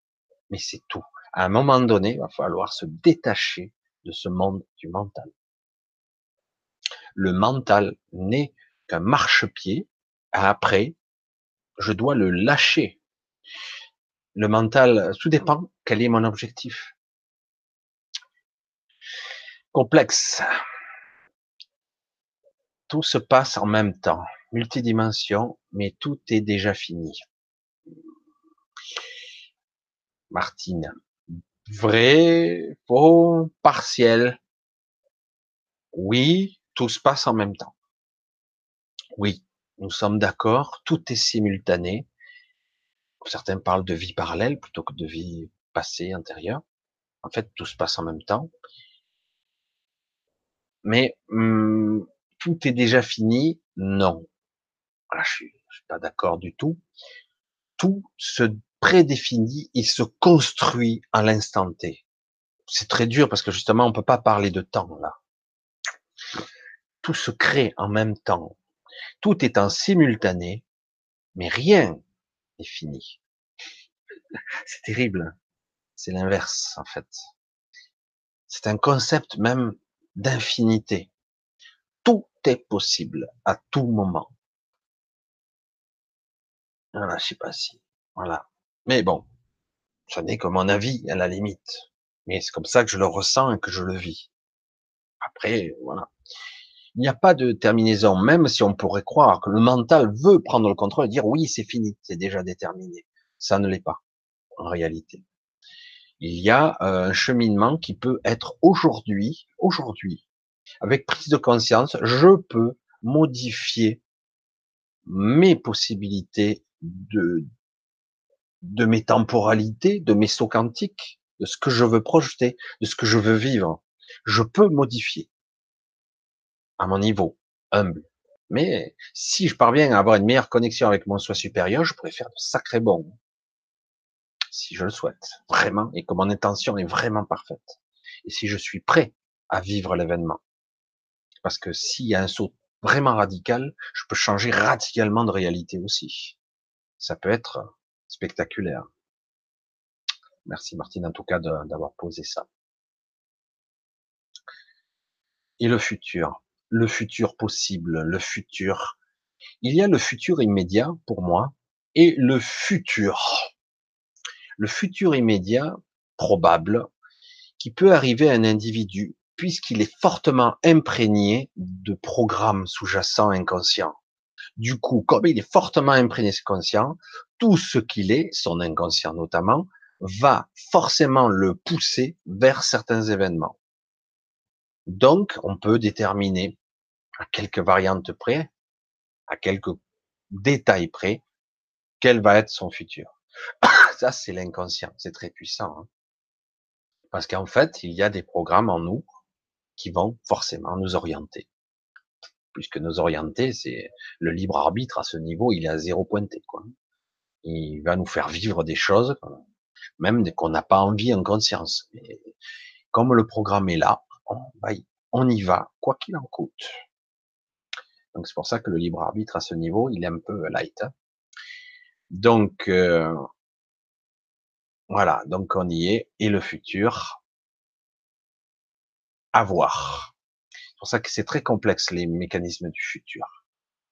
mais c'est tout. À un moment donné, il va falloir se détacher de ce monde du mental. Le mental n'est qu'un marchepied. Après, je dois le lâcher. Le mental, tout dépend quel est mon objectif. Complexe. Tout se passe en même temps, multidimension, mais tout est déjà fini. Martine. Vrai, faux, partiel. Oui, tout se passe en même temps. Oui, nous sommes d'accord, tout est simultané. Certains parlent de vie parallèle plutôt que de vie passée, antérieure. En fait, tout se passe en même temps. Mais hum, tout est déjà fini? Non. je, suis, suis pas d'accord du tout. Tout se prédéfini, il se construit à l'instant T. C'est très dur parce que justement, on peut pas parler de temps là. Tout se crée en même temps. Tout est en simultané, mais rien fini. C'est terrible. C'est l'inverse, en fait. C'est un concept même d'infinité. Tout est possible à tout moment. Voilà, je sais pas si. Voilà. Mais bon, ça n'est que mon avis à la limite. Mais c'est comme ça que je le ressens et que je le vis. Après, voilà. Il n'y a pas de terminaison, même si on pourrait croire que le mental veut prendre le contrôle et dire oui, c'est fini, c'est déjà déterminé. Ça ne l'est pas, en réalité. Il y a euh, un cheminement qui peut être aujourd'hui, aujourd'hui, avec prise de conscience, je peux modifier mes possibilités de, de mes temporalités, de mes sauts quantiques, de ce que je veux projeter, de ce que je veux vivre. Je peux modifier à mon niveau humble. Mais si je parviens à avoir une meilleure connexion avec mon soi supérieur, je pourrais faire de sacrés bons. Si je le souhaite, vraiment, et que mon intention est vraiment parfaite. Et si je suis prêt à vivre l'événement. Parce que s'il y a un saut vraiment radical, je peux changer radicalement de réalité aussi. Ça peut être spectaculaire. Merci Martine en tout cas d'avoir posé ça. Et le futur, le futur possible, le futur. Il y a le futur immédiat pour moi et le futur. Le futur immédiat probable qui peut arriver à un individu puisqu'il est fortement imprégné de programmes sous-jacents inconscients. Du coup, comme il est fortement imprégné conscient, tout ce qu'il est, son inconscient notamment, va forcément le pousser vers certains événements. Donc, on peut déterminer à quelques variantes près, à quelques détails près, quel va être son futur. *coughs* Ça, c'est l'inconscient, c'est très puissant. Hein. Parce qu'en fait, il y a des programmes en nous qui vont forcément nous orienter puisque nos orienter, c'est le libre arbitre à ce niveau, il est à zéro pointé. Quoi. Il va nous faire vivre des choses, même qu'on n'a pas envie en conscience. Comme le programme est là, on, y va, quoi qu'il en coûte. Donc c'est pour ça que le libre arbitre à ce niveau, il est un peu light. Hein. Donc euh, voilà, donc on y est. Et le futur, à voir. C'est pour ça que c'est très complexe, les mécanismes du futur.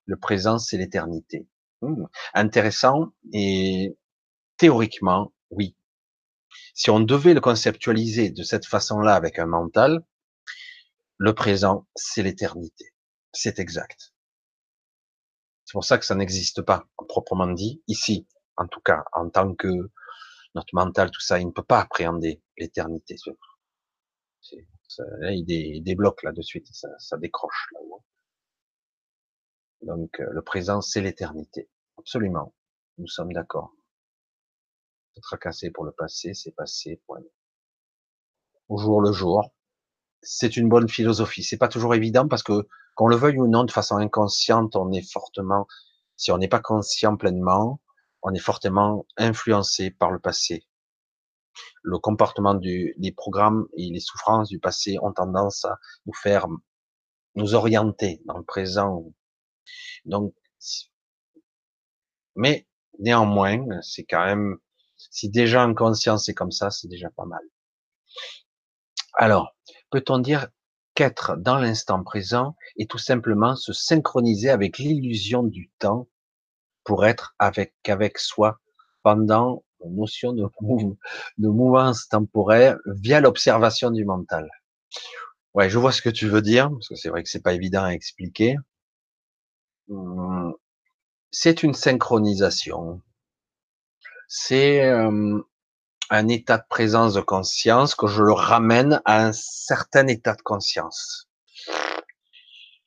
Le présent, c'est l'éternité. Hmm. Intéressant et théoriquement, oui. Si on devait le conceptualiser de cette façon-là avec un mental, le présent, c'est l'éternité. C'est exact. C'est pour ça que ça n'existe pas, proprement dit, ici, en tout cas, en tant que notre mental, tout ça, il ne peut pas appréhender l'éternité il, débloque là de suite, ça, décroche là Donc euh, le présent, c'est l'éternité, absolument. Nous sommes d'accord. Se tracasser pour le passé, c'est passé. Point. Au jour le jour, c'est une bonne philosophie. C'est pas toujours évident parce que qu'on le veuille ou non, de façon inconsciente, on est fortement, si on n'est pas conscient pleinement, on est fortement influencé par le passé, le comportement du, des programmes et les souffrances du passé ont tendance à nous faire nous orienter dans le présent. Donc, mais néanmoins, c'est quand même Si déjà en conscience c'est comme ça, c'est déjà pas mal. Alors, peut-on dire qu'être dans l'instant présent est tout simplement se synchroniser avec l'illusion du temps pour être avec avec soi pendant la notion de, *laughs* de mouvance temporaire via l'observation du mental? Ouais, je vois ce que tu veux dire, parce que c'est vrai que c'est pas évident à expliquer. Hum, c'est une synchronisation. C'est euh, un état de présence de conscience que je le ramène à un certain état de conscience.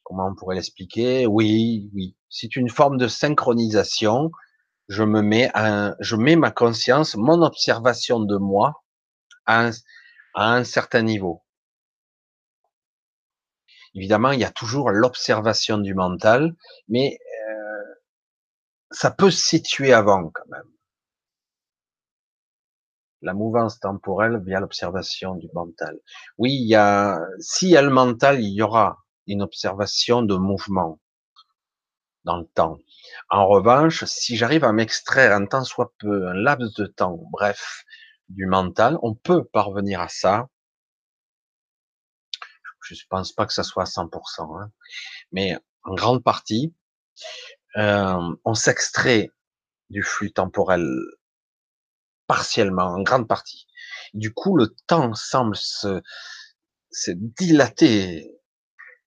Comment on pourrait l'expliquer? Oui, oui. C'est une forme de synchronisation. Je me mets, à je mets ma conscience, mon observation de moi à un, à un certain niveau. Évidemment, il y a toujours l'observation du mental, mais euh, ça peut se situer avant quand même la mouvance temporelle via l'observation du mental. Oui, il y a, s'il y a le mental, il y aura une observation de mouvement dans le temps. En revanche, si j'arrive à m'extraire un temps soit peu, un laps de temps, bref, du mental, on peut parvenir à ça. Je ne pense pas que ça soit à 100%, hein, mais en grande partie, euh, on s'extrait du flux temporel partiellement, en grande partie. Du coup, le temps semble se, se dilater.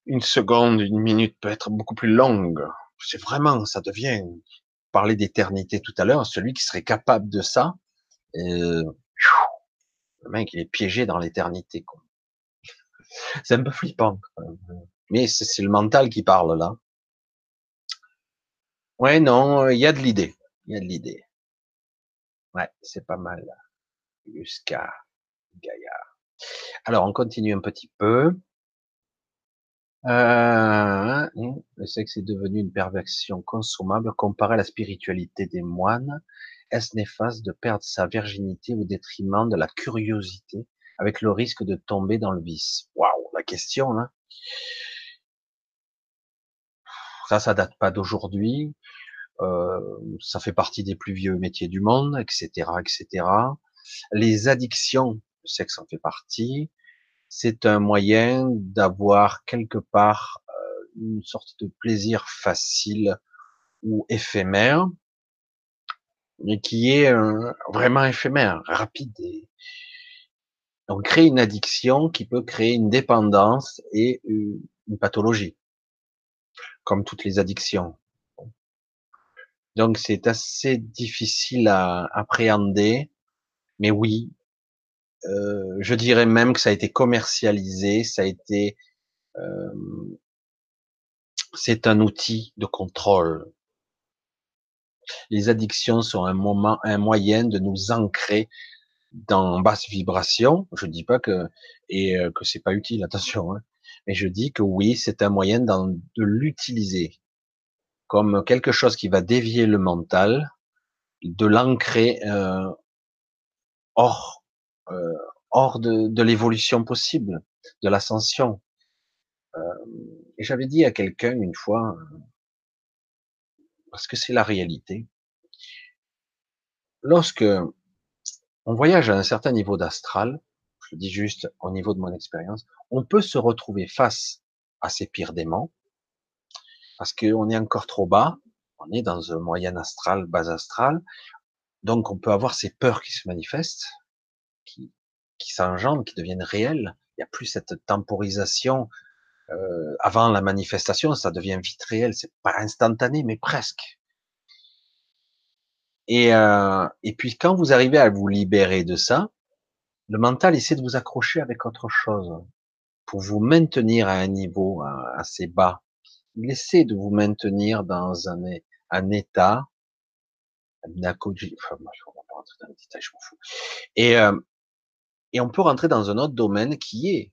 Une seconde, une minute peut être beaucoup plus longue. C'est vraiment, ça devient, parler d'éternité tout à l'heure, celui qui serait capable de ça, euh, le mec, il est piégé dans l'éternité. *laughs* C'est un peu flippant. Mais c'est le mental qui parle là. Ouais, non, il y a de l'idée. Il y a de l'idée. Ouais, c'est pas mal. Jusqu'à Gaillard. Alors, on continue un petit peu. Le sexe est devenu une perversion consommable comparé à la spiritualité des moines. Est-ce néfaste de perdre sa virginité au détriment de la curiosité, avec le risque de tomber dans le vice? Waouh, la question là. Ça, ça date pas d'aujourd'hui. Euh, ça fait partie des plus vieux métiers du monde, etc., etc. Les addictions, le sexe en fait partie. C'est un moyen d'avoir quelque part euh, une sorte de plaisir facile ou éphémère, mais qui est euh, vraiment éphémère, rapide. Et... On crée une addiction qui peut créer une dépendance et une pathologie, comme toutes les addictions. Donc c'est assez difficile à appréhender, mais oui, euh, je dirais même que ça a été commercialisé, ça a été, euh, c'est un outil de contrôle. Les addictions sont un moment, un moyen de nous ancrer dans basse vibration. Je dis pas que et euh, que c'est pas utile, *laughs* attention, hein, mais je dis que oui, c'est un moyen de l'utiliser comme quelque chose qui va dévier le mental, de l'ancrer euh, hors euh, hors de, de l'évolution possible, de l'ascension. Euh, et j'avais dit à quelqu'un une fois, parce que c'est la réalité, lorsque on voyage à un certain niveau d'astral, je dis juste au niveau de mon expérience, on peut se retrouver face à ces pires démons, parce qu'on est encore trop bas, on est dans un moyen astral, bas astral, donc on peut avoir ces peurs qui se manifestent, qui, qui s'engendrent, qui deviennent réelles. Il n'y a plus cette temporisation. Euh, avant la manifestation, ça devient vite réel. C'est pas instantané, mais presque. Euh, et puis quand vous arrivez à vous libérer de ça, le mental essaie de vous accrocher avec autre chose pour vous maintenir à un niveau assez bas essaie de vous maintenir dans un, un état, enfin, on va pas rentrer dans les détails, je m'en fous. Et, euh, et on peut rentrer dans un autre domaine qui est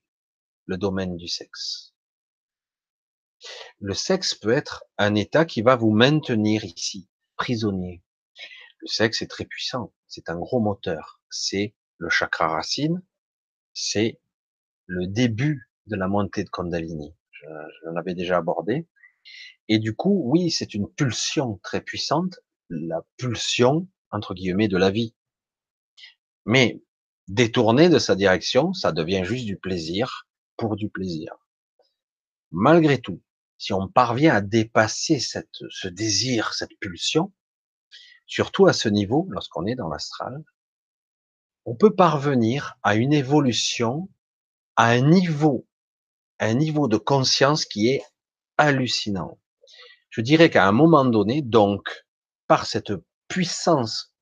le domaine du sexe. Le sexe peut être un état qui va vous maintenir ici, prisonnier. Le sexe est très puissant, c'est un gros moteur. C'est le chakra racine, c'est le début de la montée de Kundalini je, je l'avais déjà abordé. Et du coup, oui, c'est une pulsion très puissante, la pulsion, entre guillemets, de la vie. Mais détourné de sa direction, ça devient juste du plaisir pour du plaisir. Malgré tout, si on parvient à dépasser cette, ce désir, cette pulsion, surtout à ce niveau, lorsqu'on est dans l'astral, on peut parvenir à une évolution, à un niveau, un niveau de conscience qui est hallucinant. Je dirais qu'à un moment donné, donc, par cette puissance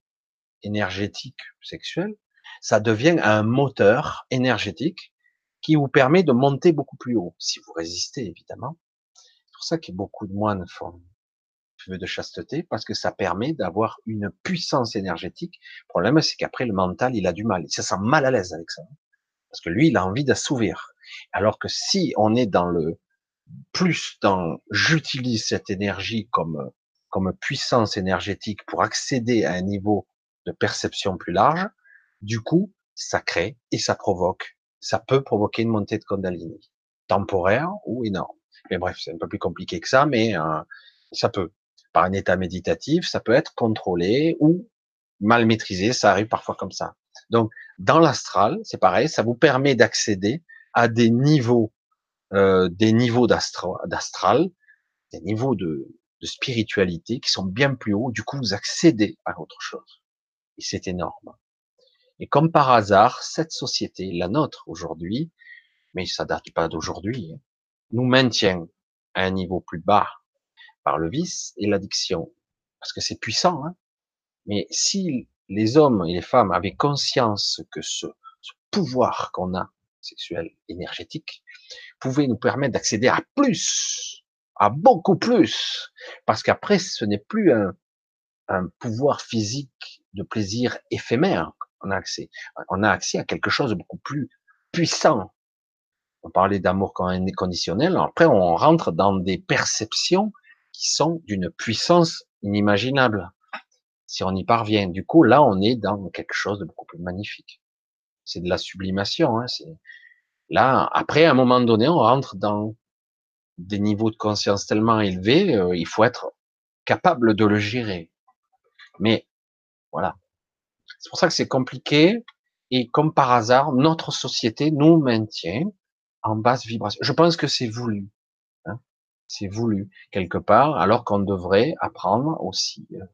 énergétique sexuelle, ça devient un moteur énergétique qui vous permet de monter beaucoup plus haut, si vous résistez évidemment. C'est pour ça que beaucoup de moines font de chasteté, parce que ça permet d'avoir une puissance énergétique. Le problème, c'est qu'après, le mental, il a du mal. Il se sent mal à l'aise avec ça. Parce que lui, il a envie d'assouvir. Alors que si on est dans le, plus dans, j'utilise cette énergie comme, comme puissance énergétique pour accéder à un niveau de perception plus large, du coup, ça crée et ça provoque, ça peut provoquer une montée de Kundalini, temporaire ou énorme. Mais bref, c'est un peu plus compliqué que ça, mais euh, ça peut. Par un état méditatif, ça peut être contrôlé ou mal maîtrisé, ça arrive parfois comme ça. Donc, dans l'astral, c'est pareil, ça vous permet d'accéder à des niveaux, euh, des niveaux d'astral, des niveaux de, spiritualité qui sont bien plus hauts. Du coup, vous accédez à autre chose. Et c'est énorme. Et comme par hasard, cette société, la nôtre aujourd'hui, mais ça date pas d'aujourd'hui, hein, nous maintient à un niveau plus bas par le vice et l'addiction. Parce que c'est puissant. Hein mais si les hommes et les femmes avaient conscience que ce pouvoir qu'on a, sexuel, énergétique, pouvait nous permettre d'accéder à plus, à beaucoup plus. Parce qu'après, ce n'est plus un, pouvoir physique de plaisir éphémère on a accès. On a accès à quelque chose de beaucoup plus puissant. On parlait d'amour conditionnel. Après, on rentre dans des perceptions qui sont d'une puissance inimaginable. Si on y parvient, du coup, là, on est dans quelque chose de beaucoup plus magnifique. C'est de la sublimation. Hein, là, après, à un moment donné, on rentre dans des niveaux de conscience tellement élevés, euh, il faut être capable de le gérer. Mais voilà, c'est pour ça que c'est compliqué. Et comme par hasard, notre société nous maintient en basse vibration. Je pense que c'est voulu. Hein c'est voulu quelque part, alors qu'on devrait apprendre aussi euh,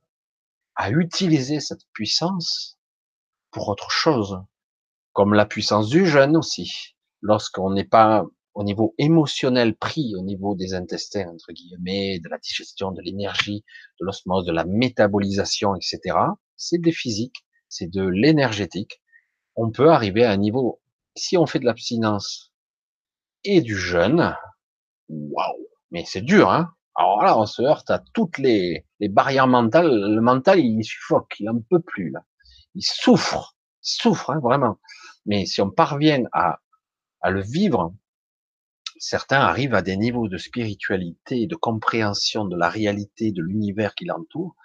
à utiliser cette puissance pour autre chose, comme la puissance du jeûne aussi. Lorsqu'on n'est pas au niveau émotionnel pris, au niveau des intestins, entre guillemets, de la digestion, de l'énergie, de l'osmose, de la métabolisation, etc., c'est des physiques c'est de l'énergétique. On peut arriver à un niveau, si on fait de l'abstinence et du jeûne, waouh, mais c'est dur, hein. Alors là, on se heurte à toutes les, barrières mentales. Le mental, il suffoque, il en peut plus, là. Il souffre, il souffre, hein, vraiment. Mais si on parvient à, le vivre, certains arrivent à des niveaux de spiritualité, de compréhension de la réalité de l'univers qui l'entoure,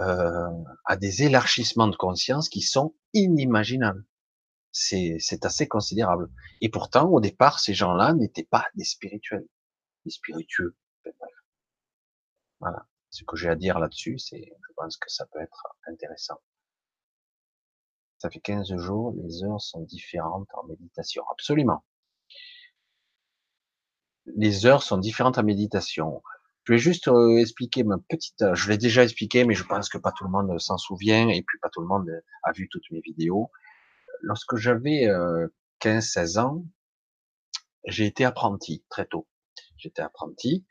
euh, à des élargissements de conscience qui sont inimaginables. C'est, c'est assez considérable. Et pourtant, au départ, ces gens-là n'étaient pas des spirituels, des spiritueux. Voilà. Ce que j'ai à dire là-dessus, c'est, je pense que ça peut être intéressant. Ça fait 15 jours, les heures sont différentes en méditation. Absolument. Les heures sont différentes en méditation. Je vais juste euh, expliquer ma petite. Euh, je l'ai déjà expliqué, mais je pense que pas tout le monde s'en souvient et puis pas tout le monde a vu toutes mes vidéos. Lorsque j'avais 15-16 euh, ans, j'ai été apprenti très tôt. J'étais apprenti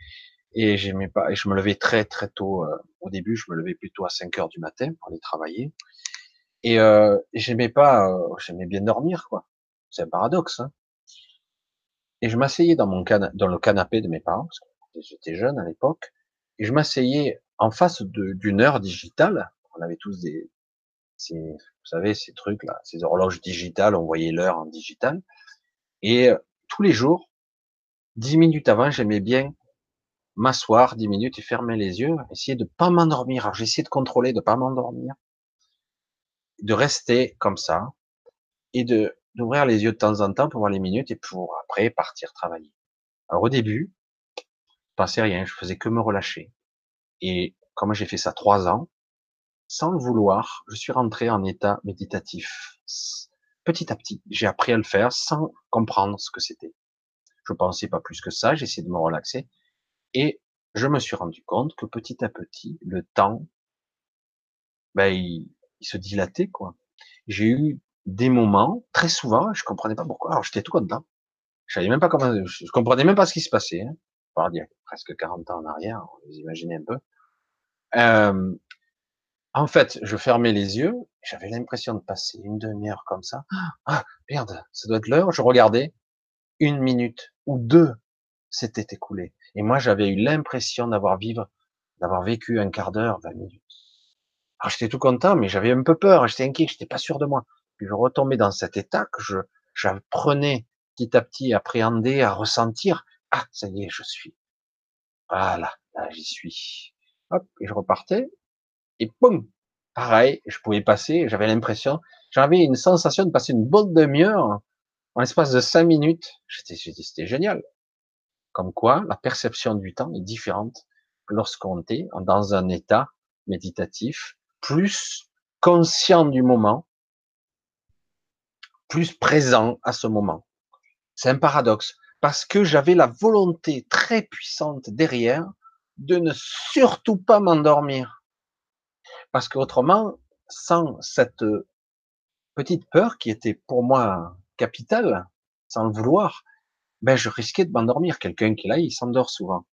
et. Et je me levais très très tôt. au début, je me levais plutôt à 5 heures du matin pour aller travailler. Et euh, j'aimais pas. j'aimais bien dormir, quoi. C'est un paradoxe. Hein. Et je m'asseyais dans mon dans le canapé de mes parents parce que j'étais jeune à l'époque, et je m'asseyais en face d'une heure digitale. On avait tous des, ces, vous savez, ces trucs là, ces horloges digitales, on voyait l'heure en digital. Et euh, tous les jours, dix minutes avant, j'aimais bien m'asseoir dix minutes et fermer les yeux, essayer de pas m'endormir. J'essayais de contrôler, de pas m'endormir, de rester comme ça et de d'ouvrir les yeux de temps en temps pour voir les minutes et pour après partir travailler. Alors au début, passais rien, je faisais que me relâcher. Et comme j'ai fait ça trois ans, sans le vouloir, je suis rentré en état méditatif. Petit à petit, j'ai appris à le faire sans comprendre ce que c'était. Je pensais pas plus que ça, essayé de me relaxer et je me suis rendu compte que petit à petit, le temps, ben, il, se dilatait, quoi. J'ai eu des moments, très souvent, je comprenais pas pourquoi. Alors, j'étais tout content. Je savais même pas comment, je comprenais même pas ce qui se passait. Hein. Il y a presque 40 ans en arrière, vous imaginez un peu. Euh, en fait, je fermais les yeux, j'avais l'impression de passer une demi-heure comme ça. Ah, merde, ça doit être l'heure. Je regardais, une minute ou deux s'était écoulé. Et moi, j'avais eu l'impression d'avoir vécu un quart d'heure, vingt minutes. Alors, j'étais tout content, mais j'avais un peu peur, j'étais inquiet, j'étais pas sûr de moi. Puis je retombais dans cet état que je, j'apprenais petit à petit à appréhender, à ressentir. Ah, ça y est, je suis. Voilà, là, j'y suis. Hop, et je repartais. Et boum, pareil, je pouvais passer, j'avais l'impression, j'avais une sensation de passer une bonne demi-heure en l'espace de cinq minutes. C'était génial. Comme quoi, la perception du temps est différente lorsqu'on est dans un état méditatif, plus conscient du moment, plus présent à ce moment. C'est un paradoxe, parce que j'avais la volonté très puissante derrière de ne surtout pas m'endormir. Parce qu'autrement, sans cette petite peur qui était pour moi capitale, sans le vouloir, ben je risquais de m'endormir. Quelqu'un qui est là, il s'endort souvent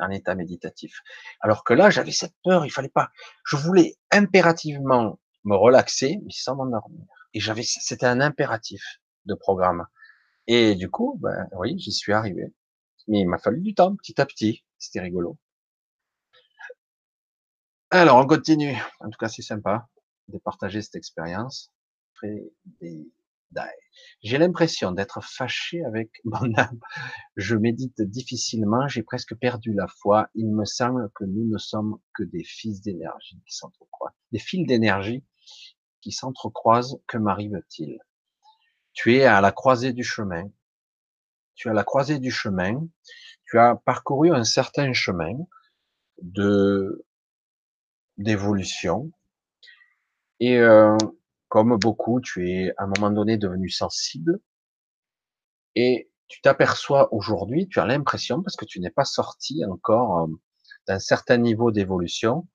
en état méditatif. Alors que là, j'avais cette peur, il fallait pas. Je voulais impérativement me relaxer, mais sans m'endormir. Et j'avais, c'était un impératif de programme. Et du coup, ben oui, j'y suis arrivé. Mais il m'a fallu du temps, petit à petit. C'était rigolo. Alors, on continue. En tout cas, c'est sympa de partager cette expérience. Des j'ai l'impression d'être fâché avec *laughs* mon âme. Je médite difficilement, j'ai presque perdu la foi. Il me semble que nous ne sommes que des fils d'énergie qui s'entrecroisent. Des fils d'énergie qui s'entrecroisent. Que m'arrive-t-il? Tu es à la croisée du chemin. Tu es à la croisée du chemin. Tu as parcouru un certain chemin de d'évolution et euh, comme beaucoup, tu es à un moment donné devenu sensible et tu t'aperçois aujourd'hui, tu as l'impression, parce que tu n'es pas sorti encore euh, d'un certain niveau d'évolution,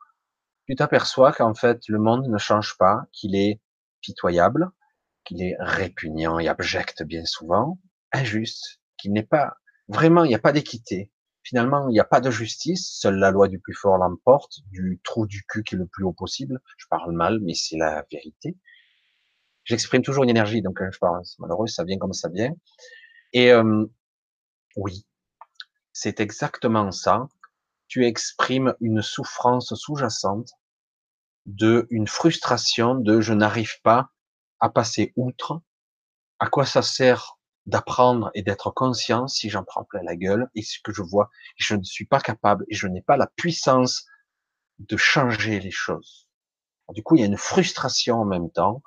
tu t'aperçois qu'en fait le monde ne change pas, qu'il est pitoyable, qu'il est répugnant et abject bien souvent, injuste, qu'il n'est pas vraiment, il n'y a pas d'équité. Finalement, il n'y a pas de justice, seule la loi du plus fort l'emporte, du trou du cul qui est le plus haut possible. Je parle mal, mais c'est la vérité j'exprime toujours une énergie, donc euh, je parle, c'est malheureux, ça vient comme ça vient. Et euh, oui, c'est exactement ça. Tu exprimes une souffrance sous-jacente, de une frustration de je n'arrive pas à passer outre. À quoi ça sert d'apprendre et d'être conscient si j'en prends plein la gueule et ce que je vois, je ne suis pas capable et je n'ai pas la puissance de changer les choses? Du coup, il y a une frustration en même temps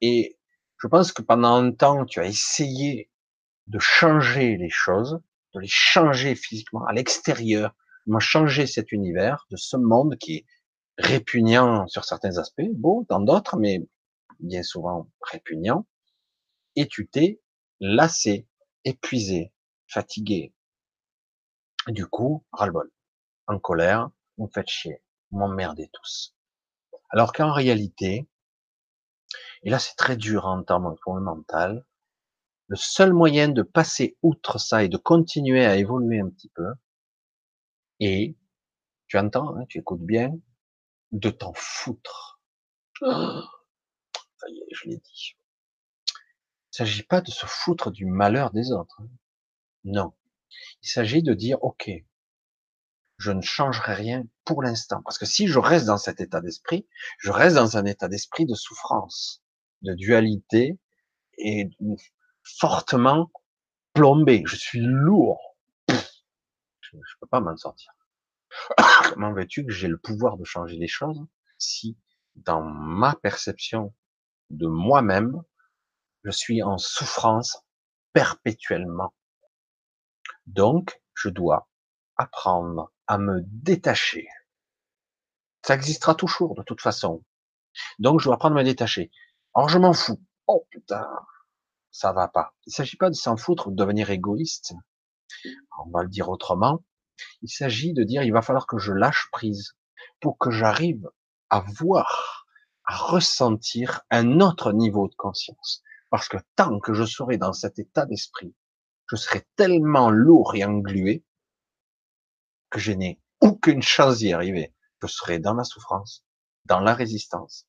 et je pense que pendant un temps, tu as essayé de changer les choses, de les changer physiquement à l'extérieur, de changer cet univers, de ce monde qui est répugnant sur certains aspects, beau dans d'autres, mais bien souvent répugnant. Et tu t'es lassé, épuisé, fatigué. Du coup, ras-le-bol, en colère, vous me faites chier, vous m'emmerdez tous. Alors qu'en réalité, et là, c'est très dur en termes pour le mental. Le seul moyen de passer outre ça et de continuer à évoluer un petit peu, et tu entends, hein, tu écoutes bien, de t'en foutre. ça y est, je l'ai dit. Il ne s'agit pas de se foutre du malheur des autres. Hein. Non. Il s'agit de dire, OK, je ne changerai rien pour l'instant. Parce que si je reste dans cet état d'esprit, je reste dans un état d'esprit de souffrance de dualité et fortement plombé. Je suis lourd. Je ne peux pas m'en sortir. Comment veux-tu que j'ai le pouvoir de changer les choses si dans ma perception de moi-même, je suis en souffrance perpétuellement? Donc, je dois apprendre à me détacher. Ça existera toujours de toute façon. Donc, je dois apprendre à me détacher. Alors, je m'en fous. Oh putain, ça va pas. Il s'agit pas de s'en foutre ou de devenir égoïste. On va le dire autrement. Il s'agit de dire, il va falloir que je lâche prise pour que j'arrive à voir, à ressentir un autre niveau de conscience. Parce que tant que je serai dans cet état d'esprit, je serai tellement lourd et englué que je n'ai aucune chance d'y arriver. Je serai dans la souffrance, dans la résistance,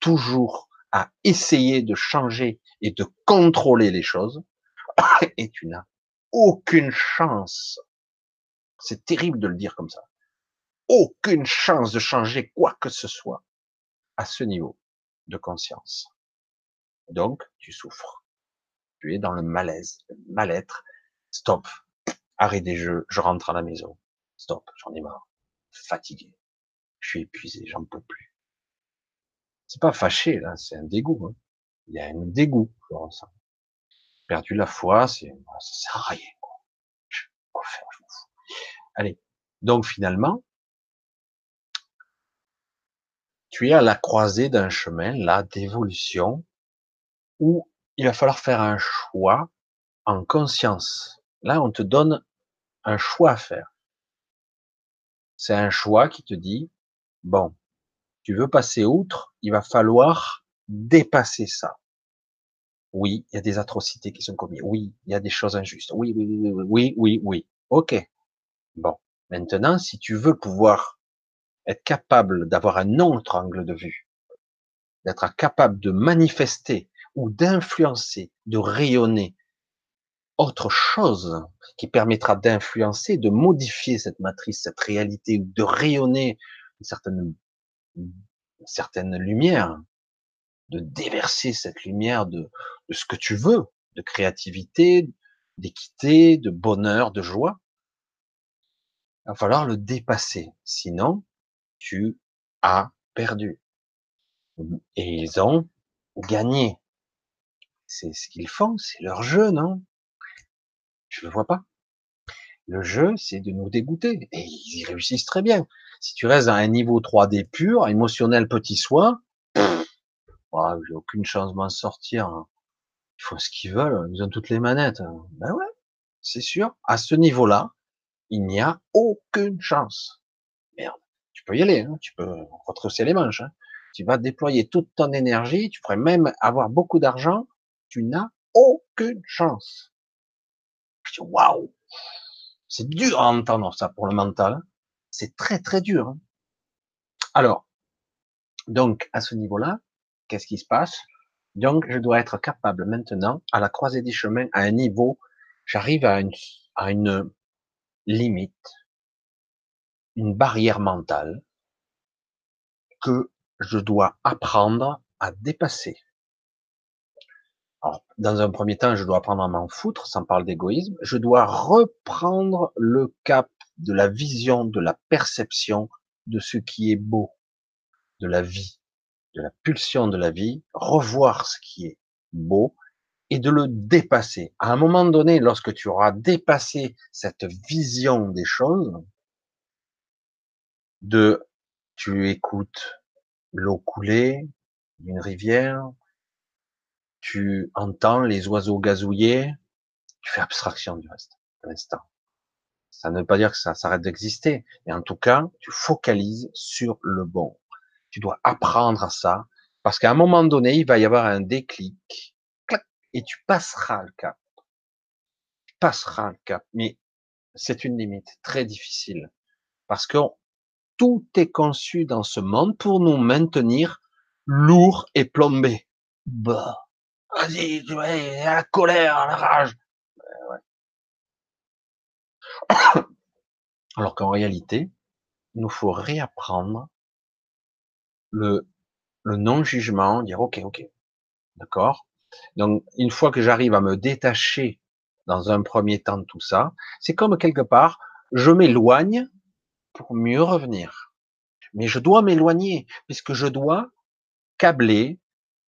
toujours à essayer de changer et de contrôler les choses, *coughs* et tu n'as aucune chance. C'est terrible de le dire comme ça. Aucune chance de changer quoi que ce soit à ce niveau de conscience. Donc, tu souffres. Tu es dans le malaise, le mal-être. Stop. Arrête des jeux. Je rentre à la maison. Stop. J'en ai marre. Fatigué. Je suis épuisé. J'en peux plus. C'est pas fâché, là. C'est un dégoût. Hein. Il y a un dégoût, je ressens. Perdu la foi, c'est, ça sert à rien, quoi. Je, je fous. Allez. Donc, finalement, tu es à la croisée d'un chemin, là, d'évolution, où il va falloir faire un choix en conscience. Là, on te donne un choix à faire. C'est un choix qui te dit, bon, tu veux passer outre, il va falloir dépasser ça. Oui, il y a des atrocités qui sont commises. Oui, il y a des choses injustes. Oui, oui, oui, oui, oui, oui. Ok. Bon. Maintenant, si tu veux pouvoir être capable d'avoir un autre angle de vue, d'être capable de manifester ou d'influencer, de rayonner autre chose qui permettra d'influencer, de modifier cette matrice, cette réalité, ou de rayonner une certaine, certaine lumière, de déverser cette lumière de, de ce que tu veux, de créativité, d'équité, de bonheur, de joie. Il va falloir le dépasser. Sinon, tu as perdu. Et ils ont gagné. C'est ce qu'ils font, c'est leur jeu, non? Je le vois pas. Le jeu, c'est de nous dégoûter. Et ils y réussissent très bien. Si tu restes à un niveau 3D pur, émotionnel petit soin, j'ai aucune chance de m'en sortir. Hein. Ils font ce qu'ils veulent, ils ont toutes les manettes. Ben ouais, c'est sûr. À ce niveau-là, il n'y a aucune chance. Merde. Tu peux y aller, hein. tu peux retrousser les manches. Hein. Tu vas déployer toute ton énergie, tu pourrais même avoir beaucoup d'argent, tu n'as aucune chance. Waouh, c'est dur à entendre ça pour le mental. C'est très très dur. Hein. Alors, donc à ce niveau-là, qu'est-ce qui se passe? Donc, je dois être capable maintenant, à la croisée des chemins, à un niveau, j'arrive à une, à une limite, une barrière mentale que je dois apprendre à dépasser. Alors, dans un premier temps, je dois apprendre à m'en foutre, sans parler d'égoïsme. Je dois reprendre le cap de la vision, de la perception de ce qui est beau, de la vie, de la pulsion de la vie, revoir ce qui est beau et de le dépasser. À un moment donné, lorsque tu auras dépassé cette vision des choses, de tu écoutes l'eau couler d'une rivière, tu entends les oiseaux gazouiller, tu fais abstraction du reste, de l'instant. Ça ne veut pas dire que ça s'arrête d'exister, mais en tout cas, tu focalises sur le bon. Tu dois apprendre à ça, parce qu'à un moment donné, il va y avoir un déclic, et tu passeras le cap. Tu passeras le cap, mais c'est une limite très difficile, parce que tout est conçu dans ce monde pour nous maintenir lourds et plombés. Bah, vas-y, tu vois, la colère, la rage. *coughs* Alors qu'en réalité, il nous faut réapprendre le, le non-jugement, dire ok, ok, d'accord. Donc une fois que j'arrive à me détacher dans un premier temps de tout ça, c'est comme quelque part, je m'éloigne pour mieux revenir. Mais je dois m'éloigner puisque je dois câbler,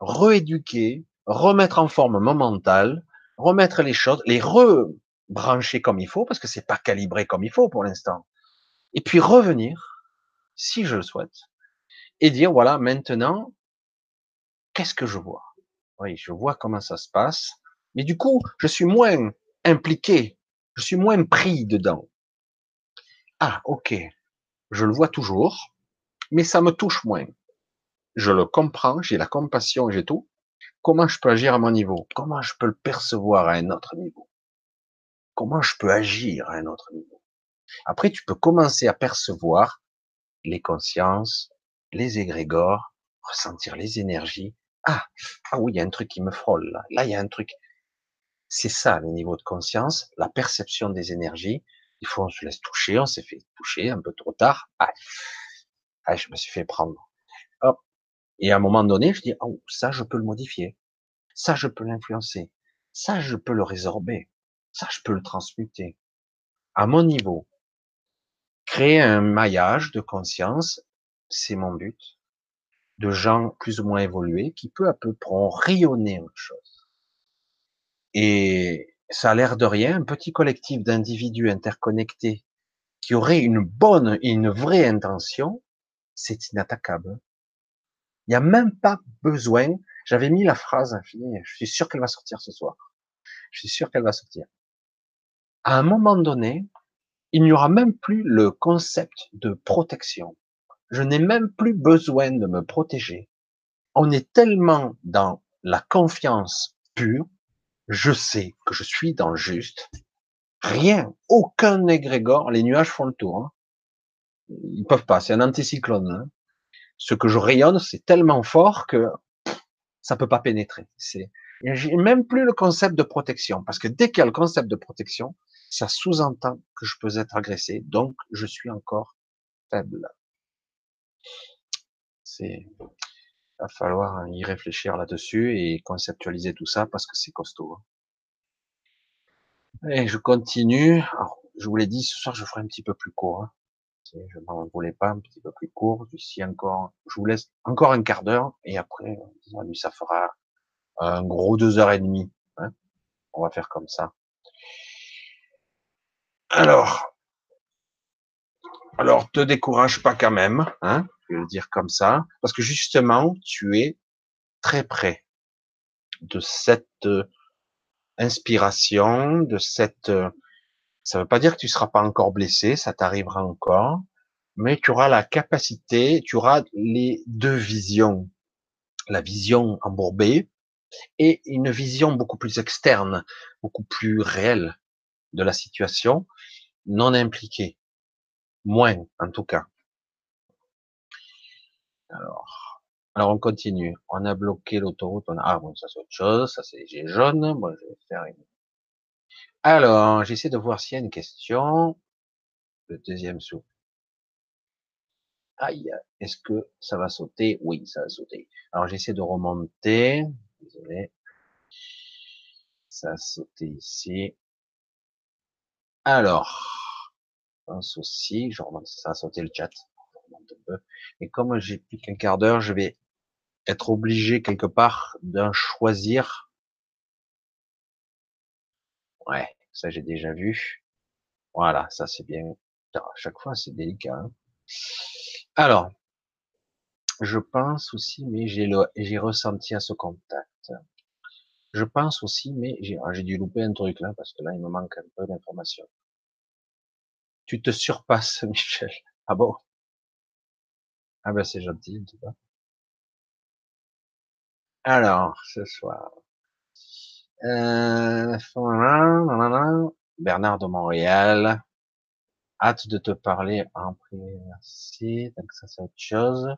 rééduquer, remettre en forme mon mental, remettre les choses, les rebrancher comme il faut parce que c'est pas calibré comme il faut pour l'instant. Et puis revenir, si je le souhaite, et dire voilà, maintenant, qu'est-ce que je vois? Oui, je vois comment ça se passe, mais du coup, je suis moins impliqué, je suis moins pris dedans. Ah, ok, je le vois toujours, mais ça me touche moins. Je le comprends, j'ai la compassion, j'ai tout. Comment je peux agir à mon niveau? Comment je peux le percevoir à un autre niveau? Comment je peux agir à un autre niveau? Après, tu peux commencer à percevoir les consciences, les égrégores, ressentir les énergies. Ah, ah oui, il y a un truc qui me frôle là. Là, il y a un truc. C'est ça, le niveau de conscience, la perception des énergies. Il faut, on se laisse toucher, on s'est fait toucher un peu trop tard. Ah, ah je me suis fait prendre. Et à un moment donné, je dis, oh, ça, je peux le modifier. Ça, je peux l'influencer. Ça, je peux le résorber. Ça, je peux le transmuter. À mon niveau. Créer un maillage de conscience, c'est mon but. De gens plus ou moins évolués qui peu à peu pourront rayonner autre chose. Et ça a l'air de rien, un petit collectif d'individus interconnectés qui auraient une bonne et une vraie intention, c'est inattaquable. Il n'y a même pas besoin. J'avais mis la phrase. Je suis sûr qu'elle va sortir ce soir. Je suis sûr qu'elle va sortir. À un moment donné, il n'y aura même plus le concept de protection. Je n'ai même plus besoin de me protéger. On est tellement dans la confiance pure je sais que je suis dans le juste. Rien, aucun égrégore, les nuages font le tour. Hein. Ils peuvent pas, c'est un anticyclone. Hein. Ce que je rayonne, c'est tellement fort que ça peut pas pénétrer. C'est j'ai même plus le concept de protection, parce que dès qu'il y a le concept de protection, ça sous-entend que je peux être agressé, donc je suis encore faible. C'est va falloir y réfléchir là-dessus et conceptualiser tout ça parce que c'est costaud. Hein. Et je continue. je vous l'ai dit, ce soir je ferai un petit peu plus court. Hein. Je m'en voulais pas un petit peu plus court. Encore, je vous laisse encore un quart d'heure et après, ça fera un gros deux heures et demie. Hein. On va faire comme ça. Alors, alors te décourage pas quand même. Hein je vais le dire comme ça, parce que justement, tu es très près de cette euh, inspiration, de cette, euh, ça ne veut pas dire que tu seras pas encore blessé, ça t'arrivera encore, mais tu auras la capacité, tu auras les deux visions, la vision embourbée et une vision beaucoup plus externe, beaucoup plus réelle de la situation, non impliquée, moins en tout cas. Alors, alors on continue. On a bloqué l'autoroute. A... Ah bon, ça c'est autre chose. Ça c'est j'ai jaune. Moi, je vais faire une. Alors, j'essaie de voir s'il y a une question. Le deuxième sou. Aïe, est-ce que ça va sauter? Oui, ça va sauter. Alors j'essaie de remonter. Désolé. Ça a sauté ici. Alors, pense aussi, je remonte, ça a sauté le chat. Et comme j'ai plus qu'un quart d'heure, je vais être obligé quelque part d'en choisir. Ouais, ça j'ai déjà vu. Voilà, ça c'est bien. À chaque fois c'est délicat. Hein. Alors, je pense aussi, mais j'ai j'ai ressenti à ce contact. Je pense aussi, mais j'ai ah, dû louper un truc là parce que là il me manque un peu d'informations. Tu te surpasses, *laughs* Michel. Ah bon? Ah ben c'est gentil, en tout cas. Alors, ce soir. Euh, Bernard de Montréal. Hâte de te parler en privé, merci. Donc ça c'est autre chose.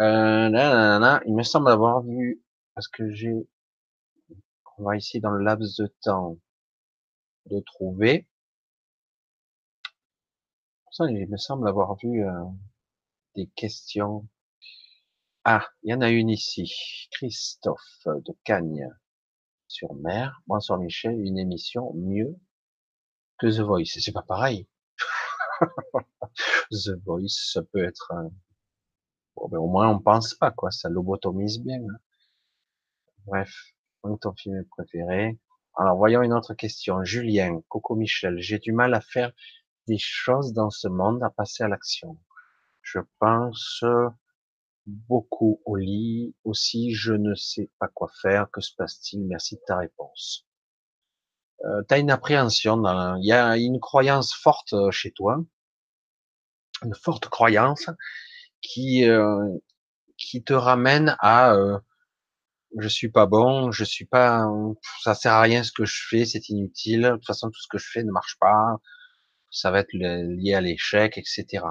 Euh, il me semble avoir vu, parce que j'ai, on va ici dans le laps de temps de trouver. Ça, il me semble avoir vu euh, des questions. Ah, il y en a une ici. Christophe de Cagnes sur mer. Bonsoir Michel, une émission mieux que The Voice. C'est pas pareil. *laughs* The Voice, ça peut être bon, ben, au moins on pense pas quoi, ça lobotomise bien. Hein. Bref, ton film préféré. Alors voyons une autre question. Julien, Coco Michel, j'ai du mal à faire des choses dans ce monde, à passer à l'action je pense beaucoup au lit. Aussi, je ne sais pas quoi faire. Que se passe-t-il? Merci de ta réponse. Euh, tu une appréhension, il y a une croyance forte euh, chez toi, une forte croyance qui euh, qui te ramène à euh, je suis pas bon, je suis pas, ça sert à rien ce que je fais, c'est inutile. De toute façon, tout ce que je fais ne marche pas. Ça va être lié à l'échec, etc.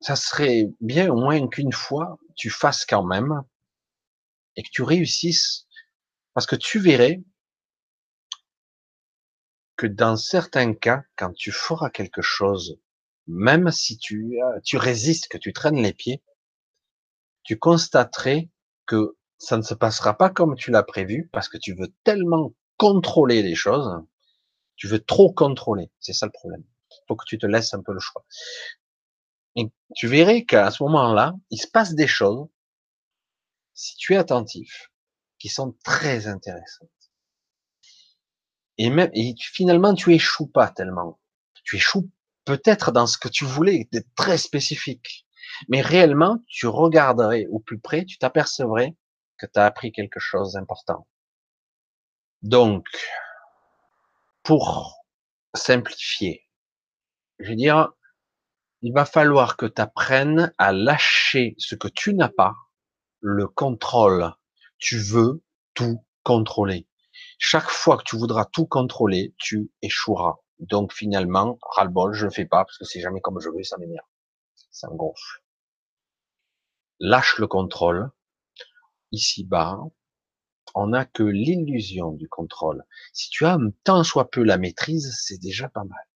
Ça serait bien au moins qu'une fois tu fasses quand même et que tu réussisses, parce que tu verrais que dans certains cas, quand tu feras quelque chose, même si tu, euh, tu résistes, que tu traînes les pieds, tu constaterais que ça ne se passera pas comme tu l'as prévu parce que tu veux tellement contrôler les choses, tu veux trop contrôler. C'est ça le problème. Il faut que tu te laisses un peu le choix. Et tu verrais qu'à ce moment-là, il se passe des choses, si tu es attentif, qui sont très intéressantes. Et même, et finalement, tu échoues pas tellement. Tu échoues peut-être dans ce que tu voulais, d'être très spécifique. Mais réellement, tu regarderais au plus près, tu t'apercevrais que tu as appris quelque chose d'important. Donc, pour simplifier, je veux dire, il va falloir que tu apprennes à lâcher ce que tu n'as pas, le contrôle. Tu veux tout contrôler. Chaque fois que tu voudras tout contrôler, tu échoueras. Donc finalement, ras-le-bol, je le fais pas parce que c'est jamais comme je veux, ça m'énerve ça me gonfle. Lâche le contrôle. Ici-bas, on n'a que l'illusion du contrôle. Si tu as un tant soit peu la maîtrise, c'est déjà pas mal.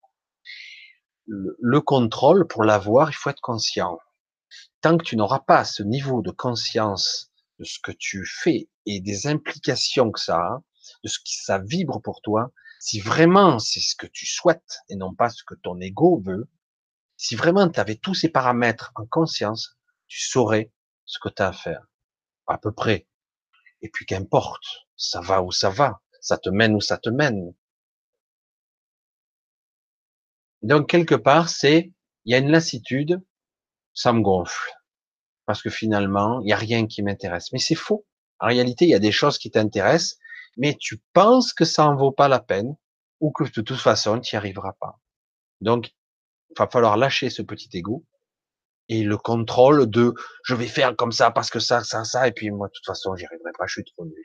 Le, contrôle, pour l'avoir, il faut être conscient. Tant que tu n'auras pas ce niveau de conscience de ce que tu fais et des implications que ça a, de ce qui ça vibre pour toi, si vraiment c'est ce que tu souhaites et non pas ce que ton ego veut, si vraiment tu avais tous ces paramètres en conscience, tu saurais ce que tu as à faire. À peu près. Et puis qu'importe, ça va où ça va, ça te mène où ça te mène. Donc quelque part, c'est, il y a une lassitude, ça me gonfle. Parce que finalement, il n'y a rien qui m'intéresse. Mais c'est faux. En réalité, il y a des choses qui t'intéressent, mais tu penses que ça en vaut pas la peine, ou que de toute façon, tu n'y arriveras pas. Donc, va falloir lâcher ce petit ego et le contrôle de je vais faire comme ça parce que ça, ça, ça, et puis moi, de toute façon, j'y arriverai pas, je suis trop nul.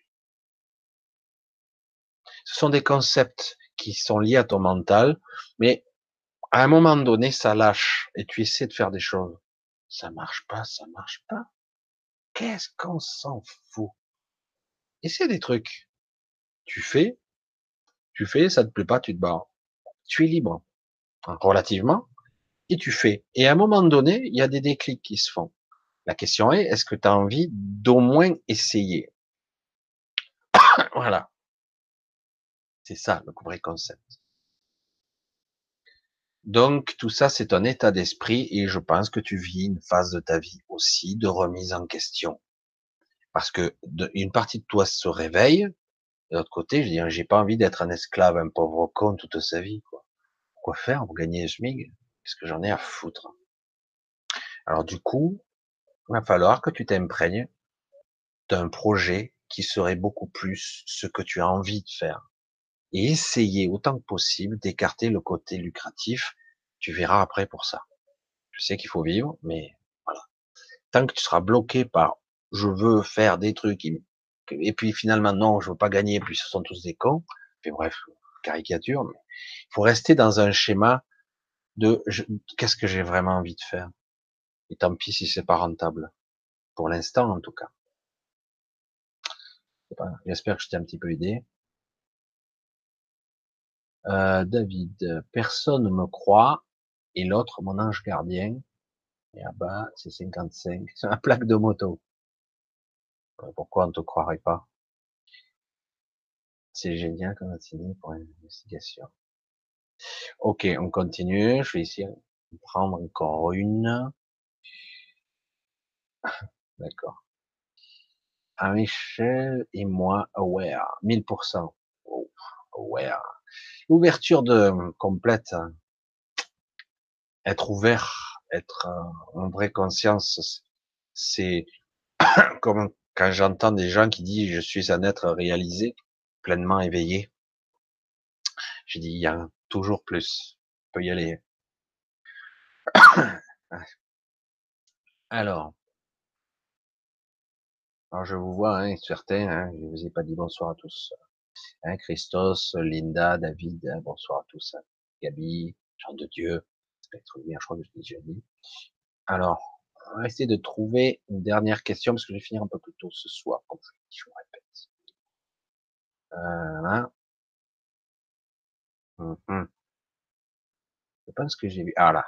Ce sont des concepts qui sont liés à ton mental, mais à un moment donné, ça lâche et tu essaies de faire des choses. Ça marche pas, ça marche pas. Qu'est-ce qu'on s'en fout? Essaie des trucs. Tu fais, tu fais, ça te plaît pas, tu te barres. Tu es libre. Relativement, et tu fais. Et à un moment donné, il y a des déclics qui se font. La question est, est-ce que tu envie d'au moins essayer? *coughs* Voilà. C'est ça le vrai concept. Donc tout ça, c'est un état d'esprit et je pense que tu vis une phase de ta vie aussi de remise en question. Parce que une partie de toi se réveille, de l'autre côté, je dis, j'ai pas envie d'être un esclave, un pauvre con toute sa vie. Quoi, faire pour gagner le SMIG? Qu'est-ce que j'en ai à foutre? Alors du coup, il va falloir que tu t'imprègnes d'un projet qui serait beaucoup plus ce que tu as envie de faire. Et essayer autant que possible d'écarter le côté lucratif. Tu verras après pour ça. Je sais qu'il faut vivre, mais voilà. Tant que tu seras bloqué par je veux faire des trucs et puis finalement non, je veux pas gagner, puis ce sont tous des cons. Et bref, caricature, mais il faut rester dans un schéma de qu'est-ce que j'ai vraiment envie de faire? Et tant pis si c'est pas rentable. Pour l'instant, en tout cas. J'espère que je t'ai un petit peu aidé. Euh, David, personne ne me croit. Et l'autre, mon ange gardien. Et là bas, c'est 55. *laughs* C'est un plaque de moto. Pourquoi on ne te croirait pas? C'est génial qu'on signé pour une investigation. Ok, on continue. Je vais de prendre encore une. *laughs* D'accord. À Michel et moi, aware. 1000%. aware. L'ouverture de complète. Être ouvert être en vraie conscience, c'est *coughs* comme quand j'entends des gens qui disent je suis un être réalisé, pleinement éveillé. Je dis il y a toujours plus. On peut y aller. *coughs* Alors, alors je vous vois, hein, certains, hein, je vous ai pas dit bonsoir à tous. Hein, Christos, Linda, David, hein, bonsoir à tous. Gabi, Jean de Dieu, Je crois que je l'ai déjà dit. Alors, on va essayer de trouver une dernière question parce que je vais finir un peu plus tôt ce soir, comme je, je vous répète. Voilà. Hum, Je pense que j'ai vu. Ah là.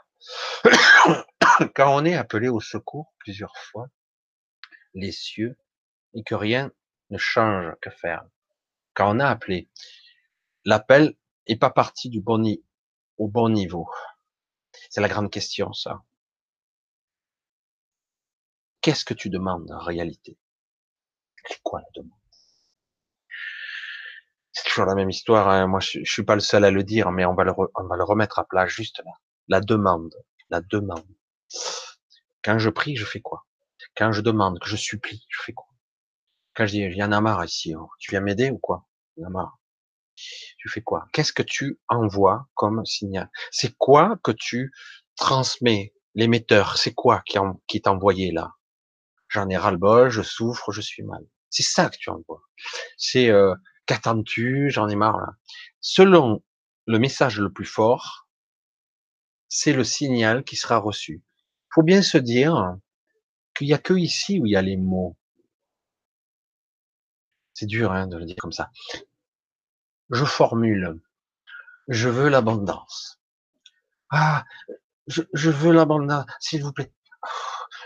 *coughs* Quand on est appelé au secours plusieurs fois, les cieux, et que rien ne change, que faire? Quand on a appelé, l'appel est pas parti du au bon niveau. C'est la grande question, ça. Qu'est-ce que tu demandes en réalité? C'est quoi la demande? C'est toujours la même histoire. Hein. Moi, je, je, suis pas le seul à le dire, mais on va le, remettre à plat juste là. La demande, la demande. Quand je prie, je fais quoi? Quand je demande, que je supplie, je fais quoi? Quand je dis, il y en a marre ici, oh, tu viens m'aider ou quoi? Il y en a marre. Tu fais quoi? Qu'est-ce que tu envoies comme signal? C'est quoi que tu transmets? L'émetteur, c'est quoi qui, est envoyé là? J'en ai ras-le-bol, je souffre, je suis mal. C'est ça que tu envoies. C'est euh, qu'attends-tu, j'en ai marre là. Selon le message le plus fort, c'est le signal qui sera reçu. Faut bien se dire qu'il n'y a que ici où il y a les mots. C'est dur hein, de le dire comme ça. Je formule. Je veux l'abondance. Ah, je, veux l'abondance, s'il vous plaît.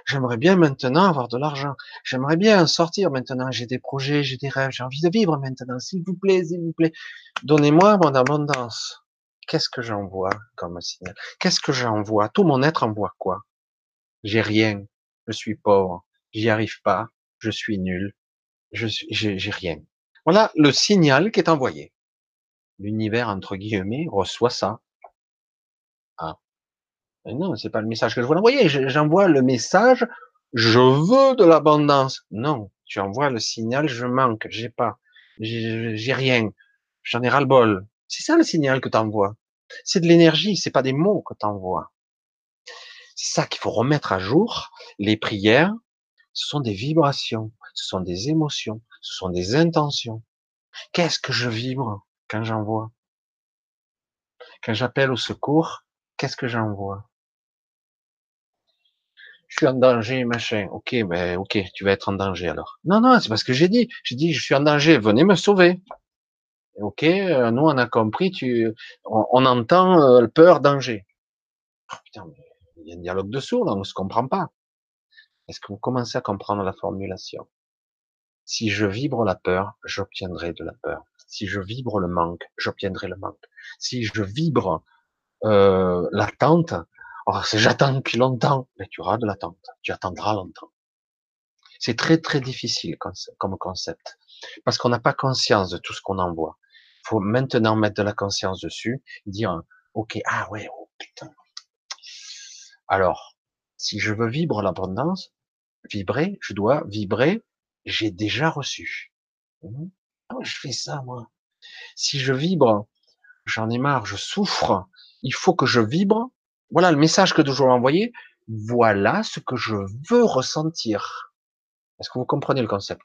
J'aimerais bien maintenant avoir de l'argent. J'aimerais bien sortir maintenant. J'ai des projets, j'ai des rêves. J'ai envie de vivre maintenant. S'il vous plaît, s'il vous plaît, donnez-moi mon abondance. Qu'est-ce que j'envoie comme signal? Qu'est-ce que j'envoie? Tout mon être envoie quoi? J'ai rien. Je suis pauvre. J'y arrive pas. Je suis nul. Je j'ai rien. Voilà le signal qui est envoyé. L'univers entre guillemets reçoit ça. Ah, non, c'est pas le message que je veux envoyer. J'envoie le message, je veux de l'abondance. Non, tu envoies le signal, je manque, j'ai pas, j'ai rien, j'en ai ras le bol. C'est ça le signal que tu envoies. C'est de l'énergie, c'est pas des mots que tu envoies. C'est ça qu'il faut remettre à jour. Les prières, ce sont des vibrations, ce sont des émotions, ce sont des intentions. Qu'est-ce que je vibre? Quand j'envoie Quand j'appelle au secours, qu'est-ce que j'envoie? Je suis en danger, machin. Ok, ben ok, tu vas être en danger alors. Non, non, c'est parce que j'ai dit. J'ai dit, je suis en danger, venez me sauver. Ok, euh, nous on a compris, tu, on, entend euh, peur, danger. Oh, putain, mais il y a un dialogue de sourds là, on ne se comprend pas. Est-ce que vous commencez à comprendre la formulation? Si je vibre la peur, j'obtiendrai de la peur. Si je vibre le manque, j'obtiendrai le manque. Si je vibre euh, l'attente, Oh, j'attends depuis longtemps, mais tu auras de l'attente. Tu attendras longtemps. C'est très très difficile comme concept parce qu'on n'a pas conscience de tout ce qu'on envoie. Il faut maintenant mettre de la conscience dessus, dire ok ah ouais oh putain. Alors si je veux vibrer l'abondance, vibrer, je dois vibrer. J'ai déjà reçu. Je fais ça moi? Si je vibre, j'en ai marre, je souffre. Il faut que je vibre voilà le message que je veux envoyer. Voilà ce que je veux ressentir. Est-ce que vous comprenez le concept?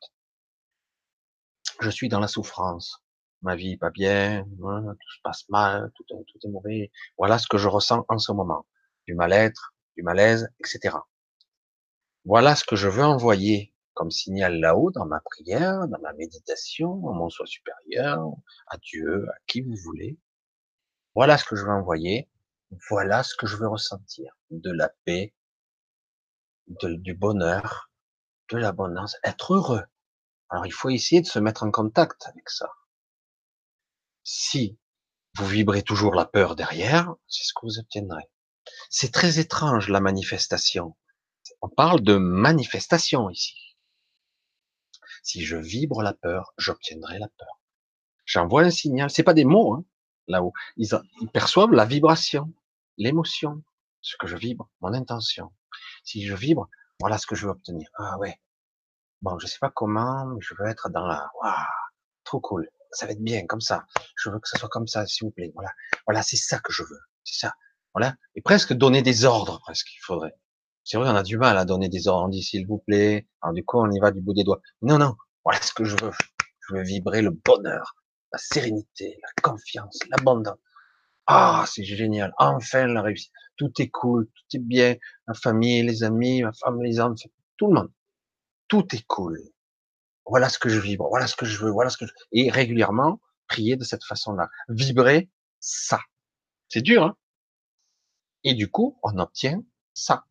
Je suis dans la souffrance. Ma vie pas bien, hein, tout se passe mal, tout est mauvais. Voilà ce que je ressens en ce moment. Du mal-être, du malaise, etc. Voilà ce que je veux envoyer comme signal là-haut dans ma prière, dans ma méditation, à mon soi supérieur, à Dieu, à qui vous voulez. Voilà ce que je veux envoyer voilà ce que je veux ressentir. De la paix, du bonheur, de l'abondance, être heureux. Alors il faut essayer de se mettre en contact avec ça. Si vous vibrez toujours la peur derrière, c'est ce que vous obtiendrez. C'est très étrange la manifestation. On parle de manifestation ici. Si je vibre la peur, j'obtiendrai la peur. J'envoie un signal. C'est pas des mots, hein, là-haut. ils perçoivent la vibration l'émotion, ce que je vibre, mon intention. Si je vibre, voilà ce que je veux obtenir. Ah ouais. Bon, je sais pas comment, mais je veux être dans la, waouh, trop cool. Ça va être bien, comme ça. Je veux que ça soit comme ça, s'il vous plaît. Voilà. Voilà, c'est ça que je veux. C'est ça. Voilà. Et presque donner des ordres, presque, il faudrait. C'est vrai, on a du mal à donner des ordres. S'il vous plaît. Alors, du coup, on y va du bout des doigts. Non, non. Voilà ce que je veux. Je veux vibrer le bonheur, la sérénité, la confiance, l'abondance. Ah, c'est génial. Enfin, la réussite. Tout est cool, tout est bien. Ma famille, les amis, ma femme, les enfants, tout le monde. Tout est cool. Voilà ce que je vibre. Voilà ce que je veux. Voilà ce que je... Et régulièrement, prier de cette façon-là. Vibrer ça. C'est dur, hein? Et du coup, on obtient ça.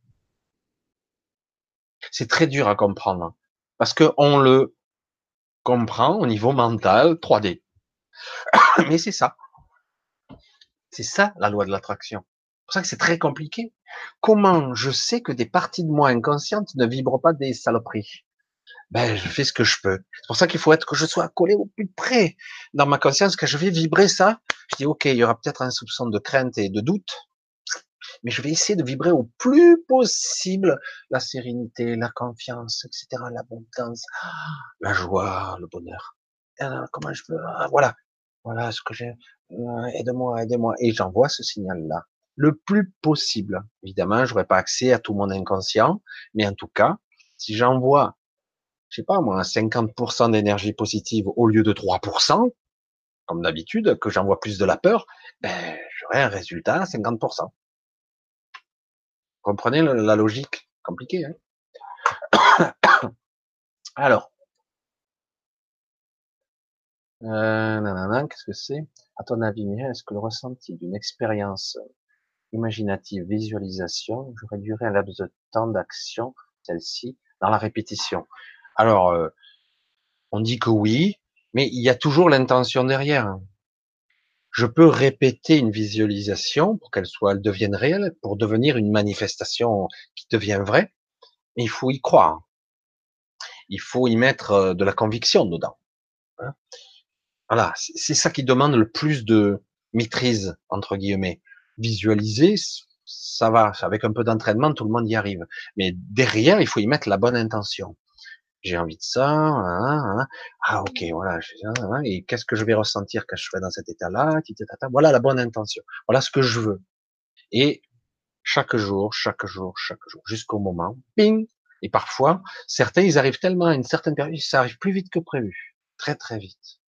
C'est très dur à comprendre. Parce que on le comprend au niveau mental 3D. *coughs* Mais c'est ça. C'est ça la loi de l'attraction. C'est pour ça que c'est très compliqué. Comment je sais que des parties de moi inconscientes ne vibrent pas des saloperies? Ben, je fais ce que je peux. C'est pour ça qu'il faut être que je sois collé au plus près dans ma conscience, que je vais vibrer ça. Je dis, ok, il y aura peut-être un soupçon de crainte et de doute, mais je vais essayer de vibrer au plus possible la sérénité, la confiance, etc., l'abondance, la joie, le bonheur. comment je peux, ah, voilà, voilà ce que j'ai, euh, aide-moi, aidez-moi. Et j'envoie ce signal-là. Le plus possible. Évidemment, je n'aurai pas accès à tout mon inconscient, mais en tout cas, si j'envoie, je sais pas moi, 50% d'énergie positive au lieu de 3%, comme d'habitude, que j'envoie plus de la peur, ben, j'aurai un résultat à 50%. Comprenez la logique compliquée. Hein *coughs* Alors, euh, qu'est-ce que c'est? À ton avis, est-ce que le ressenti d'une expérience imaginative, visualisation, j'aurais duré un laps de temps d'action, celle-ci, dans la répétition? Alors, euh, on dit que oui, mais il y a toujours l'intention derrière. Je peux répéter une visualisation pour qu'elle soit, elle devienne réelle, pour devenir une manifestation qui devient vraie. Mais il faut y croire. Il faut y mettre euh, de la conviction dedans. Hein. Voilà, c'est ça qui demande le plus de maîtrise, entre guillemets. Visualiser, ça va, avec un peu d'entraînement, tout le monde y arrive. Mais derrière, il faut y mettre la bonne intention. J'ai envie de ça, hein, hein. ah ok, voilà, et qu'est-ce que je vais ressentir quand je serai dans cet état-là, voilà la bonne intention, voilà ce que je veux. Et chaque jour, chaque jour, chaque jour, jusqu'au moment, ping, et parfois, certains, ils arrivent tellement à une certaine période, ça arrive plus vite que prévu, très très vite.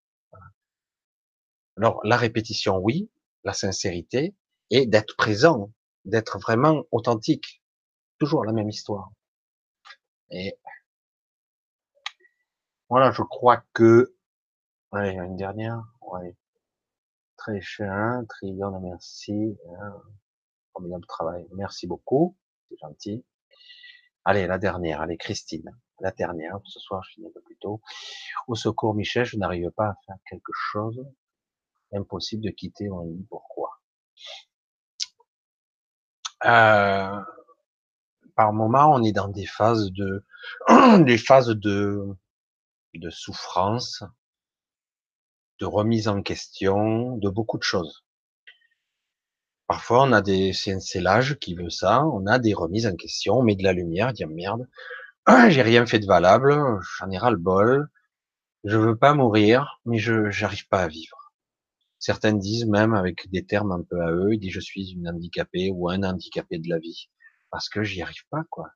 Alors, la répétition, oui, la sincérité, et d'être présent, d'être vraiment authentique. Toujours la même histoire. Et voilà, je crois que, allez, une dernière, ouais. Très cher, trillion de merci, hein. formidable travail, merci beaucoup, c'est gentil. Allez, la dernière, allez, Christine, la dernière, ce soir je finis un peu plus tôt. Au secours, Michel, je n'arrive pas à faire quelque chose impossible de quitter mon lit. Pourquoi? Euh, Par moment, on est dans des phases de, *clears throat* des phases de, de souffrance, de remise en question, de beaucoup de choses. Parfois, on a des, c'est l'âge qui veut ça, on a des remises en question, on met de la lumière, dit merde, *clears throat* j'ai rien fait de valable, j'en ai ras le bol, je veux pas mourir, mais je, j'arrive pas à vivre. Certains disent même avec des termes un peu à eux, ils disent je suis une handicapée ou un handicapé de la vie parce que j'y arrive pas quoi.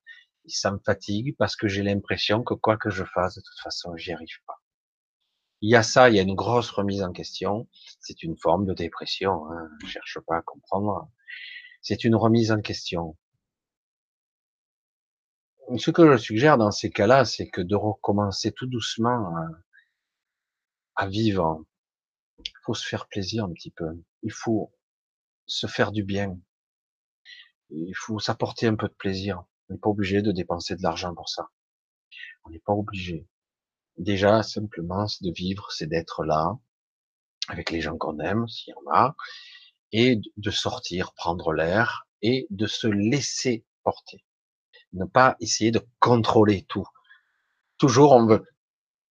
Ça me fatigue parce que j'ai l'impression que quoi que je fasse de toute façon j'y arrive pas. Il y a ça, il y a une grosse remise en question. C'est une forme de dépression. Hein. Je cherche pas à comprendre. C'est une remise en question. Ce que je suggère dans ces cas-là, c'est que de recommencer tout doucement à, à vivre il faut se faire plaisir un petit peu. Il faut se faire du bien. Il faut s'apporter un peu de plaisir. On n'est pas obligé de dépenser de l'argent pour ça. On n'est pas obligé. Déjà, simplement, c'est de vivre, c'est d'être là, avec les gens qu'on aime, s'il y en a, et de sortir, prendre l'air, et de se laisser porter. Ne pas essayer de contrôler tout. Toujours, on veut,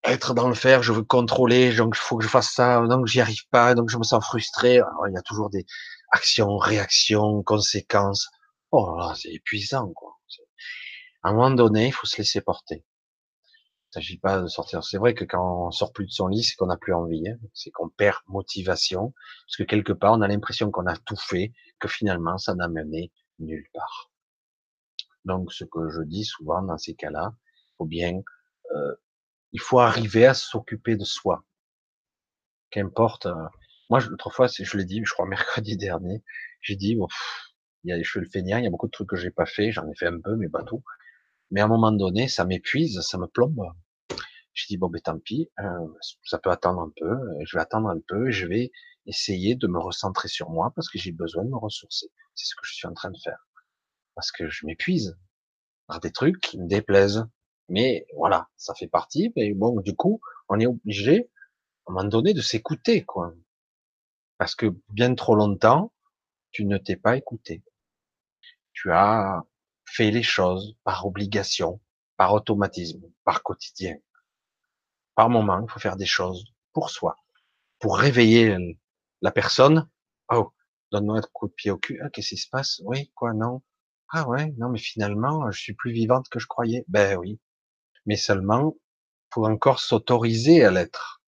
être dans le faire, je veux contrôler, donc il faut que je fasse ça, donc j'y arrive pas, donc je me sens frustré. il y a toujours des actions, réactions, conséquences. Oh là, c'est épuisant, quoi. À un moment donné, il faut se laisser porter. Il s'agit pas de sortir. C'est vrai que quand on sort plus de son lit, c'est qu'on n'a plus envie, hein. c'est qu'on perd motivation, parce que quelque part, on a l'impression qu'on a tout fait, que finalement, ça n'a mené nulle part. Donc, ce que je dis souvent dans ces cas-là, faut bien, euh, il faut arriver à s'occuper de soi. Qu'importe. Euh, moi, autrefois, je l'ai dit, je crois *laughs* mercredi dernier, j'ai dit, bon, il y a, je fais le feignant, il y a beaucoup de trucs que j'ai pas fait, j'en ai fait un peu, mais pas tout. Mais à un moment donné, ça m'épuise, ça me plombe. J'ai dit bon ben tant pis, euh, ça peut attendre un peu, euh, je vais attendre un peu, je vais essayer de me recentrer sur moi parce que j'ai besoin de me ressourcer. C'est ce que je suis en train de faire parce que je m'épuise par des trucs qui me déplaisent. Mais voilà, ça fait partie. Mais bon, du coup, on est obligé à un moment donné de s'écouter quoi, parce que bien trop longtemps, tu ne t'es pas écouté. Tu as fait les choses par obligation, par automatisme, par quotidien par moment, il faut faire des choses pour soi, pour réveiller la personne. Oh, donne-moi un coup de pied au cul. Ah, qu'est-ce qui se passe? Oui, quoi, non? Ah ouais, non, mais finalement, je suis plus vivante que je croyais. Ben oui, mais seulement, faut encore s'autoriser à l'être.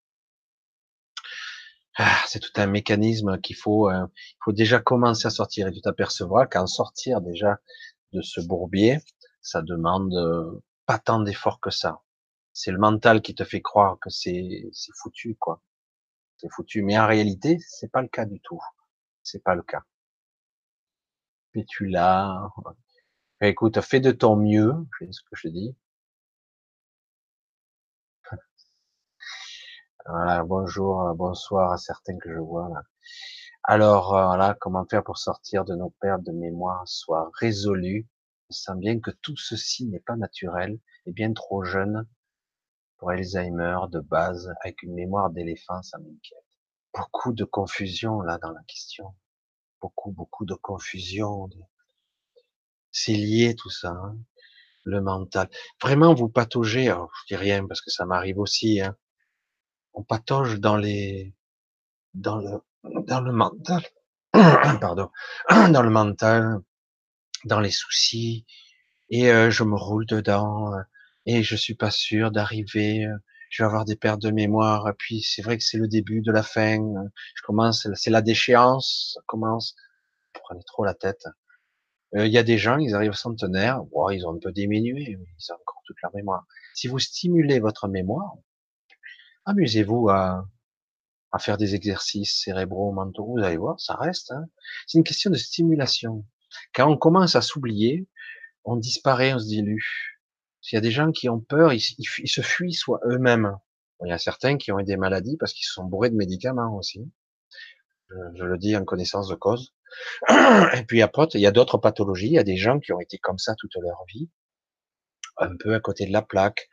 Ah, c'est tout un mécanisme qu'il faut, euh, faut déjà commencer à sortir. Et tu t'apercevras qu'en sortir déjà de ce bourbier, ça demande euh, pas tant d'efforts que ça c'est le mental qui te fait croire que c'est foutu quoi. C'est foutu, mais en réalité, c'est pas le cas du tout. C'est pas le cas. Et tu l'as. Écoute, fais de ton mieux, c'est ce que je dis. *laughs* Voilà, bonjour, bonsoir à certains que je vois là. Alors, euh, voilà, comment faire pour sortir de nos pertes de mémoire, soit résolu. Je sens bien que tout ceci n'est pas naturel et bien trop jeune pour Alzheimer de base, avec une mémoire d'éléphant, ça m'inquiète. Beaucoup de confusion là dans la question. Beaucoup, beaucoup de confusion. C'est lié tout ça, hein. le mental. Vraiment, vous pataugez, alors je dis rien parce que ça m'arrive aussi. Hein. On patauge dans les, dans le, dans le mental, *clears throat* pardon, *clears throat* dans le mental, dans les soucis, et euh, je me roule dedans. Euh, et je suis pas sûr d'arriver. Euh, je vais avoir des pertes de mémoire. puis c'est vrai que c'est le début de la fin. Euh, je commence, c'est la déchéance. Ça commence. Prenez trop la tête. Il y a des gens, ils arrivent centenaires, wow, ils ont un peu diminué, ils ont encore toute leur mémoire. Si vous stimulez votre mémoire, amusez-vous à, à faire des exercices cérébraux, mentaux, vous allez voir, ça reste. Hein. C'est une question de stimulation. Quand on commence à s'oublier, on disparaît, on se dilue. S'il y a des gens qui ont peur, ils, se fuient soit eux-mêmes. Il y a certains qui ont eu des maladies parce qu'ils sont bourrés de médicaments aussi. Je, le dis en connaissance de cause. Et puis après, il y a d'autres pathologies. Il y a des gens qui ont été comme ça toute leur vie, un peu à côté de la plaque,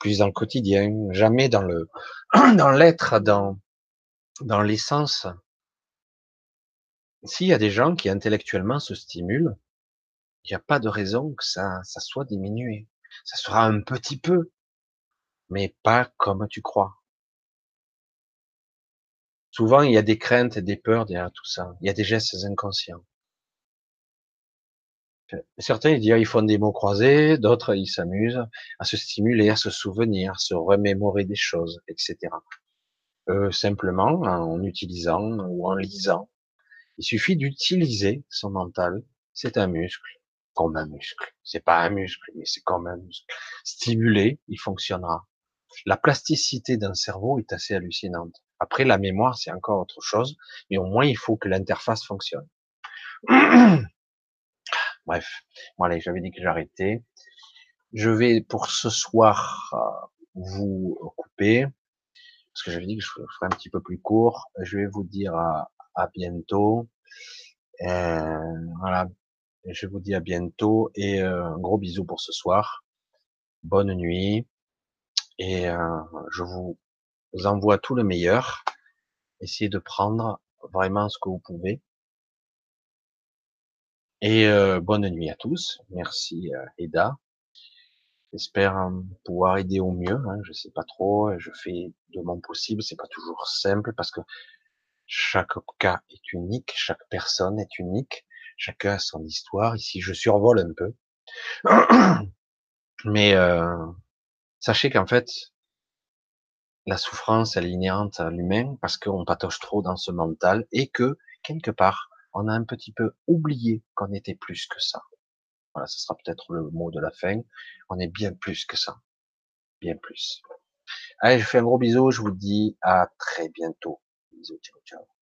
plus dans le quotidien, jamais dans le, *clears throat* dans l'être, dans, dans l'essence. S'il y a des gens qui intellectuellement se stimulent, il n'y a pas de raison que ça, soit diminué ça sera un petit peu, mais pas comme tu crois. Souvent, il y a des craintes et des peurs derrière tout ça. Il y a des gestes inconscients. Certains ils disent ils font des mots croisés, d'autres ils s'amusent à se stimuler, à se souvenir, à se remémorer des choses, etc. Euh, simplement en utilisant ou en lisant. Il suffit d'utiliser son mental. C'est un muscle comme un muscle. C'est pas un muscle, mais c'est comme un muscle. Stimulé, il fonctionnera. La plasticité d'un cerveau est assez hallucinante. Après, la mémoire, c'est encore autre chose, mais au moins, il faut que l'interface fonctionne. *clears throat* Bref, voilà, j'avais dit que j'arrêtais. Je vais pour ce soir euh, vous couper, parce que j'avais dit que je ferais un petit peu plus court. Je vais vous dire à, bientôt. Euh, voilà, je vous dis à bientôt et euh, un gros bisou pour ce soir. Bonne nuit et euh, je vous envoie tout le meilleur. Essayez de prendre vraiment ce que vous pouvez. Et bonne nuit à tous. Merci Eda. J'espère pouvoir aider au mieux. Hein. Je sais pas trop. Je fais de mon possible. C'est pas toujours simple parce que chaque cas est unique, chaque personne est unique. Chacun a son histoire. Ici, je survole un peu. *clears throat* Mais euh, sachez qu'en fait, la souffrance, elle est inhérente à l'humain parce qu'on patoche trop dans ce mental et que, quelque part, on a un petit peu oublié qu'on était plus que ça. Voilà, ce sera peut-être le mot de la fin. On est bien plus que ça. Bien plus. Allez, je fais un gros bisou. Je vous dis à très bientôt. Bisous, ciao, ciao.